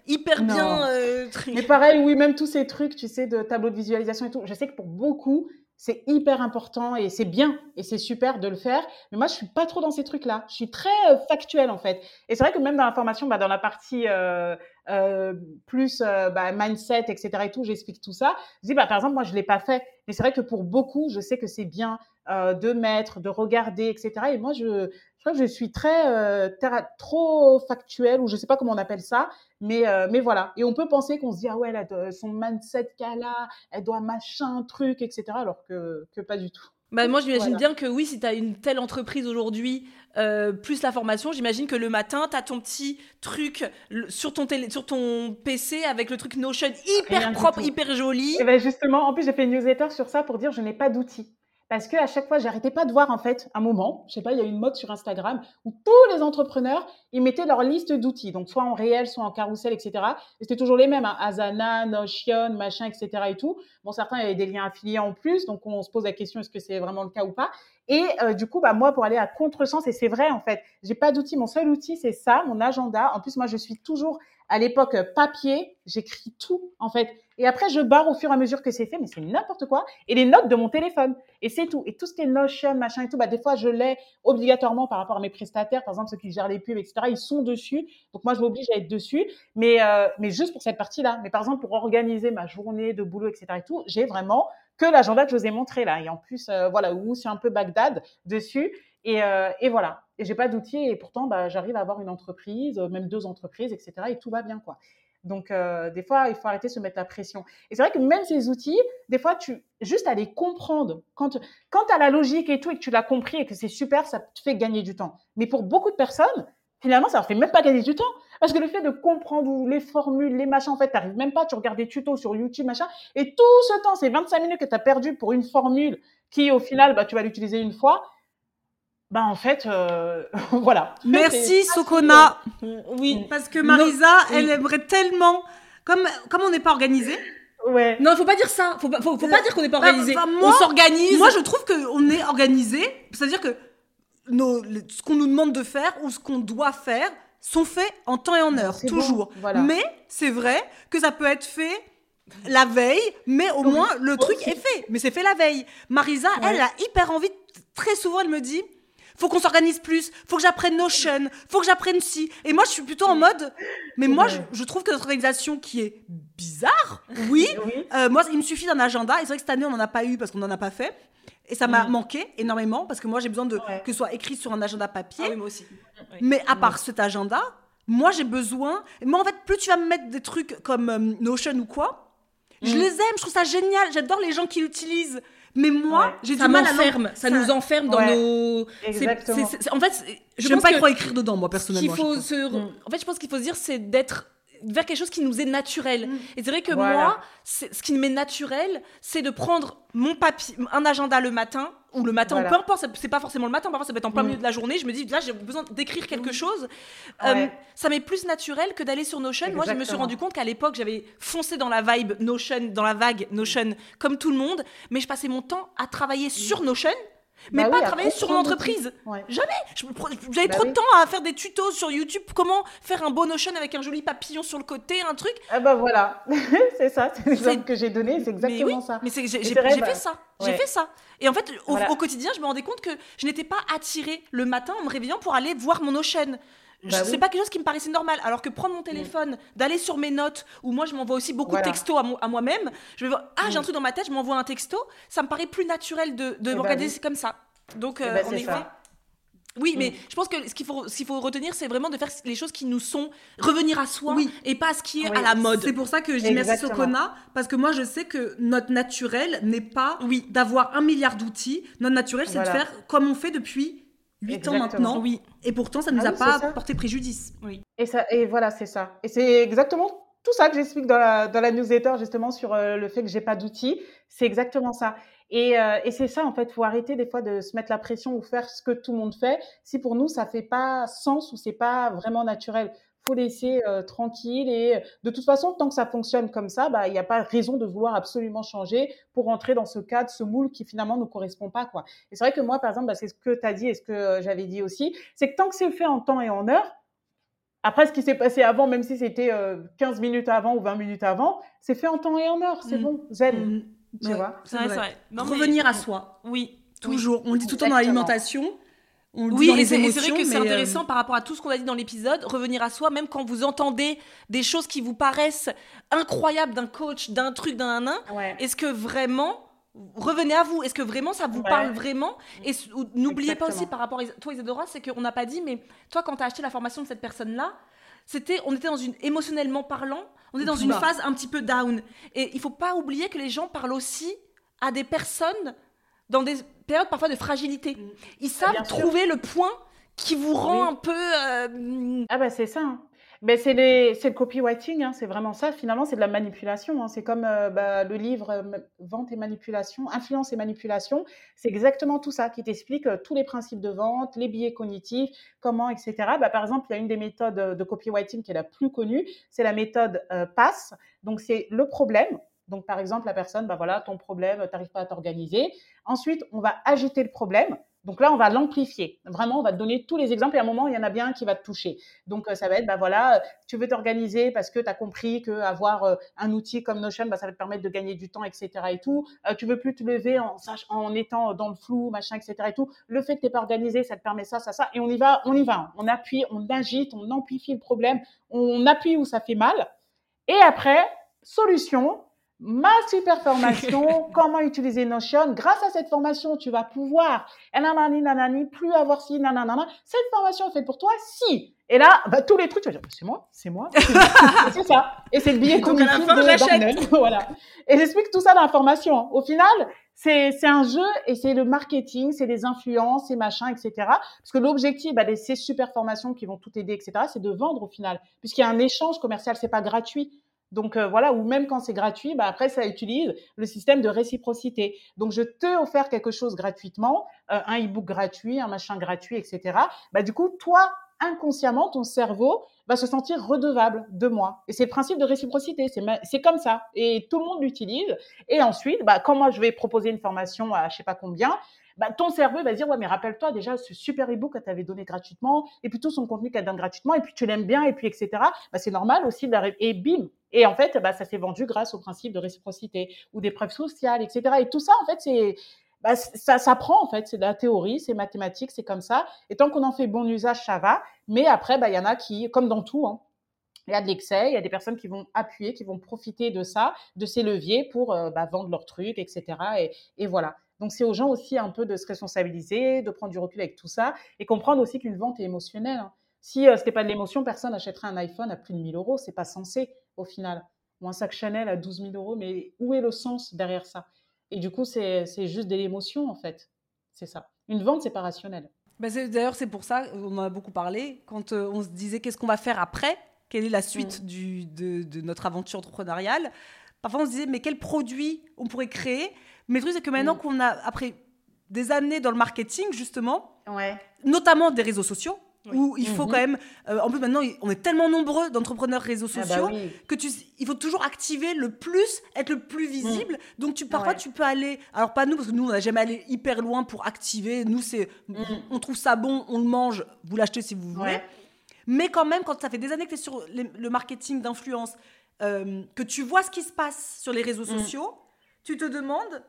Speaker 1: hyper bien. Euh,
Speaker 2: mais pareil, oui, même tous ces trucs, tu sais, de tableau de visualisation et tout. Je sais que pour beaucoup, c'est hyper important et c'est bien et c'est super de le faire. Mais moi, je suis pas trop dans ces trucs-là. Je suis très euh, factuelle en fait. Et c'est vrai que même dans la formation, bah, dans la partie euh, euh, plus euh, bah, mindset, etc. et tout, j'explique tout ça. Je dis, bah, par exemple, moi, je l'ai pas fait. Mais c'est vrai que pour beaucoup, je sais que c'est bien euh, de mettre, de regarder, etc. Et moi, je, je crois que je suis très euh, trop factuelle ou je sais pas comment on appelle ça, mais euh, mais voilà. Et on peut penser qu'on se dit ah ouais, là, son mindset qu'elle a, elle doit machin truc, etc. Alors que que pas du tout.
Speaker 1: Bah, moi, j'imagine bien que oui, si tu as une telle entreprise aujourd'hui, euh, plus la formation, j'imagine que le matin, tu as ton petit truc sur ton, télé, sur ton PC avec le truc Notion hyper propre, hyper joli.
Speaker 2: Et ben justement, en plus, j'ai fait une newsletter sur ça pour dire je n'ai pas d'outils. Parce que à chaque fois, j'arrêtais pas de voir en fait un moment, je sais pas, il y a une mode sur Instagram où tous les entrepreneurs ils mettaient leur liste d'outils, donc soit en réel, soit en carrousel, etc. Et c'était toujours les mêmes, hein, Asana, Notion, machin, etc. et tout. Bon, certains avait des liens affiliés en plus, donc on se pose la question est-ce que c'est vraiment le cas ou pas? Et euh, du coup, bah moi, pour aller à contresens, et c'est vrai en fait, j'ai pas d'outil. Mon seul outil, c'est ça, mon agenda. En plus, moi, je suis toujours à l'époque papier. J'écris tout en fait. Et après, je barre au fur et à mesure que c'est fait, mais c'est n'importe quoi. Et les notes de mon téléphone. Et c'est tout. Et tout ce qui est Notion, machin et tout, bah, des fois, je l'ai obligatoirement par rapport à mes prestataires, par exemple, ceux qui gèrent les pubs, etc. Ils sont dessus. Donc, moi, je m'oblige à être dessus. Mais, euh, mais juste pour cette partie-là. Mais par exemple, pour organiser ma journée de boulot, etc. et tout, j'ai vraiment que l'agenda que je vous ai montré là. Et en plus, euh, voilà, où c'est un peu Bagdad dessus. Et, euh, et voilà. Et j'ai pas d'outils et pourtant, bah, j'arrive à avoir une entreprise, même deux entreprises, etc. Et tout va bien, quoi. Donc, euh, des fois, il faut arrêter de se mettre la pression. Et c'est vrai que même ces outils, des fois, tu juste à les comprendre. Quand, quand tu as la logique et tout et que tu l'as compris et que c'est super, ça te fait gagner du temps. Mais pour beaucoup de personnes, finalement, ça leur fait même pas gagner du temps. Parce que le fait de comprendre les formules, les machins, en fait, t'arrives même pas, tu regardes des tutos sur YouTube, machin, et tout ce temps, c'est 25 minutes que tu as perdu pour une formule qui, au final, bah, tu vas l'utiliser une fois. Bah, en fait, euh, [laughs] voilà.
Speaker 3: Merci, Sokona. Oui. Parce que Marisa, elle aimerait tellement, comme, comme on n'est pas organisé,
Speaker 2: Ouais.
Speaker 1: Non, faut pas dire ça. Faut pas, faut, faut pas dire qu'on n'est pas organisé.
Speaker 3: Enfin, moi-
Speaker 1: on s'organise.
Speaker 3: Moi, je trouve qu'on est organisé, c'est-à-dire que nos, ce qu'on nous demande de faire ou ce qu'on doit faire sont faits en temps et en heure,
Speaker 2: C'est
Speaker 3: toujours.
Speaker 2: bon, voilà.
Speaker 3: Mais c'est vrai que ça peut être fait la veille, mais au moins le truc est fait. Mais c'est fait la veille. Marisa, elle a hyper envie, très souvent, elle me dit. Faut qu'on s'organise plus, faut que j'apprenne Notion, faut que j'apprenne ci. Et moi, je suis plutôt en mode, mais moi, je, je trouve que notre organisation qui est bizarre, oui,
Speaker 2: Oui.
Speaker 3: euh, moi, il me suffit d'un agenda. Et c'est vrai que cette année, on n'en a pas eu parce qu'on n'en a pas fait. Et ça m'a
Speaker 2: Mm.
Speaker 3: manqué énormément parce que moi, j'ai besoin de
Speaker 2: Ouais.
Speaker 3: que ce soit écrit sur un agenda papier.
Speaker 1: Ah oui, moi aussi. Oui.
Speaker 3: Mais à part cet agenda, moi, j'ai besoin. Moi, en fait, plus tu vas me mettre des trucs comme euh, Notion ou quoi, je
Speaker 2: Mm.
Speaker 3: les aime. Je trouve ça génial. J'adore les gens qui l'utilisent. Mais moi,
Speaker 2: Ouais.
Speaker 3: j'ai
Speaker 1: ça
Speaker 3: du mal à
Speaker 1: ça, nous enferme dans
Speaker 2: Ouais.
Speaker 1: nos.
Speaker 2: Exactement.
Speaker 1: en fait, je pense
Speaker 3: pas
Speaker 1: que
Speaker 3: trop écrire dedans, moi, personnellement.
Speaker 1: faut se.
Speaker 2: Mm.
Speaker 1: En fait, je pense qu'il faut se dire, c'est d'être vers quelque chose qui nous est naturel. Et c'est vrai que
Speaker 2: Voilà.
Speaker 1: moi, ce qui m'est naturel, c'est de prendre mon papier, un agenda le matin ou le matin,
Speaker 2: Voilà.
Speaker 1: ou peu importe, c'est pas forcément le matin, parfois ça peut être en plein
Speaker 2: Mm.
Speaker 1: milieu de la journée. Je me dis là, j'ai besoin d'écrire quelque chose.
Speaker 2: Ouais.
Speaker 1: Euh, ça m'est plus naturel que d'aller sur Notion. Moi, je me suis
Speaker 2: Exactement.
Speaker 1: rendu compte qu'à l'époque, j'avais foncé dans la vibe Notion, dans la vague Notion, comme tout le monde, mais je passais mon temps à travailler sur Notion. Mais
Speaker 2: Bah
Speaker 1: pas
Speaker 2: oui,
Speaker 1: travailler sur l'entreprise.
Speaker 2: Ouais.
Speaker 1: Jamais. J'avais
Speaker 2: Bah
Speaker 1: trop
Speaker 2: oui.
Speaker 1: de temps à faire des tutos sur YouTube. Comment faire un beau Notion avec un joli papillon sur le côté, un truc.
Speaker 2: Ah bah voilà, [laughs] c'est ça, c'est l'exemple que j'ai donné, c'est
Speaker 1: mais
Speaker 2: exactement
Speaker 1: oui,
Speaker 2: ça.
Speaker 1: mais j'ai
Speaker 2: bah,
Speaker 1: fait ça. J'ai fait ça. Et en fait, au,
Speaker 2: Voilà.
Speaker 1: au quotidien, je me rendais compte que je n'étais pas attirée le matin en me réveillant pour aller voir mon Notion. Je-
Speaker 2: Bah
Speaker 1: c'est
Speaker 2: oui.
Speaker 1: pas quelque chose qui me paraissait normal. Alors que prendre mon téléphone, d'aller sur mes notes, où moi je m'envoie aussi beaucoup
Speaker 2: Voilà.
Speaker 1: de textos à, mo- à moi-même, je vais voir, ah j'ai un truc dans ma tête, je m'envoie un texto, ça me paraît plus naturel de, de
Speaker 2: bah
Speaker 1: m'organiser
Speaker 2: oui.
Speaker 1: comme ça. Donc
Speaker 2: Eh
Speaker 1: euh,
Speaker 2: ben,
Speaker 1: en
Speaker 2: c'est
Speaker 1: effet.
Speaker 2: ça.
Speaker 1: Oui, mais
Speaker 2: Mm.
Speaker 1: je pense que ce qu'il faut, retenir, c'est vraiment de faire les choses qui nous sont revenir à soi
Speaker 3: Oui.
Speaker 1: et pas à ce qui est
Speaker 2: Oui.
Speaker 1: à la mode.
Speaker 3: C'est pour ça que je dis merci. Sokona, parce que moi je sais que notre naturel n'est pas
Speaker 1: Oui.
Speaker 3: d'avoir un milliard d'outils. Notre naturel, c'est
Speaker 2: Voilà.
Speaker 3: de faire comme on fait depuis 8 ans maintenant.
Speaker 1: Oui.
Speaker 3: Et pourtant, ça ne nous
Speaker 2: Ah
Speaker 3: a
Speaker 2: oui,
Speaker 3: pas porté préjudice.
Speaker 2: Et, ça, et voilà, c'est ça. Et c'est exactement tout ça que j'explique dans la, dans la newsletter, justement, sur euh, le fait que j'ai pas d'outils. C'est exactement ça. Et, euh, et c'est ça, en fait, faut arrêter des fois de se mettre la pression ou faire ce que tout le monde fait. Si pour nous, ça fait pas sens ou c'est pas vraiment naturel, faut laisser euh, tranquille. Et de toute façon, tant que ça fonctionne comme ça, bah, il n'y a pas raison de vouloir absolument changer pour entrer dans ce cadre, ce moule qui finalement ne correspond pas, quoi. Et c'est vrai que moi, par exemple, bah, c'est ce que tu as dit et ce que euh, j'avais dit aussi, c'est que tant que c'est fait en temps et en heure, après, ce qui s'est passé avant, même si c'était euh, 15 minutes avant ou 20 minutes avant, c'est fait en temps et en heure. C'est
Speaker 3: Mm.
Speaker 2: bon, zen,
Speaker 3: Mhm.
Speaker 2: tu
Speaker 3: Ouais.
Speaker 2: vois.
Speaker 1: C'est vrai, c'est vrai. Non, mais-
Speaker 3: Revenir à soi.
Speaker 1: Oui.
Speaker 3: Toujours. On le dit tout le temps dans l'alimentation. On le dit
Speaker 1: Oui,
Speaker 3: dans
Speaker 1: et
Speaker 3: les
Speaker 1: c'est vrai que c'est
Speaker 3: mais, euh,
Speaker 1: intéressant par rapport à tout ce qu'on a dit dans l'épisode, revenir à soi, même quand vous entendez des choses qui vous paraissent incroyables d'un coach, d'un truc, d'un nain,
Speaker 2: Ouais.
Speaker 1: est-ce que vraiment, revenez à vous, est-ce que vraiment ça vous
Speaker 2: Ouais.
Speaker 1: parle vraiment Et n'oubliez pas aussi par rapport à toi Isadora, c'est qu'on n'a pas dit, mais toi quand tu as acheté la formation de cette personne-là, c'était, on était dans une, émotionnellement parlant, on est dans une phase un petit peu down. Et il faut pas oublier que les gens parlent aussi à des personnes dans des périodes parfois de fragilité. Ils savent
Speaker 2: bien sûr.
Speaker 1: trouver le point qui vous rend
Speaker 2: Oui.
Speaker 1: un peu. euh,
Speaker 2: Ah bah c'est ça. hein. Ben, c'est le copywriting, hein, c'est vraiment ça. Finalement, c'est de la manipulation. Hein. C'est comme euh, bah, le livre euh, Vente et manipulation, Influence et manipulation. C'est exactement tout ça qui t'explique euh, tous les principes de vente, les biais cognitifs, comment, etc. Bah, par exemple, il y a une des méthodes de copywriting qui est la plus connue, c'est la méthode PASS. Donc, c'est le problème. Donc, par exemple, la personne, bah, voilà, ton problème, tu n'arrives pas à t'organiser. Ensuite, on va agiter le problème. Donc là, on va l'amplifier. Vraiment, on va te donner tous les exemples et à un moment, il y en a bien un qui va te toucher. Donc euh, ça va être, bah voilà, tu veux t'organiser parce que tu as compris qu'avoir euh, un outil comme Notion, bah, ça va te permettre de gagner du temps, etc. et tout. Euh, tu veux plus te lever en, en étant dans le flou, machin, etc. et tout. Le fait que tu n'es pas organisé, ça te permet ça, ça, ça. Et on y va, on y va. On appuie, on agite, on amplifie le problème, on appuie où ça fait mal. Et après, solution, ma super formation, [laughs] comment utiliser Notion. Grâce à cette formation, tu vas pouvoir, nanani, nanani, plus avoir si, nanana. Cette formation est faite pour toi, si. Et là, bah, tous les trucs, tu vas dire, bah, c'est moi, c'est moi. [laughs] c'est ça. Et c'est le billet cognitif de [laughs] Voilà. Et j'explique tout ça dans la formation. Au final, c'est un jeu et c'est le marketing, c'est les influences, et machin, etc. Parce que l'objectif bah, de ces super formations qui vont tout aider, etc., c'est de vendre au final. Puisqu'il y a un échange commercial, c'est pas gratuit. Donc euh, voilà, ou même quand c'est gratuit, bah, après ça utilise le système de réciprocité. Donc je t'ai offert quelque chose gratuitement, euh, un e-book gratuit, un machin gratuit, etc. Bah du coup, toi inconsciemment, ton cerveau va se sentir redevable de moi. Et c'est le principe de réciprocité, c'est comme ça. Et tout le monde l'utilise. Et ensuite, bah, quand moi je vais proposer une formation à je sais pas combien, bah, ton cerveau va dire ouais mais rappelle-toi déjà ce super ebook qu'elle t'avait donné gratuitement et puis tout son contenu qu'elle donne gratuitement et puis tu l'aimes bien et puis etc bah, c'est normal aussi d'arriver et bim et en fait bah, ça s'est vendu grâce au principe de réciprocité ou des preuves sociales etc et tout ça en fait c'est bah, ça s'apprend en fait, c'est de la théorie, c'est mathématique, c'est comme ça. Et tant qu'on en fait bon usage, ça va. Mais après, bah, il y en a qui, comme dans tout, hein, il y a de l'excès, il y a des personnes qui vont appuyer, qui vont profiter de ça, de ces leviers pour euh, bah, vendre leurs trucs, etc. Et, et voilà. Donc c'est aux gens aussi un peu de se responsabiliser, de prendre du recul avec tout ça et comprendre aussi qu'une vente est émotionnelle. Hein. Si euh, ce n'était pas de l'émotion, personne n'achèterait un iPhone à plus de 1000 euros. C'est pas censé au final. Ou un sac Chanel à 12 000 euros. Mais où est le sens derrière ça? Et du coup, c'est juste de l'émotion en fait. C'est ça. Une vente, c'est pas rationnel.
Speaker 3: Bah D'ailleurs, c'est pour ça, on en a beaucoup parlé, quand euh, on se disait qu'est-ce qu'on va faire après, quelle est la suite mmh. du, de, de, notre aventure entrepreneuriale. Parfois, on se disait, mais quel produit on pourrait créer? Mais le truc, c'est que maintenant mm. qu'on a, après des années dans le marketing, justement, notamment des réseaux sociaux, où il faut mm-hmm. quand même. Euh, en plus, maintenant, on est tellement nombreux d'entrepreneurs réseaux ah bah sociaux que tu, il faut toujours activer le plus, être le plus visible. Mm. Donc, tu, parfois, tu peux aller. Alors, pas nous, parce que nous, on n'a jamais allé hyper loin pour activer. Nous, c'est. Mm. On trouve ça bon, on le mange, vous l'achetez si vous voulez. Mais quand même, quand ça fait des années que tu es sur le marketing d'influence, euh, que tu vois ce qui se passe sur les réseaux sociaux, tu te demandes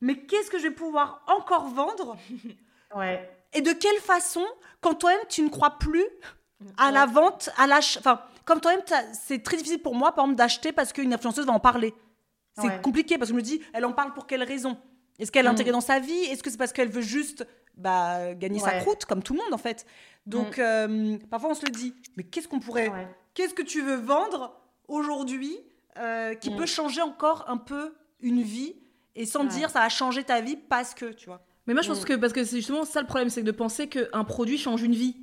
Speaker 3: mais qu'est-ce que je vais pouvoir encore vendre [laughs]
Speaker 2: Ouais.
Speaker 3: Et de quelle façon, quand toi-même tu ne crois plus à la vente, à l'achat, enfin, comme toi-même c'est très difficile pour moi, par exemple, d'acheter parce qu'une influenceuse va en parler. C'est compliqué parce que je me dis, elle en parle pour quelle raison? Est-ce qu'elle est mm. intégrée dans sa vie? Est-ce que c'est parce qu'elle veut juste bah, gagner sa croûte, comme tout le monde en fait? Donc, mm. euh, parfois on se le dit, mais qu'est-ce qu'on pourrait. Qu'est-ce que tu veux vendre aujourd'hui euh, qui mm. peut changer encore un peu une vie et sans dire ça a changé ta vie parce que, tu vois.
Speaker 1: Mais moi, je pense mm. que parce que c'est justement ça le problème, c'est de penser qu'un produit change une vie.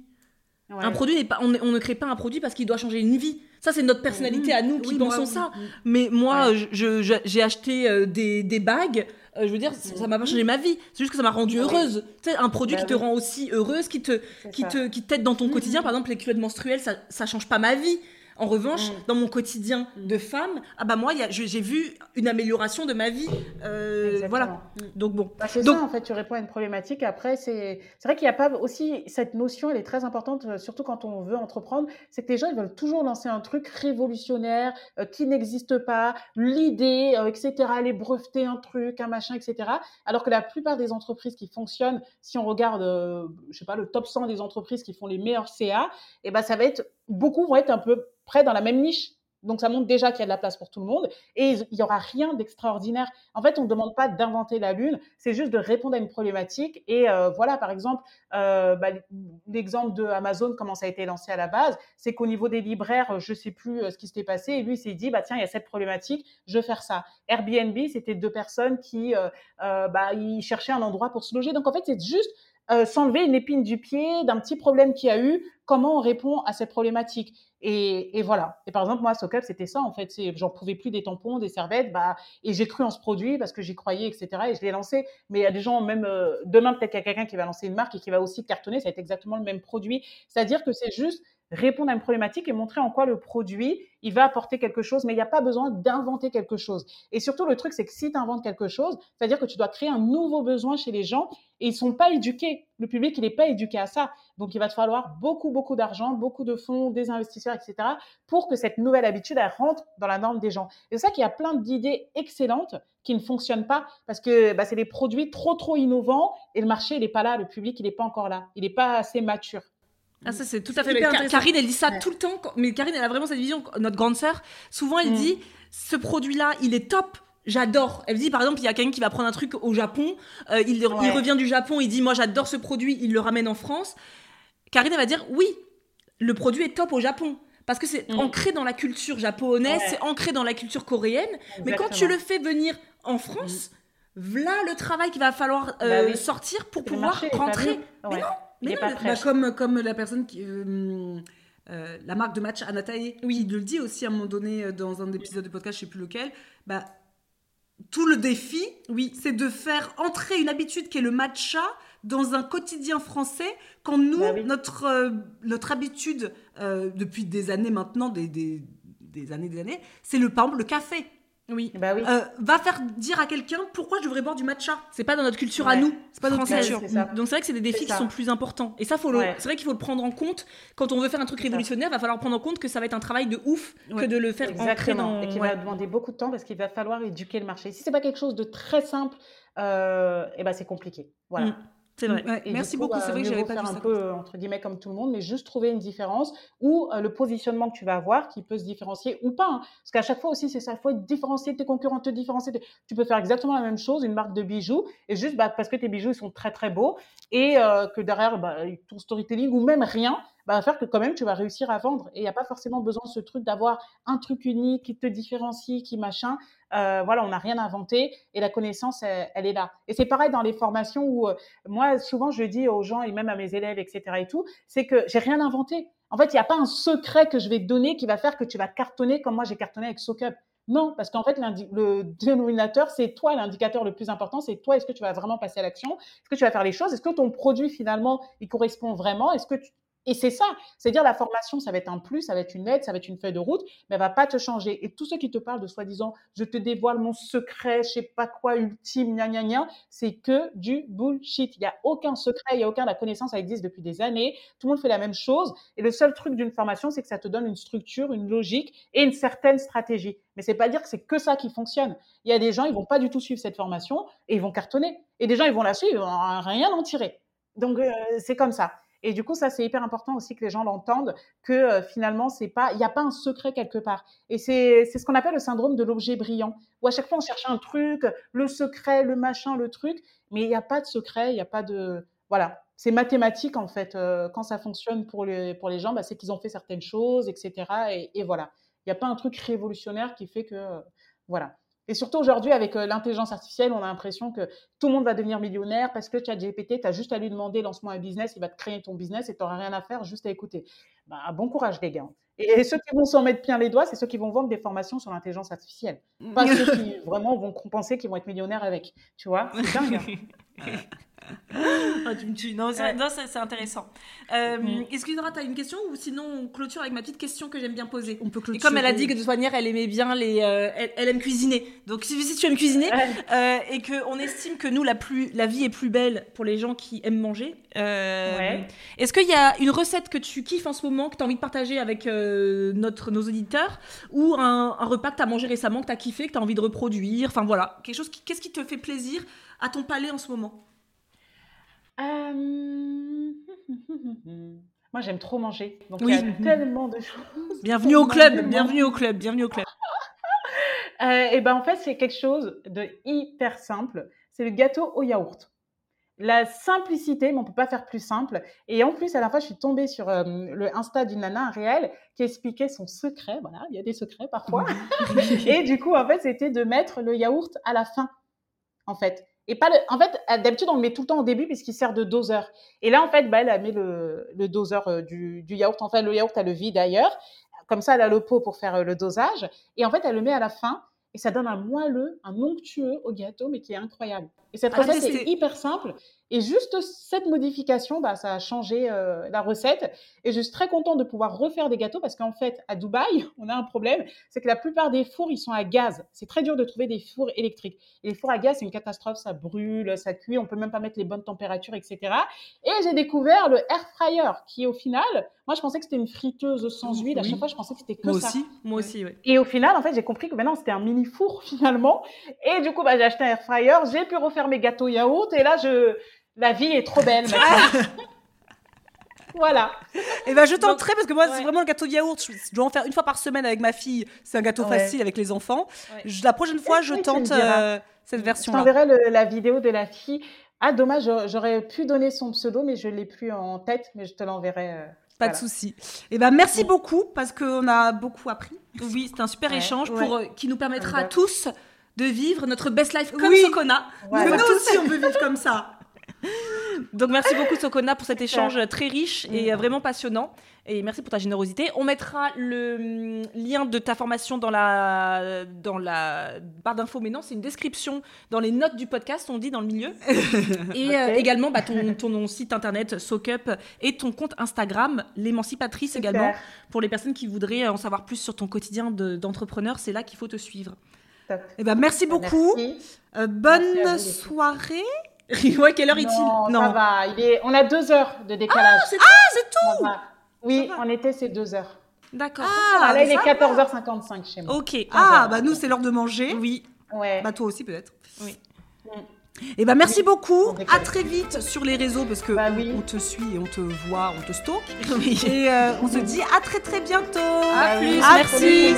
Speaker 1: Un produit n'est pas, on, ne crée pas un produit parce qu'il doit changer une vie. Ça, c'est notre personnalité à nous qui pensons ça. Mais moi, j'ai acheté euh, des, des, bagues. Euh, je veux dire, ça m'a pas changé ma vie. C'est juste que ça m'a rendue heureuse. Tu sais, un produit bah qui te rend aussi heureuse, qui te, qui te, qui t'aide dans ton mm, quotidien. Mm, Par exemple, les culottes menstruelles, ça, ça change pas ma vie. En revanche, mm. dans mon quotidien de mm. femme, ah bah moi, j'ai vu une amélioration de ma vie. Euh, voilà. Mm. Donc bon.
Speaker 2: Bah, c'est ça, en fait, tu réponds à une problématique. Après, c'est vrai qu'il n'y a pas aussi cette notion, elle est très importante, euh, surtout quand on veut entreprendre, c'est que les gens, ils veulent toujours lancer un truc révolutionnaire euh, qui n'existe pas, l'idée, etc., aller breveter un truc, un machin, etc. Alors que la plupart des entreprises qui fonctionnent, si on regarde, je sais pas, le top 100 des entreprises qui font les meilleurs CA, et eh ben ça va être beaucoup vont être un peu près dans la même niche. Donc ça montre déjà qu'il y a de la place pour tout le monde et il n'y aura rien d'extraordinaire. En fait, on ne demande pas d'inventer la lune, c'est juste de répondre à une problématique. Et euh, voilà, par exemple, euh, bah, l'exemple de Amazon, comment ça a été lancé à la base, c'est qu'au niveau des libraires, je ne sais plus euh, ce qui s'était passé, et lui s'est dit, bah tiens, il y a cette problématique, je vais faire ça. Airbnb, c'était deux personnes qui, bah, cherchaient un endroit pour se loger. Donc en fait, c'est juste s'enlever une épine du pied d'un petit problème qu'il y a eu, comment on répond à cette problématique? Et, voilà. Et par exemple, moi, SoCup, c'était ça, en fait. J'en pouvais plus des tampons, des serviettes. Bah, et j'ai cru en ce produit parce que j'y croyais, etc. Et je l'ai lancé. Mais il y a des gens, même euh, demain, peut-être qu'il y a quelqu'un qui va lancer une marque et qui va aussi cartonner. Ça va être exactement le même produit. C'est-à-dire que c'est juste répondre à une problématique et montrer en quoi le produit, il va apporter quelque chose, mais il n'y a pas besoin d'inventer quelque chose. Et surtout, le truc, c'est que si tu inventes quelque chose, c'est-à-dire que tu dois créer un nouveau besoin chez les gens et ils sont pas éduqués. Le public, il n'est pas éduqué à ça. Donc, il va te falloir beaucoup, beaucoup d'argent, beaucoup de fonds, des investisseurs, etc., pour que cette nouvelle habitude, elle rentre dans la norme des gens. Et c'est ça qu'il y a plein d'idées excellentes qui ne fonctionnent pas parce que bah, c'est des produits trop, trop innovants et le marché, il n'est pas là, le public, il n'est pas encore là. Il n'est pas assez mature.
Speaker 1: Ah, ça, c'est tout à fait intéressant. Karine, elle dit ça tout le temps. Mais Karine, elle a vraiment cette vision. Notre grande sœur, souvent, elle mm. dit ce produit-là, il est top. J'adore. Elle dit par exemple, il y a quelqu'un qui va prendre un truc au Japon, euh, il, revient du Japon, il dit moi j'adore ce produit, il le ramène en France. Karine elle va dire oui, le produit est top au Japon parce que c'est mm. ancré dans la culture japonaise, c'est ancré dans la culture coréenne. Mais quand tu le fais venir en France, mm. voilà le travail qu'il va falloir euh, bah sortir pour pouvoir rentrer. Mais non, mais
Speaker 3: bah, comme, comme la personne qui. Euh, euh, la marque de match Anatae, oui, il le dit aussi à un moment donné euh, dans un épisode de podcast, je sais plus lequel. Bah, tout le défi, oui, c'est de faire entrer une habitude qui est le matcha dans un quotidien français quand nous, bah notre, notre habitude depuis des années maintenant, des, des, des années, des années, c'est le, par le café. Oui. Bah oui. Euh, va faire dire à quelqu'un pourquoi je devrais boire du matcha. C'est pas dans notre culture à nous. C'est pas dans notre culture. Donc c'est vrai que c'est des défis qui sont plus importants. Et ça, faut c'est vrai qu'il faut le prendre en compte. Quand on veut faire un truc révolutionnaire, il va falloir prendre en compte que ça va être un travail de ouf que de le faire dans.
Speaker 2: Et qui va demander beaucoup de temps parce qu'il va falloir éduquer le marché. Si c'est pas quelque chose de très simple, euh, et eh ben c'est compliqué. Voilà. Mm.
Speaker 3: C'est vrai. Merci beaucoup. c'est vrai que j'avais pas
Speaker 2: faire un peu entre guillemets comme tout le monde, mais juste trouver une différence ou euh, le positionnement que tu vas avoir qui peut se différencier ou pas. Hein. Parce qu'à chaque fois aussi, c'est ça. Il faut être différencier tes concurrents, te différencier. Tu peux faire exactement la même chose, une marque de bijoux, et juste bah, parce que tes bijoux ils sont très très beaux et euh, que derrière bah, ton storytelling ou même rien, va faire que quand même tu vas réussir à vendre. Et il n'y a pas forcément besoin de ce truc d'avoir un truc unique qui te différencie, qui machin. Euh, voilà, on n'a rien inventé et la connaissance, elle, est là. Et c'est pareil dans les formations où euh, moi, souvent, je dis aux gens et même à mes élèves, etc. et tout, c'est que j'ai rien inventé. En fait, il n'y a pas un secret que je vais te donner qui va faire que tu vas cartonner comme moi j'ai cartonné avec SoCup. Non, parce qu'en fait, le dénominateur, c'est toi l'indicateur le plus important, c'est toi, est-ce que tu vas vraiment passer à l'action? Est-ce que tu vas faire les choses? Est-ce que ton produit, finalement, il correspond vraiment? Est-ce que tu, et c'est ça, c'est-à-dire la formation, ça va être un plus, ça va être une aide, ça va être une feuille de route, mais elle va pas te changer. Et tous ceux qui te parlent de soi-disant, je te dévoile mon secret, je sais pas quoi, ultime, gna gna gna, c'est que du bullshit. Il y a aucun secret, il y a aucun, la connaissance, ça existe depuis des années. Tout le monde fait la même chose. Et le seul truc d'une formation, c'est que ça te donne une structure, une logique et une certaine stratégie. Mais c'est pas dire que c'est que ça qui fonctionne. Il y a des gens, ils vont pas du tout suivre cette formation et ils vont cartonner. Et des gens, ils vont la suivre, ils vont rien en tirer. Donc, euh, c'est comme ça. Et du coup, ça, c'est hyper important aussi que les gens l'entendent, que euh, finalement, il n'y a pas un secret quelque part. Et c'est, ce qu'on appelle le syndrome de l'objet brillant, où à chaque fois, on cherche un truc, le secret, le machin, le truc, mais il n'y a pas de secret, il n'y a pas de, voilà. C'est mathématique, en fait. Euh, quand ça fonctionne pour les, pour les gens, bah, c'est qu'ils ont fait certaines choses, etc. Et, voilà. Il n'y a pas un truc révolutionnaire qui fait que, voilà. Et surtout aujourd'hui, avec euh, l'intelligence artificielle, on a l'impression que tout le monde va devenir millionnaire parce que ChatGPT, tu as juste à lui demander lance-moi un business, il va te créer ton business et tu n'auras rien à faire, juste à écouter. Bah, bon courage, les gars. Et ceux qui vont s'en mettre bien les doigts, c'est ceux qui vont vendre des formations sur l'intelligence artificielle. Pas ceux qui [laughs] vraiment vont compenser qu'ils vont être millionnaires avec. Tu vois? C'est dingue. Hein. [laughs]
Speaker 1: Ah, non, c'est intéressant. Euh, mm. Excuse-moi, tu as une question ou sinon on clôture avec ma petite question que j'aime bien poser? On peut clôturer. Et comme elle a dit que de toute manière, elle aimait bien les. Euh, elle, aime cuisiner. Donc si, si tu aimes cuisiner euh, et qu'on estime que nous, la, plus, la vie est plus belle pour les gens qui aiment manger, euh, est-ce qu'il y a une recette que tu kiffes en ce moment, que tu as envie de partager avec notre, nos auditeurs ou un, repas que tu as mangé récemment, que tu as kiffé, que tu as envie de reproduire? Enfin voilà. Qu'est-ce qui te fait plaisir à ton palais en ce moment?
Speaker 2: Euh, [laughs] moi, j'aime trop manger. Donc, il y a [laughs] tellement de choses.
Speaker 1: Bienvenue au club, bienvenue au club, bienvenue au club. [laughs]
Speaker 2: et ben, en fait, c'est quelque chose de hyper simple. C'est le gâteau au yaourt. La simplicité, mais on peut pas faire plus simple. Et en plus, à la fois, je suis tombée sur euh, le Insta d'une nana réelle qui expliquait son secret. Voilà, il y a des secrets parfois. et du coup, en fait, c'était de mettre le yaourt à la fin. En fait, et pas le... En fait, d'habitude, on le met tout le temps au début puisqu'il sert de doseur. Et là, en fait, bah, elle a mis le, le doseur euh, du, du, yaourt. En fait, le yaourt a le vide ailleurs. Comme ça, elle a le pot pour faire le dosage. Et en fait, elle le met à la fin et ça donne un moelleux, un onctueux au gâteau, mais qui est incroyable. Et cette ah, recette est hyper simple. Et juste cette modification, bah, ça a changé euh, la recette. Et je suis très contente de pouvoir refaire des gâteaux parce qu'en fait, à Dubaï, [laughs] on a un problème, c'est que la plupart des fours, ils sont à gaz. C'est très dur de trouver des fours électriques. Et les fours à gaz, c'est une catastrophe, ça brûle, ça cuit, on peut même pas mettre les bonnes températures, etc. Et j'ai découvert le air fryer, qui au final, moi je pensais que c'était une friteuse sans huile. À chaque fois, je pensais que c'était que
Speaker 3: moi
Speaker 2: ça.
Speaker 3: Aussi. Moi aussi, oui.
Speaker 2: Et au final, en fait, j'ai compris que maintenant c'était un mini four [laughs] finalement. Et du coup, bah, j'ai acheté un air fryer, j'ai pu refaire mes gâteaux yaourt. Et là, je la vie est trop belle [laughs] voilà.
Speaker 3: Et ben je tenterai parce que moi c'est vraiment le gâteau de yaourt. Je dois en faire une fois par semaine avec ma fille. C'est un gâteau facile avec les enfants. la prochaine fois je tente euh, cette version.
Speaker 2: Je t'enverrai la vidéo de la fille. Ah dommage, j'aurais pu donner son pseudo mais je l'ai plus en tête, mais je te l'enverrai. Euh,
Speaker 3: Pas de souci. Et ben merci beaucoup parce qu'on a beaucoup appris.
Speaker 1: Oui, c'était un super échange pour euh, qui nous permettra à tous de vivre notre best life comme Sokona.
Speaker 3: Nous aussi on veut vivre comme ça. [laughs]
Speaker 1: Donc merci beaucoup Sokona pour cet échange très riche et mm. vraiment passionnant. Et merci pour ta générosité. On mettra le mm, lien de ta formation dans la, dans la barre d'infos, mais non, c'est une description dans les notes du podcast, on dit dans le milieu. [laughs] et euh, également bah, ton, ton, site internet SoCup et ton compte Instagram, l'émancipatrice également, pour les personnes qui voudraient en savoir plus sur ton quotidien d'entrepreneur, c'est là qu'il faut te suivre.
Speaker 3: Eh ben, merci beaucoup. Euh, bonne soirée. [laughs]
Speaker 1: ouais, quelle heure est-il?
Speaker 2: Non, ça va. Il est... On a deux heures de décalage.
Speaker 3: Ah, c'est ah, tout
Speaker 2: Oui, en été, c'est deux heures.
Speaker 1: D'accord.
Speaker 2: Ah, là, il est 14h55 chez moi.
Speaker 1: Ok.
Speaker 3: Ah, bah nous, c'est l'heure de manger.
Speaker 1: Oui.
Speaker 2: Ouais.
Speaker 3: Bah toi aussi, peut-être.
Speaker 1: Oui. Mm.
Speaker 3: Eh bah merci beaucoup. À très vite sur les réseaux parce que
Speaker 2: bah
Speaker 3: on, te suit et on te voit, on te stalk. Et euh, on se dit à très très bientôt.
Speaker 1: À plus.
Speaker 3: Merci.